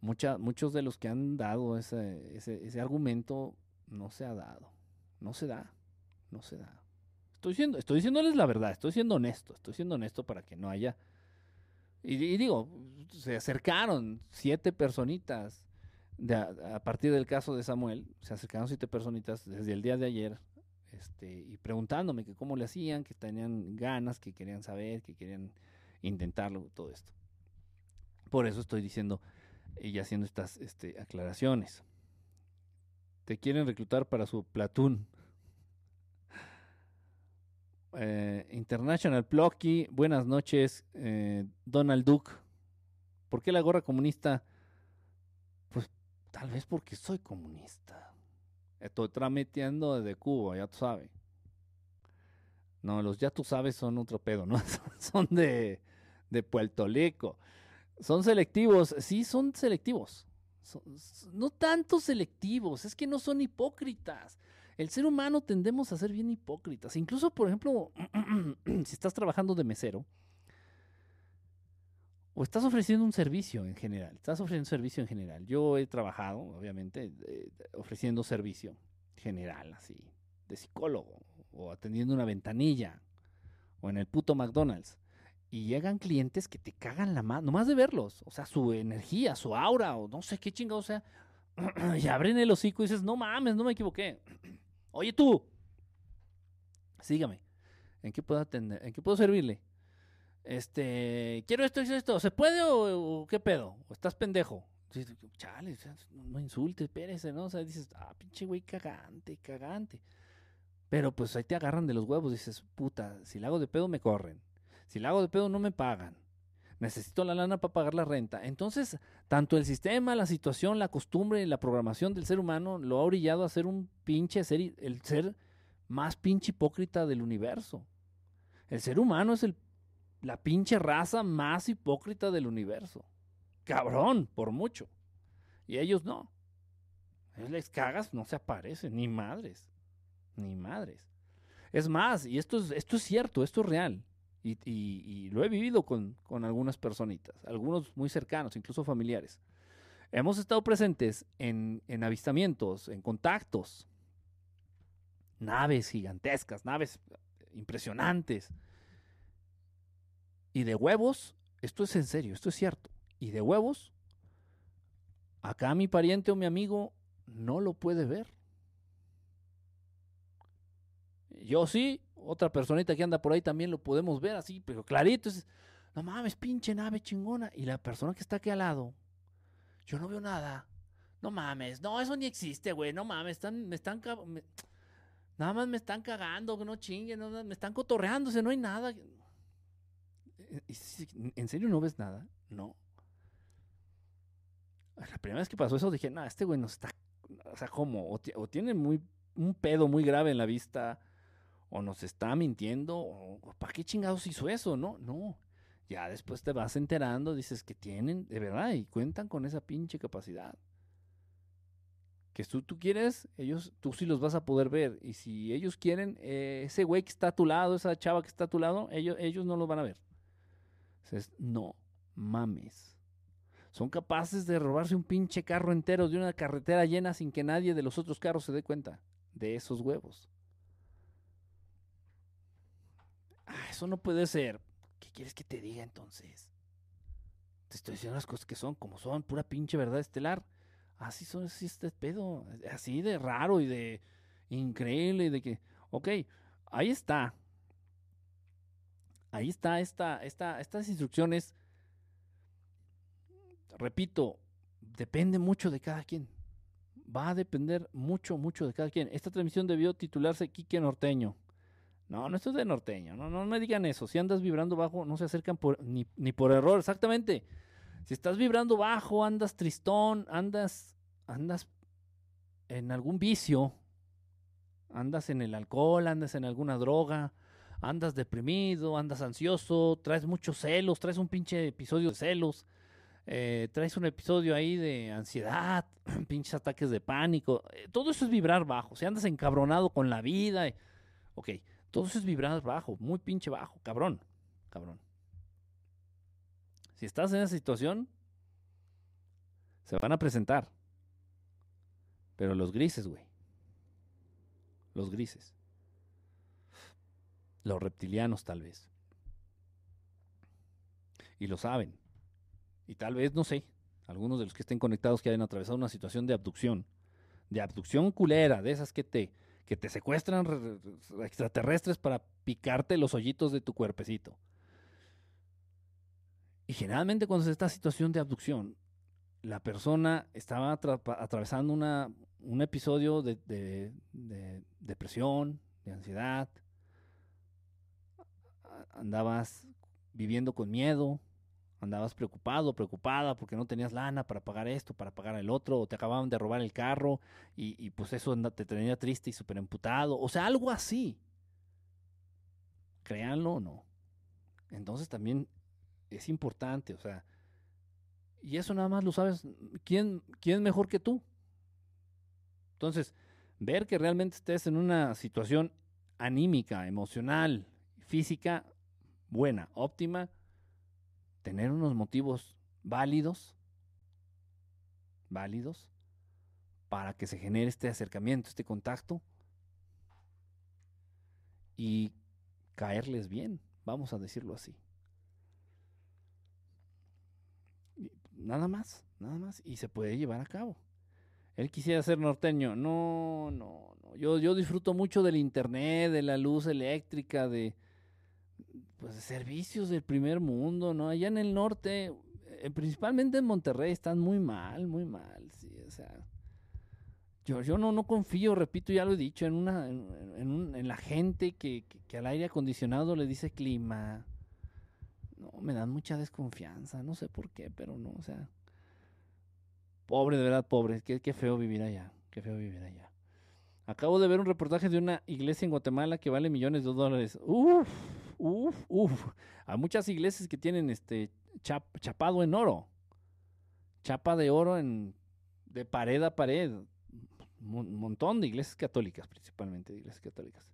muchos de los que han dado ese, ese, ese argumento no se ha dado. No se da. No se da. Estoy, diciendo, estoy diciéndoles la verdad, estoy siendo honesto, estoy siendo honesto para que no haya... Y, y digo, se acercaron siete personitas a, partir del caso de Samuel, se acercaron siete personitas desde el día de ayer este, y preguntándome que cómo le hacían, que tenían ganas, que querían saber, que querían intentarlo, todo esto. Por eso estoy diciendo y haciendo estas este, aclaraciones. Te quieren reclutar para su platoon. Eh, International Plucky, buenas noches. Eh, Donald Duke, ¿por qué la gorra comunista? Pues tal vez porque soy comunista. Estoy tramiteando desde Cuba, ya tú sabes. No, los ya tú sabes son otro pedo, ¿no? son de, de Puerto Rico. Son selectivos, sí, son selectivos. No tanto selectivos, es que no son hipócritas. El ser humano tendemos a ser bien hipócritas. Incluso, por ejemplo, si estás trabajando de mesero o estás ofreciendo un servicio en general, estás ofreciendo un servicio en general. Yo he trabajado, obviamente, eh, ofreciendo servicio general, así, de psicólogo o atendiendo una ventanilla o en el puto McDonald's y llegan clientes que te cagan la mano, nomás de verlos, o sea, su energía, su aura, o no sé qué chingado sea, y abren el hocico y dices, no mames, no me equivoqué. Oye tú, sígame, ¿en qué puedo atender? ¿En qué puedo servirle? Este, quiero esto, esto, esto, ¿se puede o, o qué pedo? ¿O estás pendejo? Chale, no, insultes, espérese, ¿no? O sea, dices, ah, pinche güey, cagante, cagante. Pero pues ahí te agarran de los huevos, dices, puta, si le hago de pedo me corren. Si la hago de pedo no me pagan. Necesito la lana para pagar la renta. Entonces, tanto el sistema, la situación, la costumbre y la programación del ser humano lo ha orillado a ser un pinche ser, el ser más pinche hipócrita del universo. El ser humano es el, la pinche raza más hipócrita del universo. Cabrón, por mucho. Y ellos no. Ellos les cagas, no se aparecen, ni madres. Ni madres. Es más, y esto es, esto es cierto, esto es real. Y, y, y, lo he vivido con, con, algunas personitas, algunos muy cercanos, incluso familiares. Hemos estado presentes en, en, avistamientos, en contactos, naves gigantescas, naves impresionantes. Y de huevos, esto es en serio, esto es cierto. Y de huevos, acá mi pariente o mi amigo no lo puede ver. Yo sí, otra personita que anda por ahí también lo podemos ver así, pero clarito. Es, no mames, pinche nave chingona. Y la persona que está aquí al lado, yo no veo nada. No mames, no, eso ni existe, güey. No mames, están, me están. Nada más me están cagando, que no chinguen, no, me están cotorreándose, no hay nada. ¿En serio no ves nada? No. La primera vez que pasó eso dije, no, este güey no está. O sea, ¿cómo? O, o tiene muy, un pedo muy grave en la vista o nos está mintiendo, o, ¿para qué chingados hizo eso? No, no. Ya después te vas enterando, dices que tienen, de verdad, y cuentan con esa pinche capacidad. Que tú, tú quieres, ellos, tú sí los vas a poder ver. Y si ellos quieren, eh, ese güey que está a tu lado, esa chava que está a tu lado, ellos, ellos no lo van a ver. Entonces, no mames. Son capaces de robarse un pinche carro entero de una carretera llena sin que nadie de los otros carros se dé cuenta de esos huevos. Ah, eso no puede ser. ¿Qué quieres que te diga entonces? Te estoy diciendo las cosas que son, como son, pura pinche verdad estelar. Así son, así este pedo, así de raro y de increíble y de que, ok, ahí está. Ahí está esta, esta, estas instrucciones. Repito, depende mucho de cada quien. Va a depender mucho, mucho de cada quien. Esta transmisión debió titularse Quique Norteño. No, no esto es de norteño. No, no me digan eso. Si andas vibrando bajo, no se acercan por, ni, por error. Exactamente. Si estás vibrando bajo, andas tristón, andas, andas en algún vicio, andas en el alcohol, andas en alguna droga, andas deprimido, andas ansioso, traes muchos celos, traes un pinche episodio de celos, eh, traes un episodio ahí de ansiedad, pinches ataques de pánico. Eh, todo eso es vibrar bajo. Si andas encabronado con la vida, eh, ok. Todo eso es vibrar bajo, muy pinche bajo, cabrón, cabrón. Si estás en esa situación, Se van a presentar. Pero los grises, güey. Los grises. Los reptilianos tal vez. Y lo saben. Y tal vez, no sé, algunos de los que estén conectados que hayan atravesado una situación de abducción. De abducción culera, de esas que te, que te secuestran extraterrestres para picarte los hoyitos de tu cuerpecito. Y generalmente cuando se esta situación de abducción, la persona estaba atravesando una, un episodio de, de, depresión, de ansiedad, andabas viviendo con miedo, andabas preocupado, preocupada porque no tenías lana para pagar esto, para pagar el otro, o te acababan de robar el carro y, y pues eso te tenía triste y súper emputado, o sea, algo así. Créanlo o no. Entonces también es importante, o sea, y eso nada más lo sabes, ¿quién, quién mejor que tú? Entonces, ver que realmente estés en una situación anímica, emocional, física, buena, óptima, tener unos motivos válidos, válidos, para que se genere este acercamiento, este contacto y caerles bien, vamos a decirlo así. Nada más, nada más, y se puede llevar a cabo. Él quisiera ser norteño. No, no, no. Yo, yo disfruto mucho del internet, de la luz eléctrica, de, pues, servicios del primer mundo, ¿no? Allá en el norte, eh, principalmente en Monterrey, están muy mal, muy mal, sí, o sea. Yo, yo no, no confío, repito, ya lo he dicho, en, una, en, en, la gente que, que, al aire acondicionado le dice clima. No, me dan mucha desconfianza, no sé por qué, pero no, o sea. Pobre, de verdad, pobre, qué, qué feo vivir allá, qué feo vivir allá. Acabo de ver un reportaje de una iglesia en Guatemala que vale millones de dólares. Uf, uf, uf. Hay muchas iglesias que tienen este chapado en oro. Chapa de oro en, de pared a pared. Un montón de iglesias católicas, principalmente de iglesias católicas.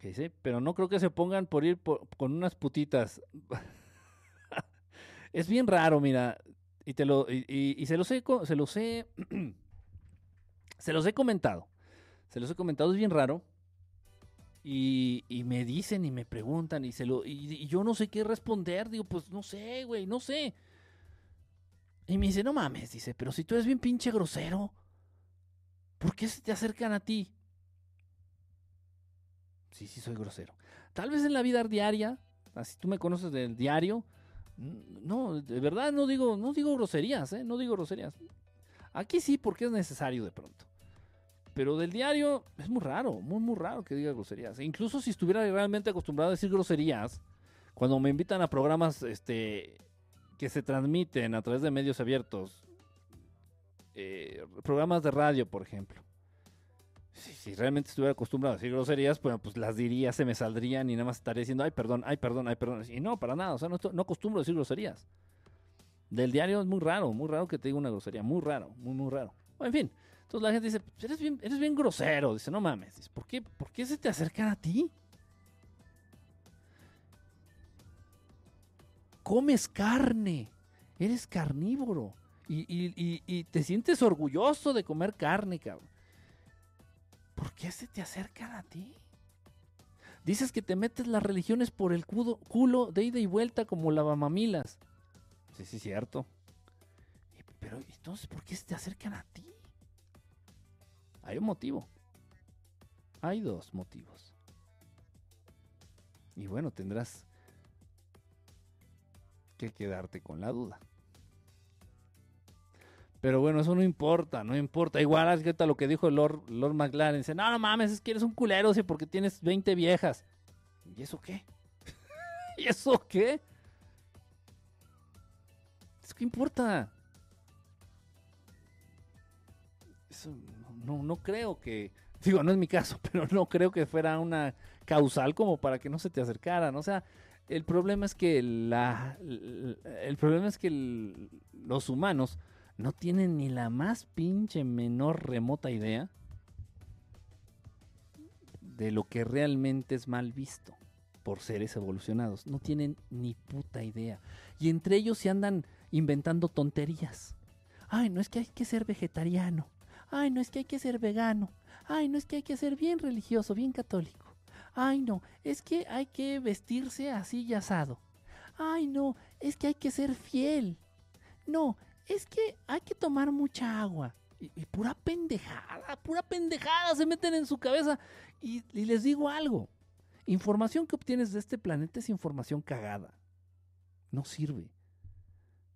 ¿Qué dice? Pero no creo que se pongan por ir con unas putitas. es bien raro, mira. Y te lo, y, se los he, se los he Se los he comentado. Se los he comentado, es bien raro. Y, me dicen y me preguntan y, se lo, y, yo no sé qué responder. Digo, pues no sé, güey, no sé. Y me dice, no mames, dice, pero si tú eres bien pinche grosero, ¿por qué se te acercan a ti? Sí, sí, soy grosero. Tal vez en la vida diaria, así tú me conoces del diario, no, de verdad no digo, no digo groserías, ¿eh? No digo groserías. Aquí sí, porque es necesario de pronto. Pero del diario es muy raro, muy, muy raro que diga groserías. E incluso si estuviera realmente acostumbrado a decir groserías, cuando me invitan a programas este, que se transmiten a través de medios abiertos, eh, programas de radio, por ejemplo. Si, realmente estuviera acostumbrado a decir groserías, pues, las diría, se me saldrían y nada más estaría diciendo, ay, perdón, ay, perdón, ay, perdón. Y no, para nada, o sea, no, no acostumbro a decir groserías. Del diario es muy raro, muy raro que te diga una grosería, muy raro, muy, muy raro. en fin, entonces la gente dice, pues, eres bien, eres bien grosero. Dice, no mames. Dice, ¿por qué, ¿por qué se te acercan a ti? Comes carne. Eres carnívoro. Y, te sientes orgulloso de comer carne, cabrón. ¿Por qué se te acercan a ti? Dices que te metes las religiones por el culo, culo de ida y vuelta como lavamamilas. Sí, sí, cierto. Pero entonces, ¿por qué se te acercan a ti? Hay un motivo. Hay dos motivos. Y bueno, tendrás que quedarte con la duda. Pero bueno, eso no importa, no importa. Igual, es lo que dijo Lord, Lord McLaren. Dice, no, no mames, es que eres un culero, ¿sí? porque tienes 20 viejas. ¿Y eso qué? ¿Y eso qué? ¿Es que importa? Eso no, no creo que, digo, no es mi caso, pero no creo que fuera una causal como para que no se te acercaran. O sea, el problema es que la, el problema es que los humanos no tienen ni la más pinche menor remota idea de lo que realmente es mal visto. por seres evolucionados. No tienen ni puta idea. Y entre ellos se andan inventando tonterías. Ay, no es que hay que ser vegetariano. Ay, no es que hay que ser vegano. Ay, no es que hay que ser bien religioso, bien católico. Ay, no, es que hay que vestirse así y asado. Ay, no, es que hay que ser fiel. No, es que hay que tomar mucha agua. Y, pura pendejada, pura pendejada se meten en su cabeza. Y, y les digo algo, información que obtienes de este planeta es información cagada. No sirve.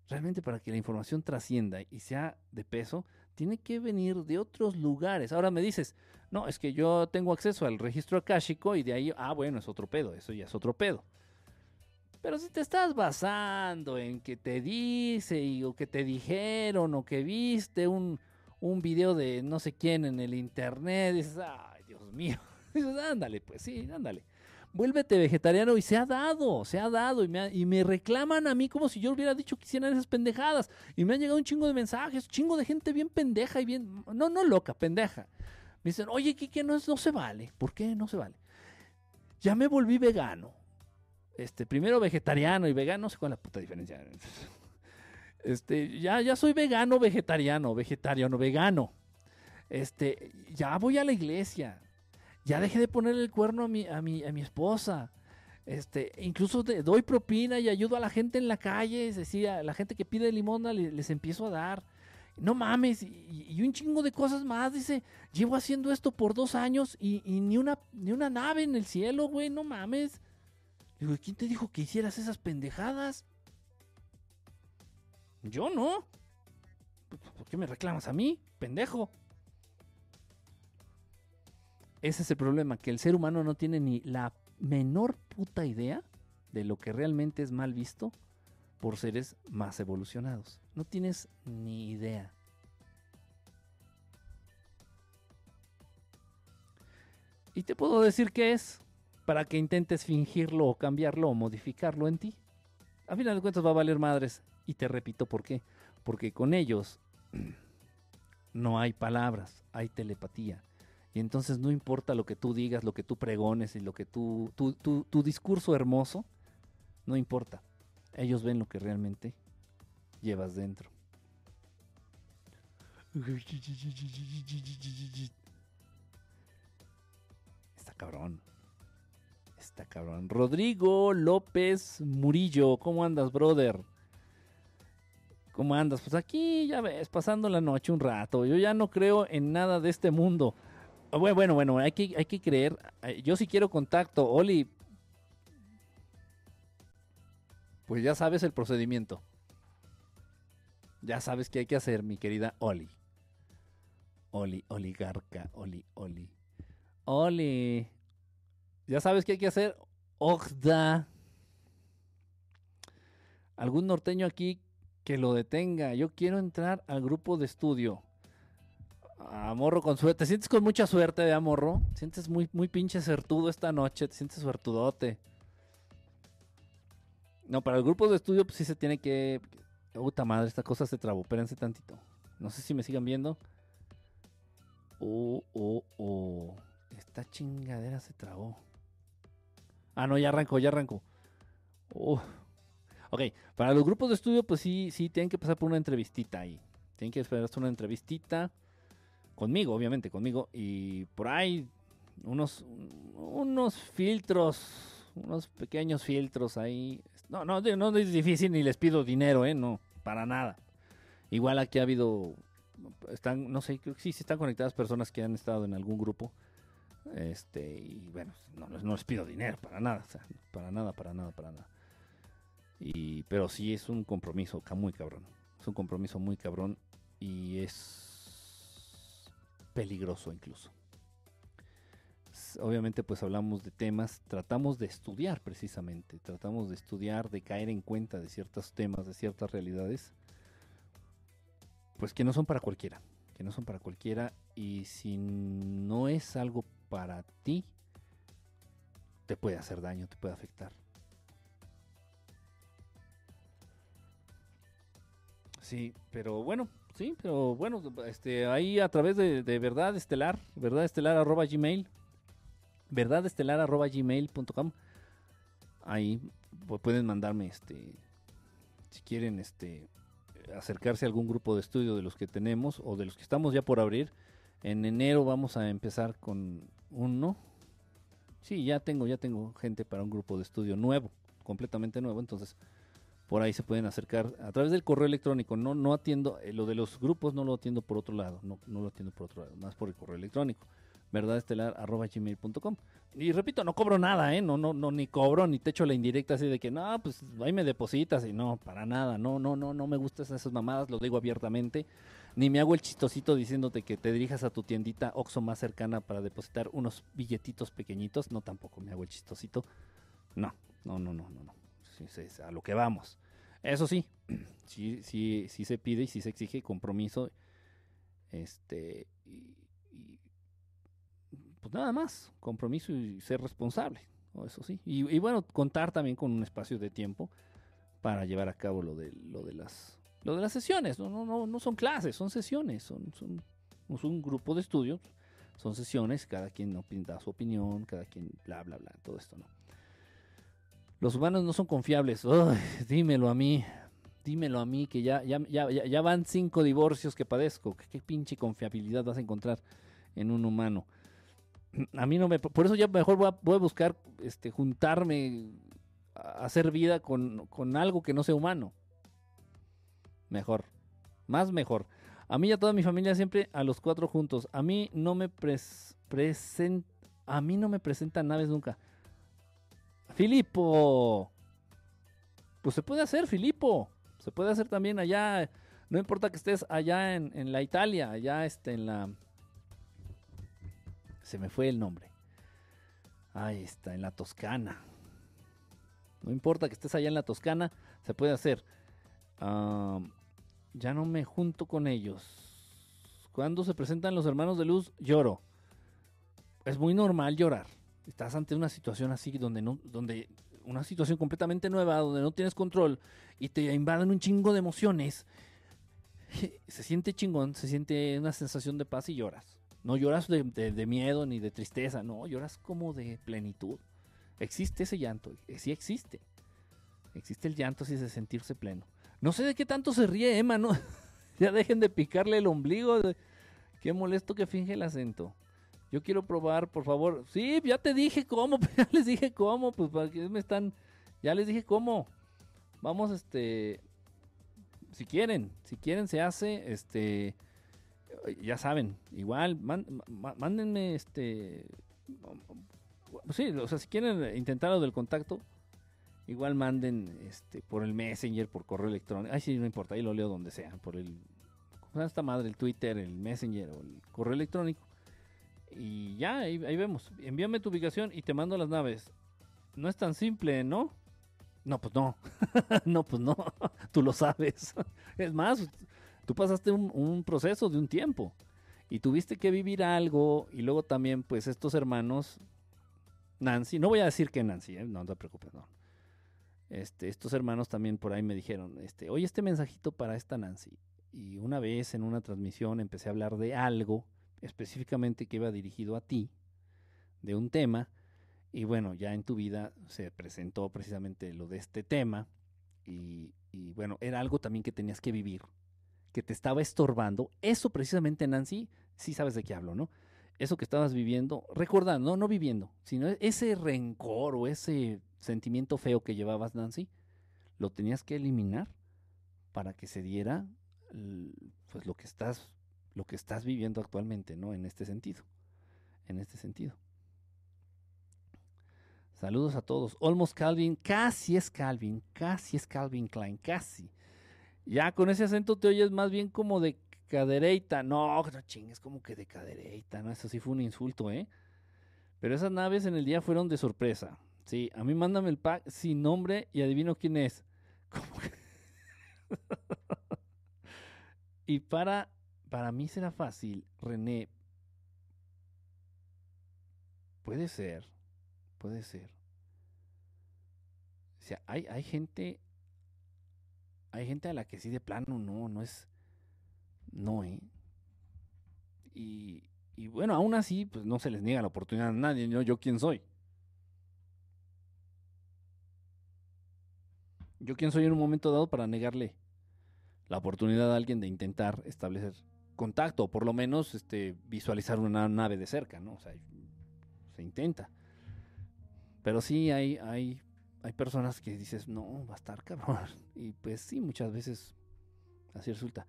Realmente para que la información trascienda y sea de peso, tiene que venir de otros lugares. Ahora me dices, no, es que yo tengo acceso al registro akáshico y de ahí, ah, bueno, es otro pedo, eso ya es otro pedo. Pero si te estás basando en que te dice o que te dijeron o que viste un, un video de no sé quién en el internet, dices, ay, Dios mío. Dices, ándale, pues sí, ándale. Vuélvete vegetariano y se ha dado, se ha dado. Y me, y me reclaman a mí como si yo hubiera dicho que hicieran esas pendejadas. Y me han llegado un chingo de mensajes, chingo de gente bien pendeja y bien, no, no loca, pendeja. Me dicen, oye, Kike, no, no se vale. ¿Por qué no se vale? Ya me volví vegano. Este, primero vegetariano y vegano, no sé cuál es la puta diferencia. Este, ya, ya soy vegano, vegetariano, vegetariano, vegano. Este, ya voy a la iglesia. Ya dejé de poner el cuerno a mi, a mi, a mi esposa. Este, incluso doy propina y ayudo a la gente en la calle, es decir, a la gente que pide limona les, empiezo a dar. No mames, y, un chingo de cosas más. Dice, llevo haciendo esto por dos años y, ni, una, ni una nave en el cielo, güey, no mames. Digo, ¿quién te dijo que hicieras esas pendejadas? Yo no. ¿Por qué me reclamas a mí, pendejo? Ese es el problema, que el ser humano no tiene ni la menor puta idea de lo que realmente es mal visto por seres más evolucionados. No tienes ni idea. Y te puedo decir qué es para que intentes fingirlo o cambiarlo o modificarlo en ti. A final de cuentas va a valer madres. Y te repito por qué. Porque con ellos no hay palabras, hay telepatía. Y entonces no importa lo que tú digas, lo que tú pregones y lo que tú, tu, tu discurso hermoso, no importa. Ellos ven lo que realmente llevas dentro. Está cabrón. Está cabrón. Rodrigo López Murillo, ¿cómo andas, brother? ¿Cómo andas? Pues aquí ya ves, pasando la noche un rato. Yo ya no creo en nada de este mundo. Ah, bueno, bueno, hay que, hay que creer. Eh, yo sí quiero contacto. Oli, pues ya sabes el procedimiento. Ya sabes qué hay que hacer, mi querida Oli. Oli, oligarca, Oli, Oli. Oli. Ya sabes qué hay que hacer. Ogda. Algún norteño aquí que lo detenga. Yo quiero entrar al grupo de estudio. Amorro con suerte. Te sientes con mucha suerte, de Amorro. Te sientes muy, muy pinche certudo esta noche. Te sientes suertudote. No, para el grupo de estudio, pues sí se tiene que. Puta madre, esta cosa se trabó. Espérense tantito. No sé si me sigan viendo. Oh, oh, oh. Esta chingadera se trabó. Ah, no, ya arrancó, ya arrancó. Oh. Ok, para los grupos de estudio, pues sí, sí, tienen que pasar por una entrevistita ahí. Tienen que esperar hasta una entrevistita. Conmigo, obviamente, conmigo. Y por ahí unos, unos filtros, unos pequeños filtros ahí. No, no, no es difícil ni les pido dinero, ¿eh? No, para nada. Igual aquí ha habido, están, no sé, creo que sí, sí están conectadas personas que han estado en algún grupo. Este, y bueno, no, no les pido dinero, para nada, para nada, para nada, para nada. Y, pero sí es un compromiso muy cabrón. Es un compromiso muy cabrón y es peligroso incluso. Obviamente pues hablamos de temas, tratamos de estudiar precisamente, tratamos de estudiar, de caer en cuenta de ciertos temas, de ciertas realidades, pues que no son para cualquiera, que no son para cualquiera y si no es algo para ti, te puede hacer daño, te puede afectar. Sí, pero bueno, Sí, pero bueno, este, ahí a través de, Verdad Estelar, Verdad Estelar arroba gmail, Verdad Estelar arroba gmail.com. ahí pueden mandarme este si quieren este acercarse a algún grupo de estudio de los que tenemos o de los que estamos ya por abrir. En enero vamos a empezar con uno. Sí, ya tengo, ya tengo gente para un grupo de estudio nuevo, completamente nuevo. Entonces, por ahí se pueden acercar a través del correo electrónico. No, no atiendo, eh, lo de los grupos no lo atiendo por otro lado, no, no lo atiendo por otro lado, más por el correo electrónico verdadestelar.gmail.com. Y repito, no cobro nada, ¿eh? No, no, no, ni cobro, ni te echo la indirecta así de que, no, pues ahí me depositas y no, para nada, no, no, no, no me gustan esas mamadas, lo digo abiertamente. Ni me hago el chistosito diciéndote que te dirijas a tu tiendita Oxxo más cercana para depositar unos billetitos pequeñitos, no, tampoco me hago el chistosito. No, no, no, no, no, no. A lo que vamos. Eso sí, sí, sí, sí se pide y sí se exige compromiso, este, y, pues nada más, compromiso y ser responsable, eso sí. Y, bueno, contar también con un espacio de tiempo para llevar a cabo lo de, lo de las lo de las sesiones, no, no, no, no son clases, son sesiones, son, son, un grupo de estudios, son sesiones, cada quien da su opinión, cada quien bla, bla, bla, todo esto, ¿no? Los humanos no son confiables, dímelo a mí, dímelo a mí, que ya, ya, ya, ya van cinco divorcios que padezco, ¿Qué, pinche confiabilidad vas a encontrar en un humano? a mí no me... Por eso ya mejor voy a, buscar este, juntarme, hacer vida con, algo que no sea humano. Mejor. Más mejor. A mí y a toda mi familia siempre a los cuatro juntos. A mí no me a mí no me presentan naves nunca. Filipo. Pues se puede hacer, Filipo. Se puede hacer también allá. No importa que estés allá en, en la Italia, allá este, en la se me fue el nombre. Ahí está, en la Toscana. No importa que estés allá en la Toscana, se puede hacer. ya no me junto con ellos. Cuando se presentan los hermanos de luz, lloro. Es muy normal llorar. Estás ante una situación así donde no, donde una situación completamente nueva, donde no tienes control y te invaden un chingo de emociones. Se siente chingón, se siente una sensación de paz y lloras. No lloras de, miedo ni de tristeza, no, lloras como de plenitud. Existe ese llanto, sí existe. Existe el llanto así de sentirse pleno. No sé de qué tanto se ríe Emma, ¿no? ya dejen de picarle el ombligo. Qué molesto que finge el acento. Yo quiero probar, por favor. Sí, ya te dije cómo, ya les dije cómo, pues para que me están. Ya les dije cómo. Vamos, este. Si quieren, si quieren se hace, este ya saben, igual, mándenme este. Sí, o sea, si quieren intentar lo del contacto, igual manden este por el Messenger, por correo electrónico. Ay, sí, no importa, ahí lo leo donde sea, por el. ¿Cómo esta madre? El Twitter, el Messenger o el correo electrónico. Y ya, ahí, ahí vemos. Envíame tu ubicación y te mando las naves. No es tan simple, ¿no? No, pues no. no, pues no. Tú lo sabes. es más, Tú pasaste un, proceso de un tiempo y tuviste que vivir algo y luego también pues estos hermanos, Nancy, no voy a decir que Nancy, ¿eh? no te preocupes, no. Este, estos hermanos también por ahí me dijeron, este, oye, este mensajito para esta Nancy. Y una vez en una transmisión empecé a hablar de algo específicamente que iba dirigido a ti, de un tema, y bueno, ya en tu vida se presentó precisamente lo de este tema, y, bueno, era algo también que tenías que vivir, que te estaba estorbando, eso precisamente, Nancy, sí sabes de qué hablo, ¿no? Eso que estabas viviendo, recordando, no, no viviendo, sino ese rencor o ese sentimiento feo que llevabas, Nancy, lo tenías que eliminar para que se diera pues lo que estás lo que estás viviendo actualmente, ¿no? En este sentido. En este sentido. Saludos a todos. Almost Calvin, casi es Calvin, casi es Calvin Klein, casi. Ya con ese acento te oyes más bien como de cadereita. No, no chingues, como que de cadereita, ¿no? Eso sí fue un insulto, ¿eh? Pero esas naves en el día fueron de sorpresa. Sí, a mí mándame el pack sin nombre y adivino quién es. y para, para mí será fácil, René. Puede ser, puede ser. O sea, hay, hay gente hay gente a la que sí de plano no, no es, no, ¿eh? Y, y bueno, aún así, pues no se les niega la oportunidad a nadie, ¿no? Yo quién soy. Yo quién soy en un momento dado para negarle la oportunidad a alguien de intentar establecer contacto, o por lo menos este, visualizar una nave de cerca, ¿no? O sea, se intenta. Pero sí hay, hay, hay personas que dices, no, va a estar cabrón. Y pues sí, muchas veces así resulta.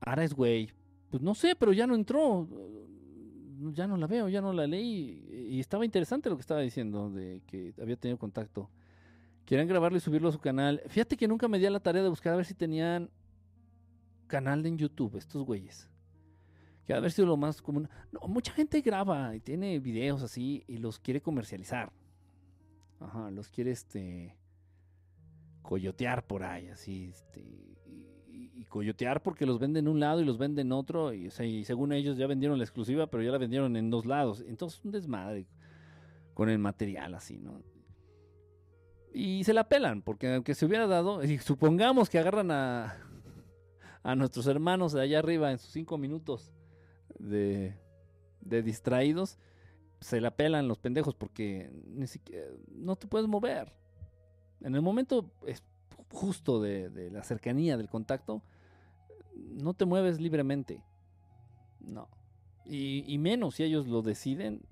Ahora es güey. Pues no sé, pero ya no entró. Ya no la veo, ya no la leí. Y estaba interesante lo que estaba diciendo, de que había tenido contacto. Quieren grabarlo y subirlo a su canal. Fíjate que nunca me di a la tarea de buscar a ver si tenían canal en YouTube, estos güeyes. Que haber sido lo más común. No, mucha gente graba y tiene videos así y los quiere comercializar. Ajá, los quiere este coyotear por ahí, así, este, y, coyotear porque los venden en un lado y los venden en otro, y, y, según ellos ya vendieron la exclusiva, pero ya la vendieron en dos lados. Entonces un desmadre con el material así, ¿no? Y se la pelan, porque aunque se hubiera dado, y supongamos que agarran a, a nuestros hermanos de allá arriba en sus cinco minutos de, de distraídos, se la pelan los pendejos porque ni siquiera, no te puedes mover. En el momento justo de, la cercanía del contacto, no te mueves libremente. No. Y, y, menos si ellos lo deciden.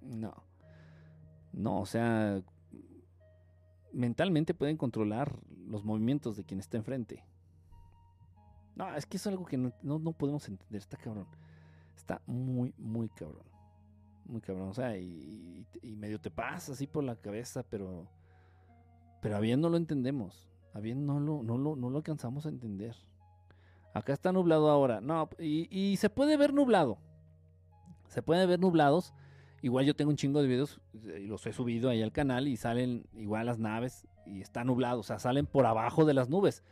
No. No, o sea, mentalmente pueden controlar los movimientos de quien está enfrente. No, es que es algo que no, no, podemos entender. Está cabrón. Está muy, muy cabrón. Muy cabrón. O sea, y, medio te pasa así por la cabeza, pero. Pero a bien no lo entendemos. A bien no lo, no lo, no lo alcanzamos a entender. Acá está nublado ahora. No, y, y se puede ver nublado. Se puede ver nublados. Igual yo tengo un chingo de videos y los he subido ahí al canal y salen igual las naves y está nublado, o sea, salen por abajo de las nubes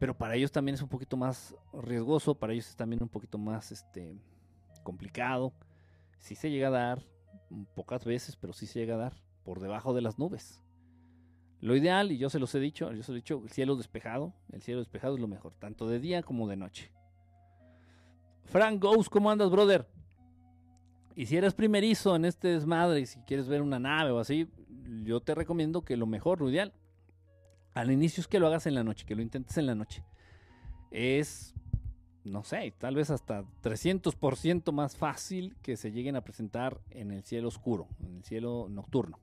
pero para ellos también es un poquito más riesgoso, para ellos es también un poquito más este, complicado. Sí se llega a dar, mm, pocas veces, pero sí se llega a dar por debajo de las nubes. Lo ideal, y yo se los he dicho, yo se lo he dicho, el cielo despejado, el cielo despejado es lo mejor, tanto de día como de noche. Frank Ghost, ¿cómo andas, brother? Y si eres primerizo en este desmadre y si quieres ver una nave o así, yo te recomiendo que lo mejor, lo ideal, al inicio es que lo hagas en la noche, que lo intentes en la noche. Es, no sé, tal vez hasta 300% más fácil que se lleguen a presentar en el cielo oscuro, en el cielo nocturno.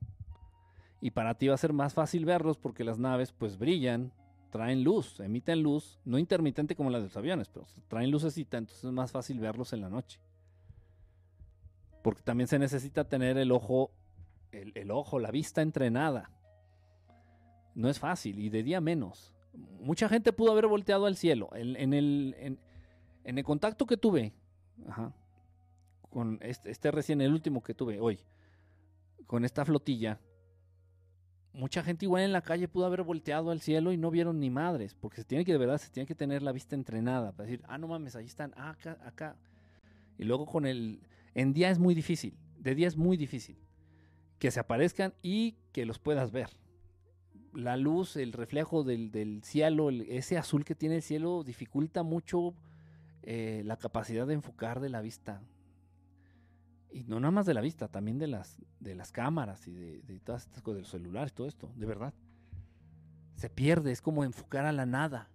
Y para ti va a ser más fácil verlos porque las naves pues brillan, traen luz, emiten luz, no intermitente como las de los aviones, pero traen lucecita, entonces es más fácil verlos en la noche. Porque también se necesita tener el ojo, el, el ojo, la vista entrenada no es fácil y de día menos. Mucha gente pudo haber volteado al cielo. En, el, contacto que tuve, con este, este, recién, el último que tuve hoy, con esta flotilla, mucha gente igual en la calle pudo haber volteado al cielo y no vieron ni madres, porque se tiene que, de verdad, se tiene que tener la vista entrenada para decir, ah, no mames, ahí están, ah, acá, acá. Y luego con el, en día es muy difícil, de día es muy difícil que se aparezcan y que los puedas ver la luz, el reflejo del, cielo, ese azul que tiene el cielo dificulta mucho eh, la capacidad de enfocar de la vista. Y no nada más de la vista, también de las, de las cámaras y de, todas estas cosas, del celular todo esto, de verdad. Se pierde, es como enfocar a la nada.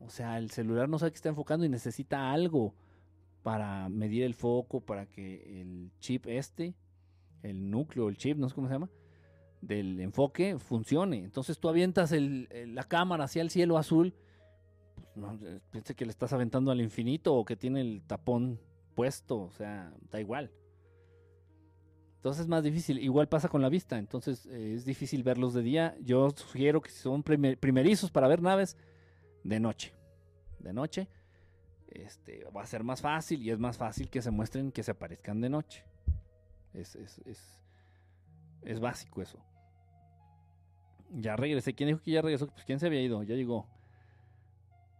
O sea, el celular no sabe que está enfocando y necesita algo para medir el foco, para que el chip este, el núcleo, el chip, no sé cómo se llama, del enfoque funcione. Entonces tú avientas la cámara hacia el cielo azul, pues piensa que le estás aventando al infinito o que tiene el tapón puesto, o sea, da igual. Entonces es más difícil. Igual pasa con la vista, entonces eh, es difícil verlos de día. Yo sugiero que si son primerizos para ver naves, de noche. De noche este, va a ser más fácil y es más fácil que se muestren, que se aparezcan de noche. es básico eso. Ya regresé. ¿Quién dijo que ya regresó? Pues quién se había ido. Ya llegó.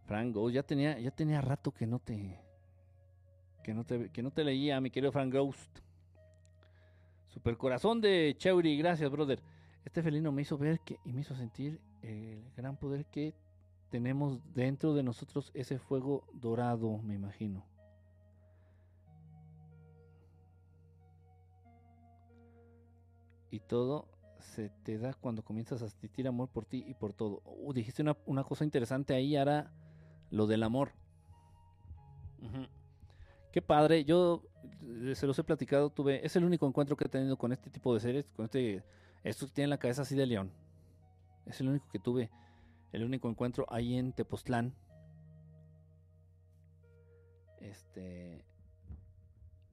Frank Ghost. Ya tenía, ya tenía rato que no te. Que no te, que no te leía, mi querido Frank Ghost. Super corazón de Cheuri. Gracias, brother. Este felino me hizo ver que, y me hizo sentir el gran poder que tenemos dentro de nosotros ese fuego dorado, me imagino. y todo te da cuando comienzas a sentir amor por ti y por todo. Uh, dijiste una, una cosa interesante ahí, ahora lo del amor. Qué padre, yo eh, se los he platicado, tuve, es el único encuentro que he tenido con este tipo de seres, con este, estos que tienen la cabeza así de león. Es el único que tuve, el único encuentro ahí en Tepoztlán. Este,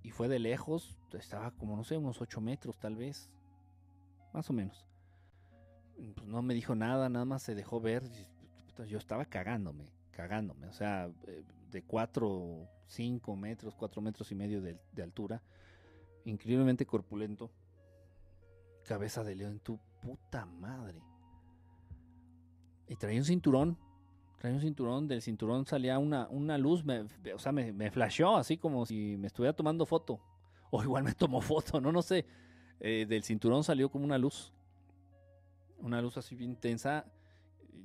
y fue de lejos, estaba como, no sé, unos 8 metros tal vez, más o menos. Pues no me dijo nada, nada más se dejó ver. Yo estaba cagándome, cagándome. O sea, eh, de 4, 5 metros, 4 metros y medio de, de altura. Increíblemente corpulento. Cabeza de león, tu puta madre. Y traía un cinturón. Traía un cinturón. Del cinturón salía una, una luz. me- o sea, me, me flasheó así como si me estuviera tomando foto. O igual me tomó foto, no, no sé. Eh, del cinturón salió como una luz. Una luz así intensa.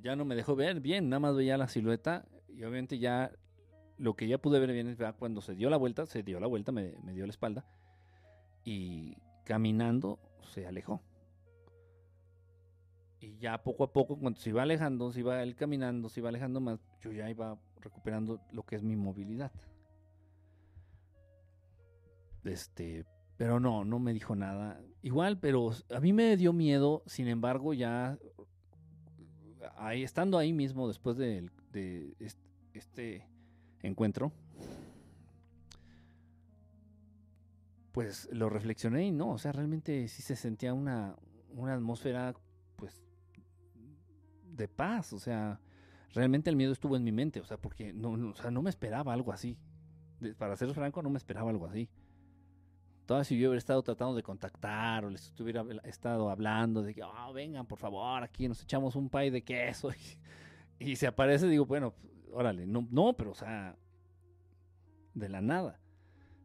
Ya no me dejó ver bien, nada más veía la silueta. Y obviamente ya lo que ya pude ver bien es cuando se dio la vuelta, se dio la vuelta, me, me dio la espalda. Y caminando se alejó. Y ya poco a poco, cuando se iba alejando, se iba él caminando, se iba alejando más, yo ya iba recuperando lo que es mi movilidad. Este, pero no, no me dijo nada. Igual, pero a mí me dio miedo, sin embargo, ya estando ahí mismo después de, de est- este encuentro, pues lo reflexioné y no, o sea, realmente sí se sentía una, una atmósfera, pues, de paz, o sea, realmente el miedo estuvo en mi mente, o sea, porque no, no, o sea, no me esperaba algo así. Para ser franco, no me esperaba algo así. Todavía si yo hubiera estado tratando de contactar o les estuviera estado hablando de que, "Ah, vengan, por favor, aquí nos echamos un pay de queso. Y, se aparece, digo, bueno, órale, no, no, pero o sea, de la nada.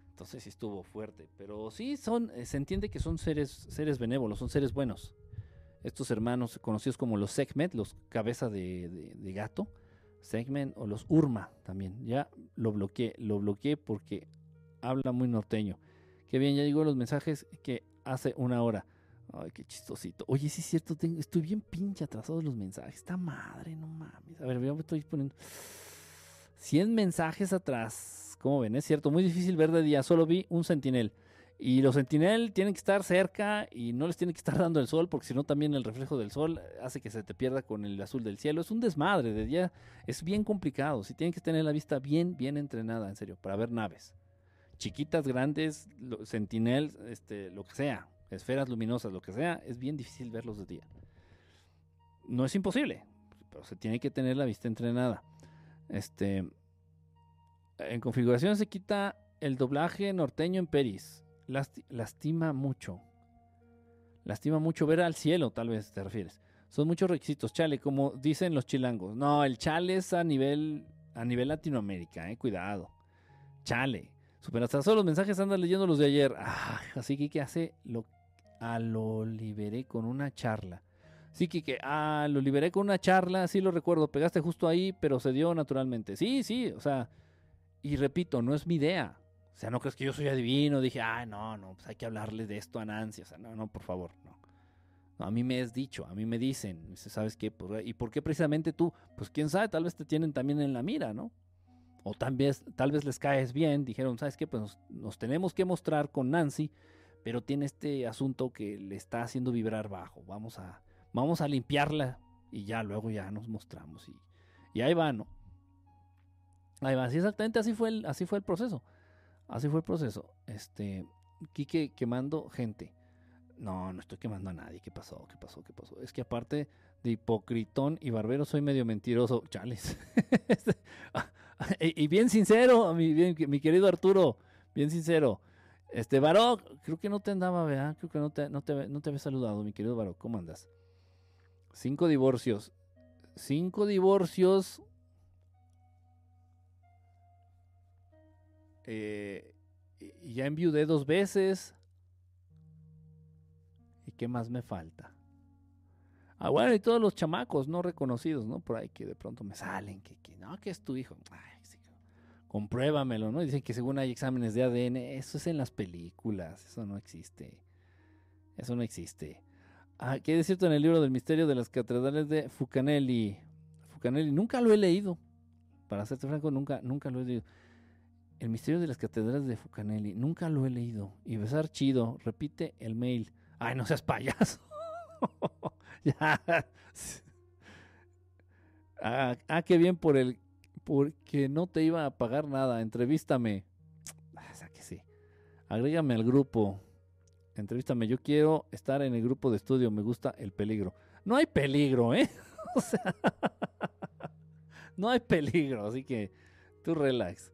Entonces sí estuvo fuerte. Pero sí, son, eh, se entiende que son seres, seres benévolos, son seres buenos. Estos hermanos conocidos como los Segmet, los cabeza de gato, Segment o los Urma también. Ya lo bloqueé, lo bloqueé porque habla muy norteño. Qué bien, ya llegó los mensajes que hace una hora. Ay, qué chistosito. Oye, sí es cierto, estoy bien pinche atrasado de los mensajes. Esta madre, no mames. A ver, ya me estoy poniendo 100 mensajes atrás. ¿Cómo ven? Es cierto, muy difícil ver de día. Solo vi un sentinel. Y los sentinel tienen que estar cerca y no les tiene que estar dando el sol, porque si no también el reflejo del sol hace que se te pierda con el azul del cielo. Es un desmadre de día. Es bien complicado. Si tienen que tener la vista bien, bien entrenada, en serio, para ver naves. Chiquitas, grandes, lo- sentinel, este, lo que sea, esferas luminosas, lo que sea, es bien difícil verlos de día. No es imposible, pero se tiene que tener la vista entrenada. Este, en configuración se quita el doblaje norteño en Peris. Lasti- lastima mucho. Lastima mucho ver al cielo, tal vez te refieres. Son muchos requisitos, chale, como dicen los chilangos. No, el chale es a nivel, a nivel Latinoamérica, eh, cuidado. Chale. Super atrasados los mensajes, andas leyendo los de ayer. Ah, así que, ¿qué hace? Lo, a lo liberé con una charla. Sí, que ah, lo liberé con una charla, sí lo recuerdo, pegaste justo ahí, pero se dio naturalmente. Sí, sí, o sea, y repito, no es mi idea. O sea, no crees que yo soy adivino, dije, ah, no, no, pues hay que hablarle de esto a Nancy. O sea, no, no, por favor, no. A mí me es dicho, a mí me dicen, dice, ¿sabes qué? ¿Y por qué precisamente tú? Pues quién sabe, tal vez te tienen también en la mira, ¿no? O tal vez, tal vez les caes bien, dijeron, ¿sabes qué? Pues nos, nos tenemos que mostrar con Nancy, pero tiene este asunto que le está haciendo vibrar bajo. Vamos a, vamos a limpiarla y ya luego ya nos mostramos. Y, y ahí va, ¿no? Ahí va, sí, exactamente así fue el, así fue el proceso. Así fue el proceso. Este, Quique quemando gente. No, no estoy quemando a nadie. ¿Qué pasó? ¿Qué pasó? ¿Qué pasó? Es que aparte de hipocritón y barbero soy medio mentiroso. Chales. y, bien sincero, mi, bien- mi querido Arturo. Bien sincero. Este, Baró, creo que no te andaba, ¿verdad? Creo que no te, no te, no te había saludado, mi querido Baró. ¿Cómo andas? Cinco divorcios. Cinco divorcios. Eh, ya enviudé dos veces. ¿Y qué más me falta? Ah, bueno, y todos los chamacos no reconocidos, ¿no? Por ahí que de pronto me salen, que, que no, que es tu hijo. Ay, sí, compruébamelo, ¿no? Dicen que según hay exámenes de ADN, eso es en las películas, eso no existe. Eso no existe. Ah, ¿Qué es cierto en el libro del misterio de las catedrales de Fucanelli? Fucanelli, nunca lo he leído. Para serte franco, nunca, nunca lo he leído. El misterio de las catedrales de Fucanelli, nunca lo he leído. Y besar chido, repite el mail. Ay, no seas payaso. Ah, ah, qué bien por el porque no te iba a pagar nada. Entrevístame. Ah, que sí. Agrégame al grupo. Entrevístame. Yo quiero estar en el grupo de estudio. Me gusta el peligro. No hay peligro, ¿eh? o sea, no hay peligro. Así que tú relax.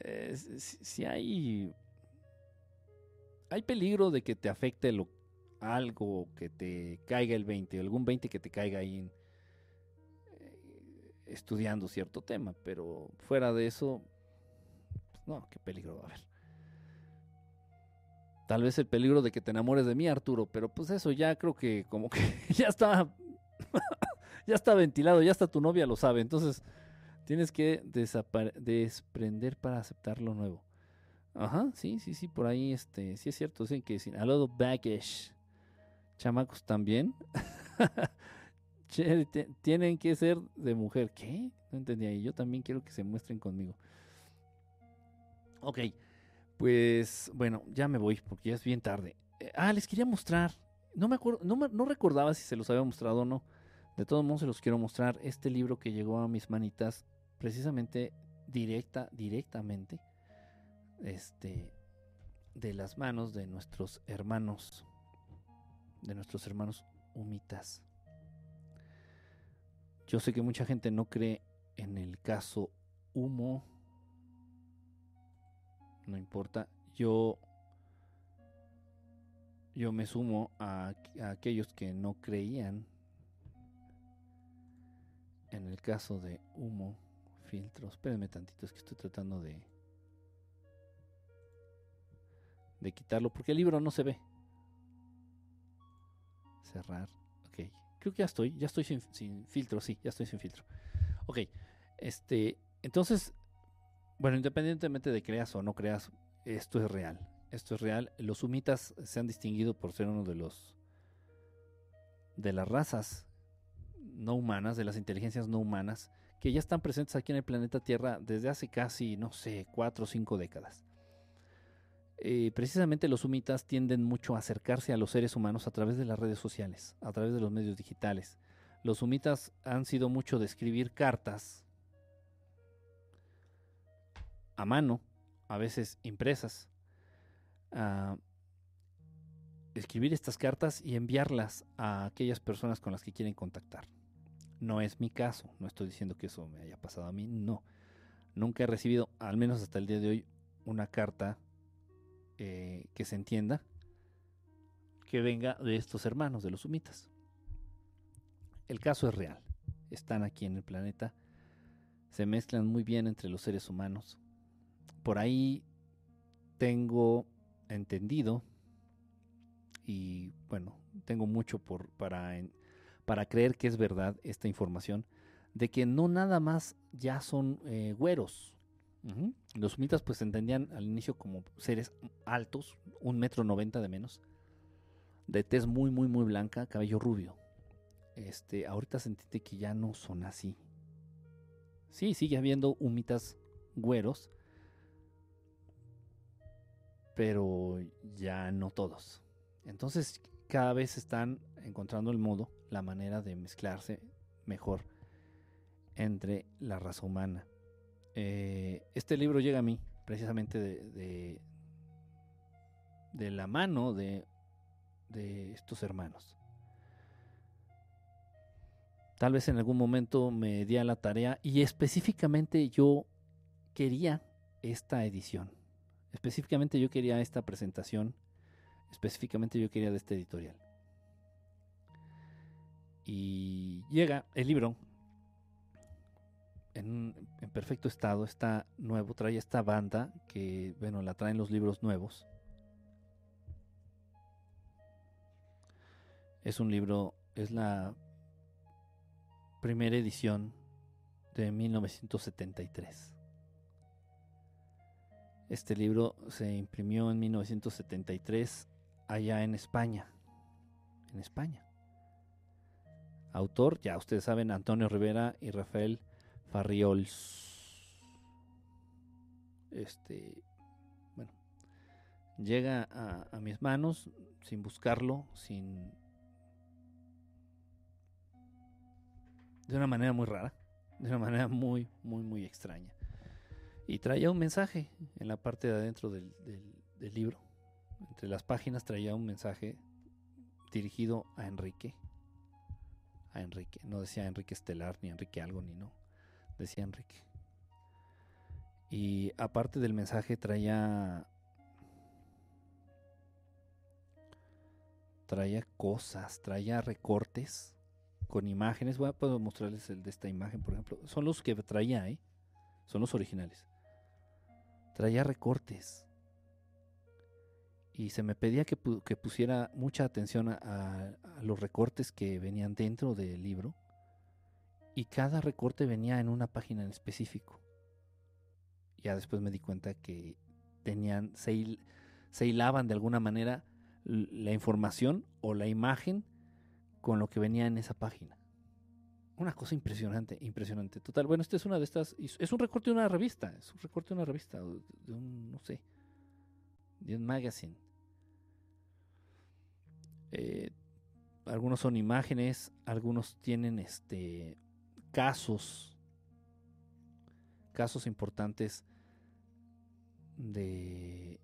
Eh, si, hay. Hay peligro de que te afecte lo, algo, que te caiga el 20, algún 20 que te caiga ahí en, estudiando cierto tema, pero fuera de eso, pues, no, qué peligro va a haber. Tal vez el peligro de que te enamores de mí, Arturo, pero pues eso ya creo que como que ya está, ya está ventilado, ya está tu novia lo sabe, entonces tienes que desprender para aceptar lo nuevo. Ajá, sí, sí, sí, por ahí, este, sí es cierto, dicen que sin a lot baggage, chamacos también. tienen que ser de mujer. ¿Qué? No entendía. Y yo también quiero que se muestren conmigo. Ok, pues bueno, ya me voy porque ya es bien tarde. Eh, ah, les quería mostrar. No me acuerdo, no, no recordaba si se los había mostrado o no. De todos modos se los quiero mostrar. Este libro que llegó a mis manitas, precisamente directa, directamente, este, de las manos de nuestros hermanos, de nuestros hermanos humitas. Yo sé que mucha gente no cree en el caso humo. No importa. Yo, yo me sumo a, aquellos que no creían en el caso de humo filtros. Espérenme tantito, es que estoy tratando de de quitarlo porque el libro no se ve. Cerrar. Ok. Creo que ya estoy, ya estoy sin, filtro, sí, ya estoy sin filtro. Ok, este, entonces, bueno, independientemente de creas o no creas, esto es real. Esto es real. Los sumitas se han distinguido por ser uno de los de las razas no humanas, de las inteligencias no humanas, que ya están presentes aquí en el planeta Tierra desde hace casi, no sé, cuatro o cinco décadas. Eh, precisamente los sumitas tienden mucho a acercarse a los seres humanos a través de las redes sociales, a través de los medios digitales. Los sumitas han sido mucho de escribir cartas a mano, a veces impresas, escribir estas cartas y enviarlas a aquellas personas con las que quieren contactar. No es mi caso, no estoy diciendo que eso me haya pasado a mí, no. Nunca he recibido, al menos hasta el día de hoy, una carta eh, que se entienda que venga de estos hermanos, de los sumitas. El caso es real. Están aquí en el planeta. Se mezclan muy bien entre los seres humanos. Por ahí tengo entendido y bueno, tengo mucho por, para, para creer que es verdad esta información de que no nada más ya son eh, güeros, los sumitas pues se entendían al inicio como seres altos, un metro noventa de menos, de tez muy, muy, muy blanca, cabello rubio. Este, ahorita se entiende que ya no son así. Sí, sigue habiendo humitas güeros, pero ya no todos. Entonces cada vez están encontrando el modo, la manera de mezclarse mejor entre la raza humana. Eh, este libro llega a mí precisamente de, de, la mano de, estos hermanos. Tal vez en algún momento me di a la tarea y específicamente yo quería esta edición. Específicamente yo quería esta presentación. Específicamente yo quería de este editorial. Y llega el libro en, perfecto estado, está nuevo, trae esta banda que, bueno, la traen los libros nuevos. Es un libro, es la primera edición de 1973. Este libro se imprimió en 1973 allá en España, en España. Autor, ya ustedes saben, Antonio Rivera y Rafael Farriols. Este, bueno, llega a, mis manos sin buscarlo, sin... De una manera muy rara, de una manera muy, muy, muy extraña. Y traía un mensaje en la parte de adentro del, del libro. Entre las páginas traía un mensaje dirigido a Enrique. A Enrique. No decía Enrique Estelar, ni Enrique algo, ni no. Decía Enrique. Y aparte del mensaje traía. Traía cosas, traía recortes con imágenes. Voy a mostrarles el de esta imagen, por ejemplo. Son los que traía, ¿eh? Son los originales. Traía recortes y se me pedía que, pusiera mucha atención a, los recortes que venían dentro del libro y cada recorte venía en una página en específico. Ya después me di cuenta que tenían, se, se hilaban de alguna manera la información o la imagen con lo que venía en esa página. Una cosa impresionante, impresionante. Total, bueno, esta es una de estas, es un recorte de una revista, es un recorte de una revista, de un, no sé, de un magazine. Eh, algunos son imágenes, algunos tienen este casos, casos importantes de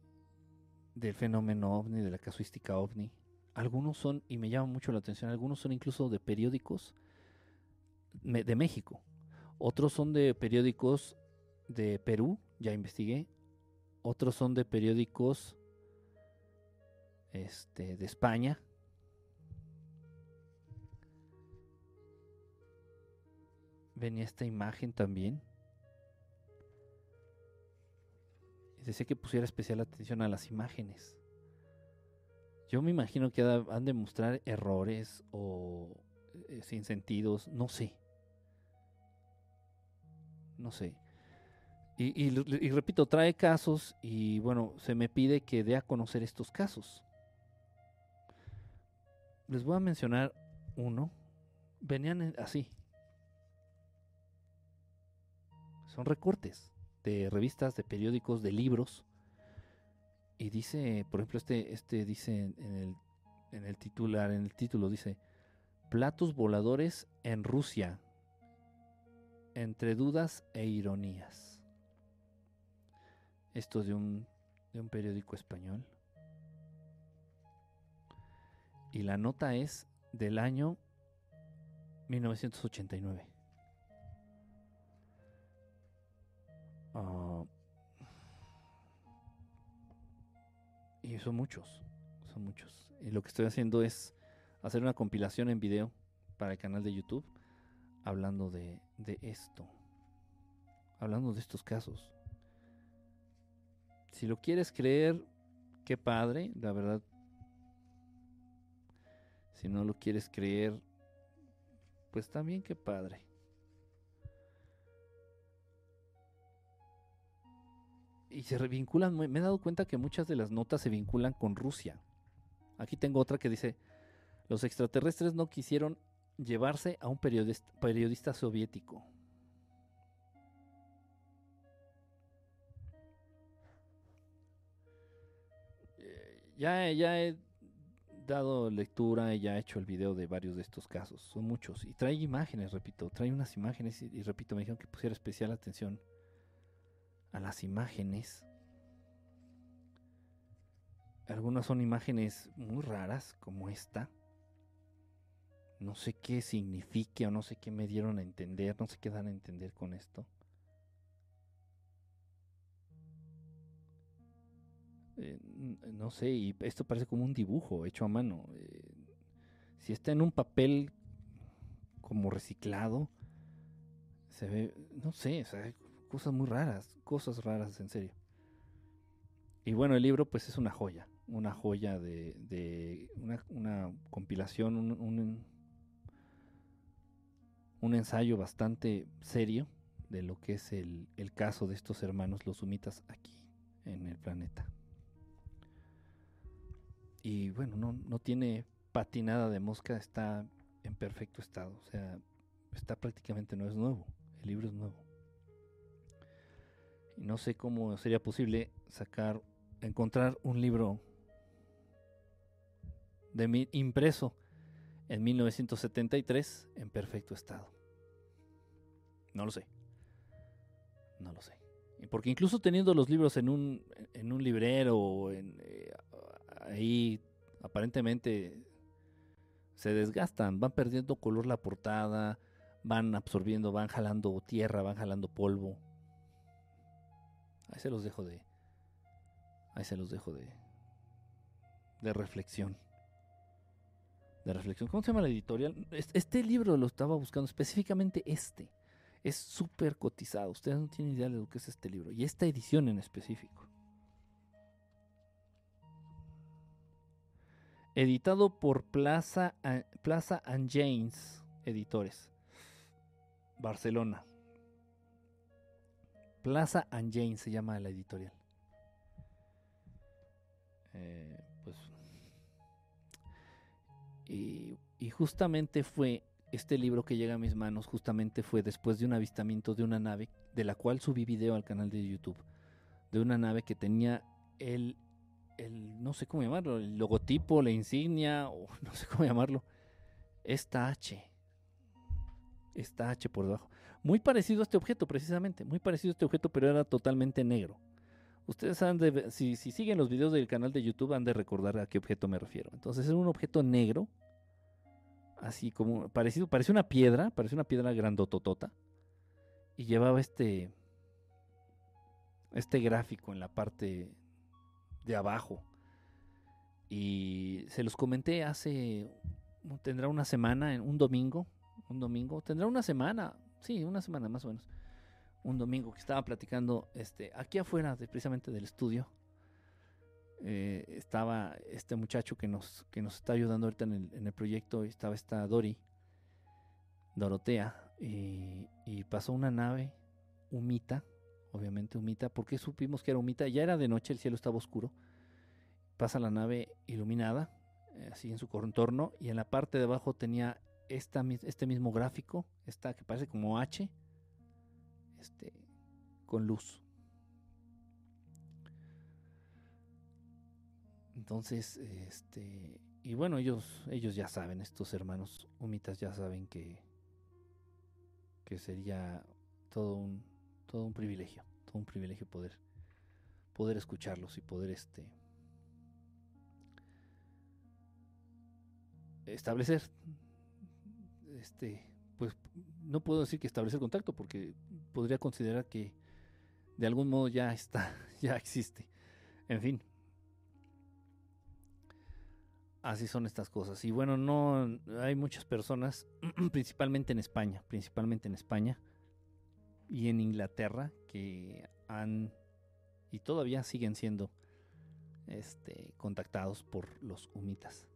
del fenómeno ovni, de la casuística ovni. Algunos son, y me llama mucho la atención, algunos son incluso de periódicos de México. Otros son de periódicos de Perú, ya investigué. Otros son de periódicos este, de España. Venía esta imagen también. Decía que pusiera especial atención a las imágenes. Yo me imagino que han de mostrar errores o eh, sin sentidos, no sé. No sé. Y, y, repito, trae casos y bueno, se me pide que dé a conocer estos casos. Les voy a mencionar uno. Venían así, son recortes de revistas, de periódicos, de libros. Y dice, por ejemplo, este, este dice en el, en el titular, en el título dice, platos voladores en Rusia, entre dudas e ironías. Esto de un, de un periódico español. Y la nota es del año 1989. Uh, y son muchos, son muchos. Y lo que estoy haciendo es hacer una compilación en video para el canal de YouTube hablando de, de esto, hablando de estos casos. Si lo quieres creer, qué padre, la verdad. Si no lo quieres creer, pues también qué padre. Y se vinculan, me he dado cuenta que muchas de las notas se vinculan con Rusia. Aquí tengo otra que dice, los extraterrestres no quisieron llevarse a un periodista, soviético. Eh, ya, ya he dado lectura y ya he hecho el video de varios de estos casos. Son muchos. Y trae imágenes, repito. Trae unas imágenes y repito, me dijeron que pusiera especial atención a las imágenes. Algunas son imágenes muy raras, como esta. No sé qué signifique o no sé qué me dieron a entender, no sé qué dan a entender con esto. Eh, no sé, y esto parece como un dibujo hecho a mano. Eh, si está en un papel como reciclado, se ve, no sé, o sea, cosas muy raras, cosas raras en serio. Y bueno, el libro pues es una joya, una joya de, una, compilación, un, un, ensayo bastante serio de lo que es el, el caso de estos hermanos los sumitas aquí en el planeta. Y bueno, no, no tiene patinada de mosca está en perfecto estado. O sea, está prácticamente no es nuevo. El libro es nuevo. Y no sé cómo sería posible sacar, encontrar un libro de mi, impreso en 1973 en perfecto estado. No lo sé. No lo sé. Porque incluso teniendo los libros en un, en un librero o en, eh, ahí aparentemente se desgastan, van perdiendo color la portada, van absorbiendo, van jalando tierra, van jalando polvo. Ahí se los dejo de. Ahí se los dejo de. De reflexión. De reflexión. ¿Cómo se llama la editorial? Este libro lo estaba buscando, específicamente este. Es súper cotizado. Ustedes no tienen idea de lo que es este libro. Y esta edición en específico. Editado por Plaza, Plaza and James Editores. Barcelona. Plaza and James se llama la editorial. Eh, pues, y, y justamente fue este libro que llega a mis manos justamente fue después de un avistamiento de una nave, de la cual subí video al canal de YouTube, de una nave que tenía el, el no sé cómo llamarlo, el logotipo, la insignia, o no sé cómo llamarlo, esta H, esta H por debajo. Muy parecido a este objeto, precisamente, muy parecido a este objeto, pero era totalmente negro. Ustedes han de, si, si siguen los videos del canal de YouTube, han de recordar a qué objeto me refiero. Entonces es un objeto negro, así como parecido, parece una piedra, parece una piedra grandototota y llevaba este este gráfico en la parte de abajo. Y se los comenté hace tendrá una semana, un domingo, un domingo, tendrá una semana, sí, una semana más o menos. Un domingo que estaba platicando este aquí afuera de, precisamente del estudio eh, estaba este muchacho que nos, que nos está ayudando ahorita en el, en el proyecto, estaba esta Dori, Dorotea, y, pasó una nave, humita, obviamente humita, porque supimos que era humita, ya era de noche, el cielo estaba oscuro, pasa la nave iluminada, eh, así en su contorno, y en la parte de abajo tenía esta, este mismo gráfico, esta que parece como H, este, con luz. Entonces, este, y bueno, ellos, ellos ya saben, estos hermanos humitas ya saben que, que sería todo un, todo un privilegio, todo un privilegio poder, poder escucharlos y poder este, establecer, este, pues no puedo decir que establecer contacto porque podría considerar que de algún modo ya está, ya existe. En fin, así son estas cosas. Y bueno, no hay muchas personas, principalmente en España, principalmente en España y en Inglaterra, que han y todavía siguen siendo este, contactados por los humitas.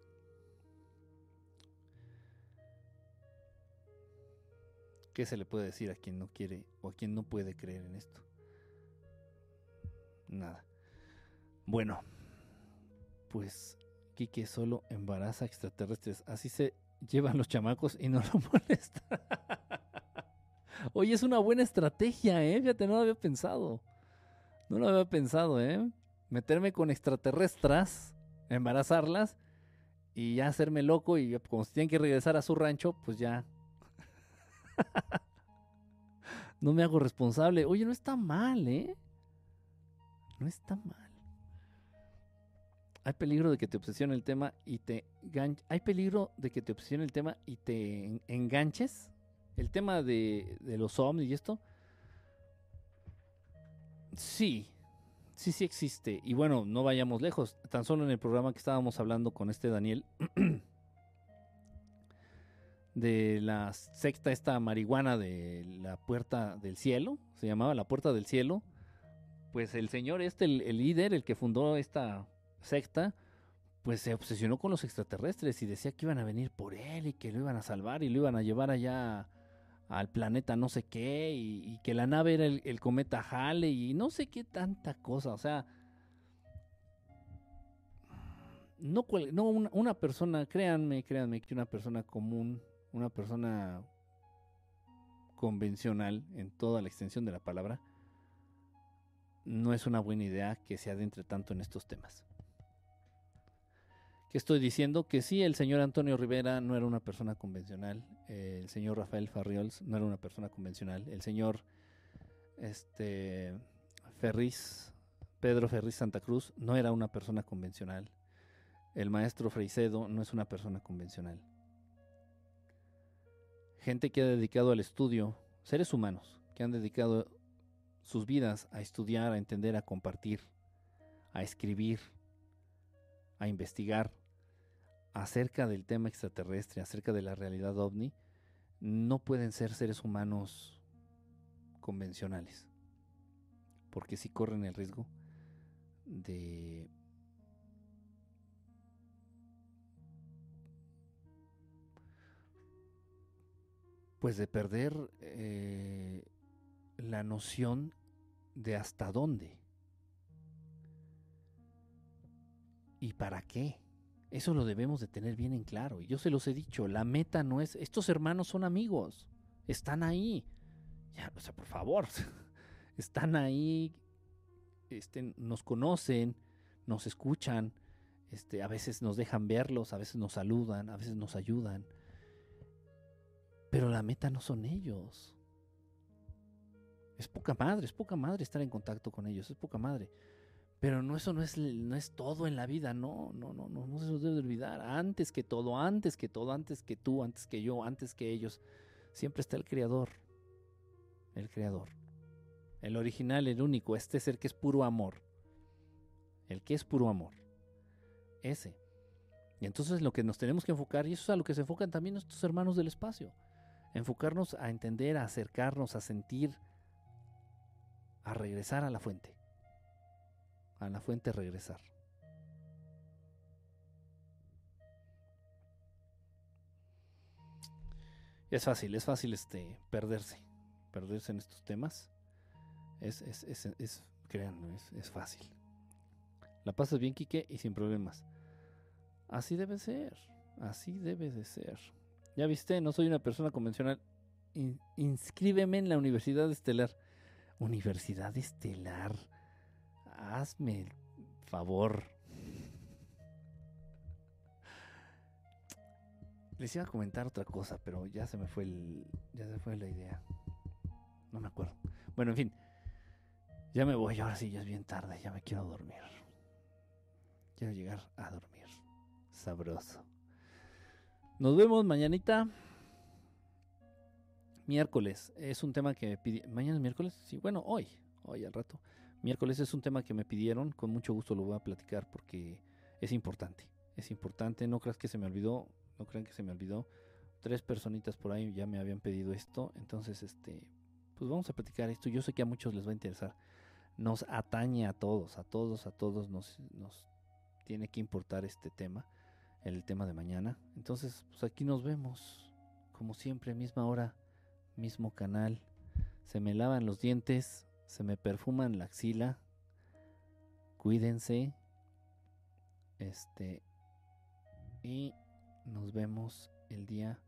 ¿Qué se le puede decir a quien no quiere o a quien no puede creer en esto? Nada. Bueno, pues que solo embaraza extraterrestres. Así se llevan los chamacos y no lo molesta. Oye, es una buena estrategia, ¿eh? Fíjate, no lo había pensado. No lo había pensado, ¿eh? Meterme con extraterrestres, embarazarlas y ya hacerme loco y como si tienen que regresar a su rancho, pues ya. no me hago responsable. Oye, no está mal, ¿eh? No está mal hay peligro de que te obsesione el tema y te hay peligro de que te obsesione el tema y te enganches. El tema de, los ovnis y esto. Sí, sí, sí existe. Y bueno, no vayamos lejos. Tan solo en el programa que estábamos hablando con este Daniel. de la secta esta marihuana de la puerta del cielo. Se llamaba la puerta del cielo. Pues el señor este, el líder, el que fundó esta secta, pues se obsesionó con los extraterrestres y decía que iban a venir por él y que lo iban a salvar y lo iban a llevar allá al planeta no sé qué y, que la nave era el, cometa Halley y no sé qué tanta cosa, o sea, no, no una, persona, créanme, créanme que una persona común, una persona convencional en toda la extensión de la palabra, no es una buena idea que se adentre tanto en estos temas. ¿Qué estoy diciendo? Que sí, el señor Antonio Rivera no era una persona convencional, el señor Rafael Farriols no era una persona convencional, el señor este, Ferriz, Pedro Ferriz Santa Cruz no era una persona convencional, el maestro Freicedo no es una persona convencional. Gente que ha dedicado al estudio, seres humanos que han dedicado sus vidas a estudiar, a entender, a compartir, a escribir, a investigar, acerca del tema extraterrestre, acerca de la realidad ovni, no pueden ser seres humanos convencionales. Porque si corren el riesgo de pues de perder eh, la noción de hasta dónde y para qué. Eso lo debemos de tener bien en claro. Y yo se los he dicho, la meta no es, estos hermanos son amigos, están ahí. Ya, o sea, por favor, están ahí, este, nos conocen, nos escuchan, este, a veces nos dejan verlos, a veces nos saludan, a veces nos ayudan. Pero la meta no son ellos. Es poca madre, es poca madre estar en contacto con ellos, es poca madre. Pero no, eso no es, no es todo en la vida, no, no, no, no, no se nos debe olvidar. Antes que todo, antes que todo, antes que tú, antes que yo, antes que ellos, siempre está el Creador. El Creador. El original, el único, este ser que es puro amor. El que es puro amor. Ese. Y entonces lo que nos tenemos que enfocar, y eso es a lo que se enfocan también nuestros hermanos del espacio. Enfocarnos a entender, a acercarnos, a sentir, a regresar a la fuente a la fuente regresar. Es fácil, es fácil este, perderse, perderse en estos temas. Es, es, es, es créanlo, es, es fácil. La pasas bien, Quique, y sin problemas. Así debe ser, así debe de ser. Ya viste, no soy una persona convencional. inscríbeme en la Universidad Estelar. Universidad Estelar hazme el favor. Les iba a comentar otra cosa, pero ya se me fue el, ya se fue la idea. No me acuerdo. Bueno, en fin. Ya me voy, ahora sí, ya es bien tarde, ya me quiero dormir. Quiero llegar a dormir. Sabroso. Nos vemos mañanita. Miércoles. Es un tema que me pidi... ¿Mañana es miércoles? Sí, bueno, hoy. Hoy al rato. Miércoles es un tema que me pidieron, con mucho gusto lo voy a platicar porque es importante. Es importante, no creas que se me olvidó, no crean que se me olvidó. Tres personitas por ahí ya me habían pedido esto, entonces este, pues vamos a platicar esto. Yo sé que a muchos les va a interesar. Nos atañe a todos, a todos, a todos nos, nos tiene que importar este tema, el tema de mañana. Entonces, pues aquí nos vemos, como siempre, misma hora, mismo canal. Se me lavan los dientes, se me perfuman la axila. Cuídense. Este. Y nos vemos el día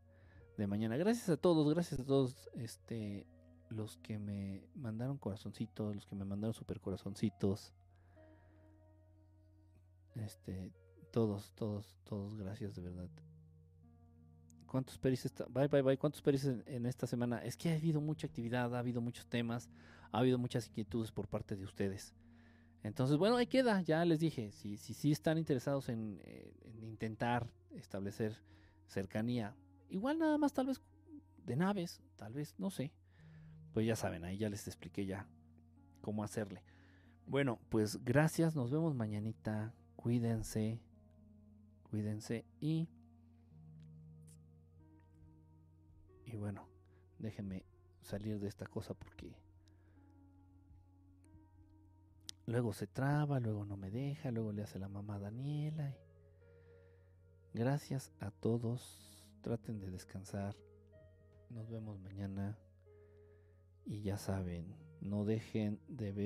de mañana. Gracias a todos, gracias a todos este los que me mandaron corazoncitos, los que me mandaron super corazoncitos. Este, todos, todos, todos, gracias de verdad. ¿Cuántos peris está? Bye, bye, bye. ¿Cuántos peris en, esta semana? Es que ha habido mucha actividad, ha habido muchos temas ha habido muchas inquietudes por parte de ustedes. Entonces, bueno, ahí queda, ya les dije, si sí si, están interesados en, eh, en, intentar establecer cercanía, igual nada más tal vez de naves, tal vez, no sé, pues ya saben, ahí ya les expliqué ya cómo hacerle. Bueno, pues gracias, nos vemos mañanita, cuídense, cuídense y... Y bueno, déjenme salir de esta cosa porque Luego se traba, luego no me deja, luego le hace la mamá a Daniela. Gracias a todos. Traten de descansar. Nos vemos mañana. Y ya saben, no dejen de ver.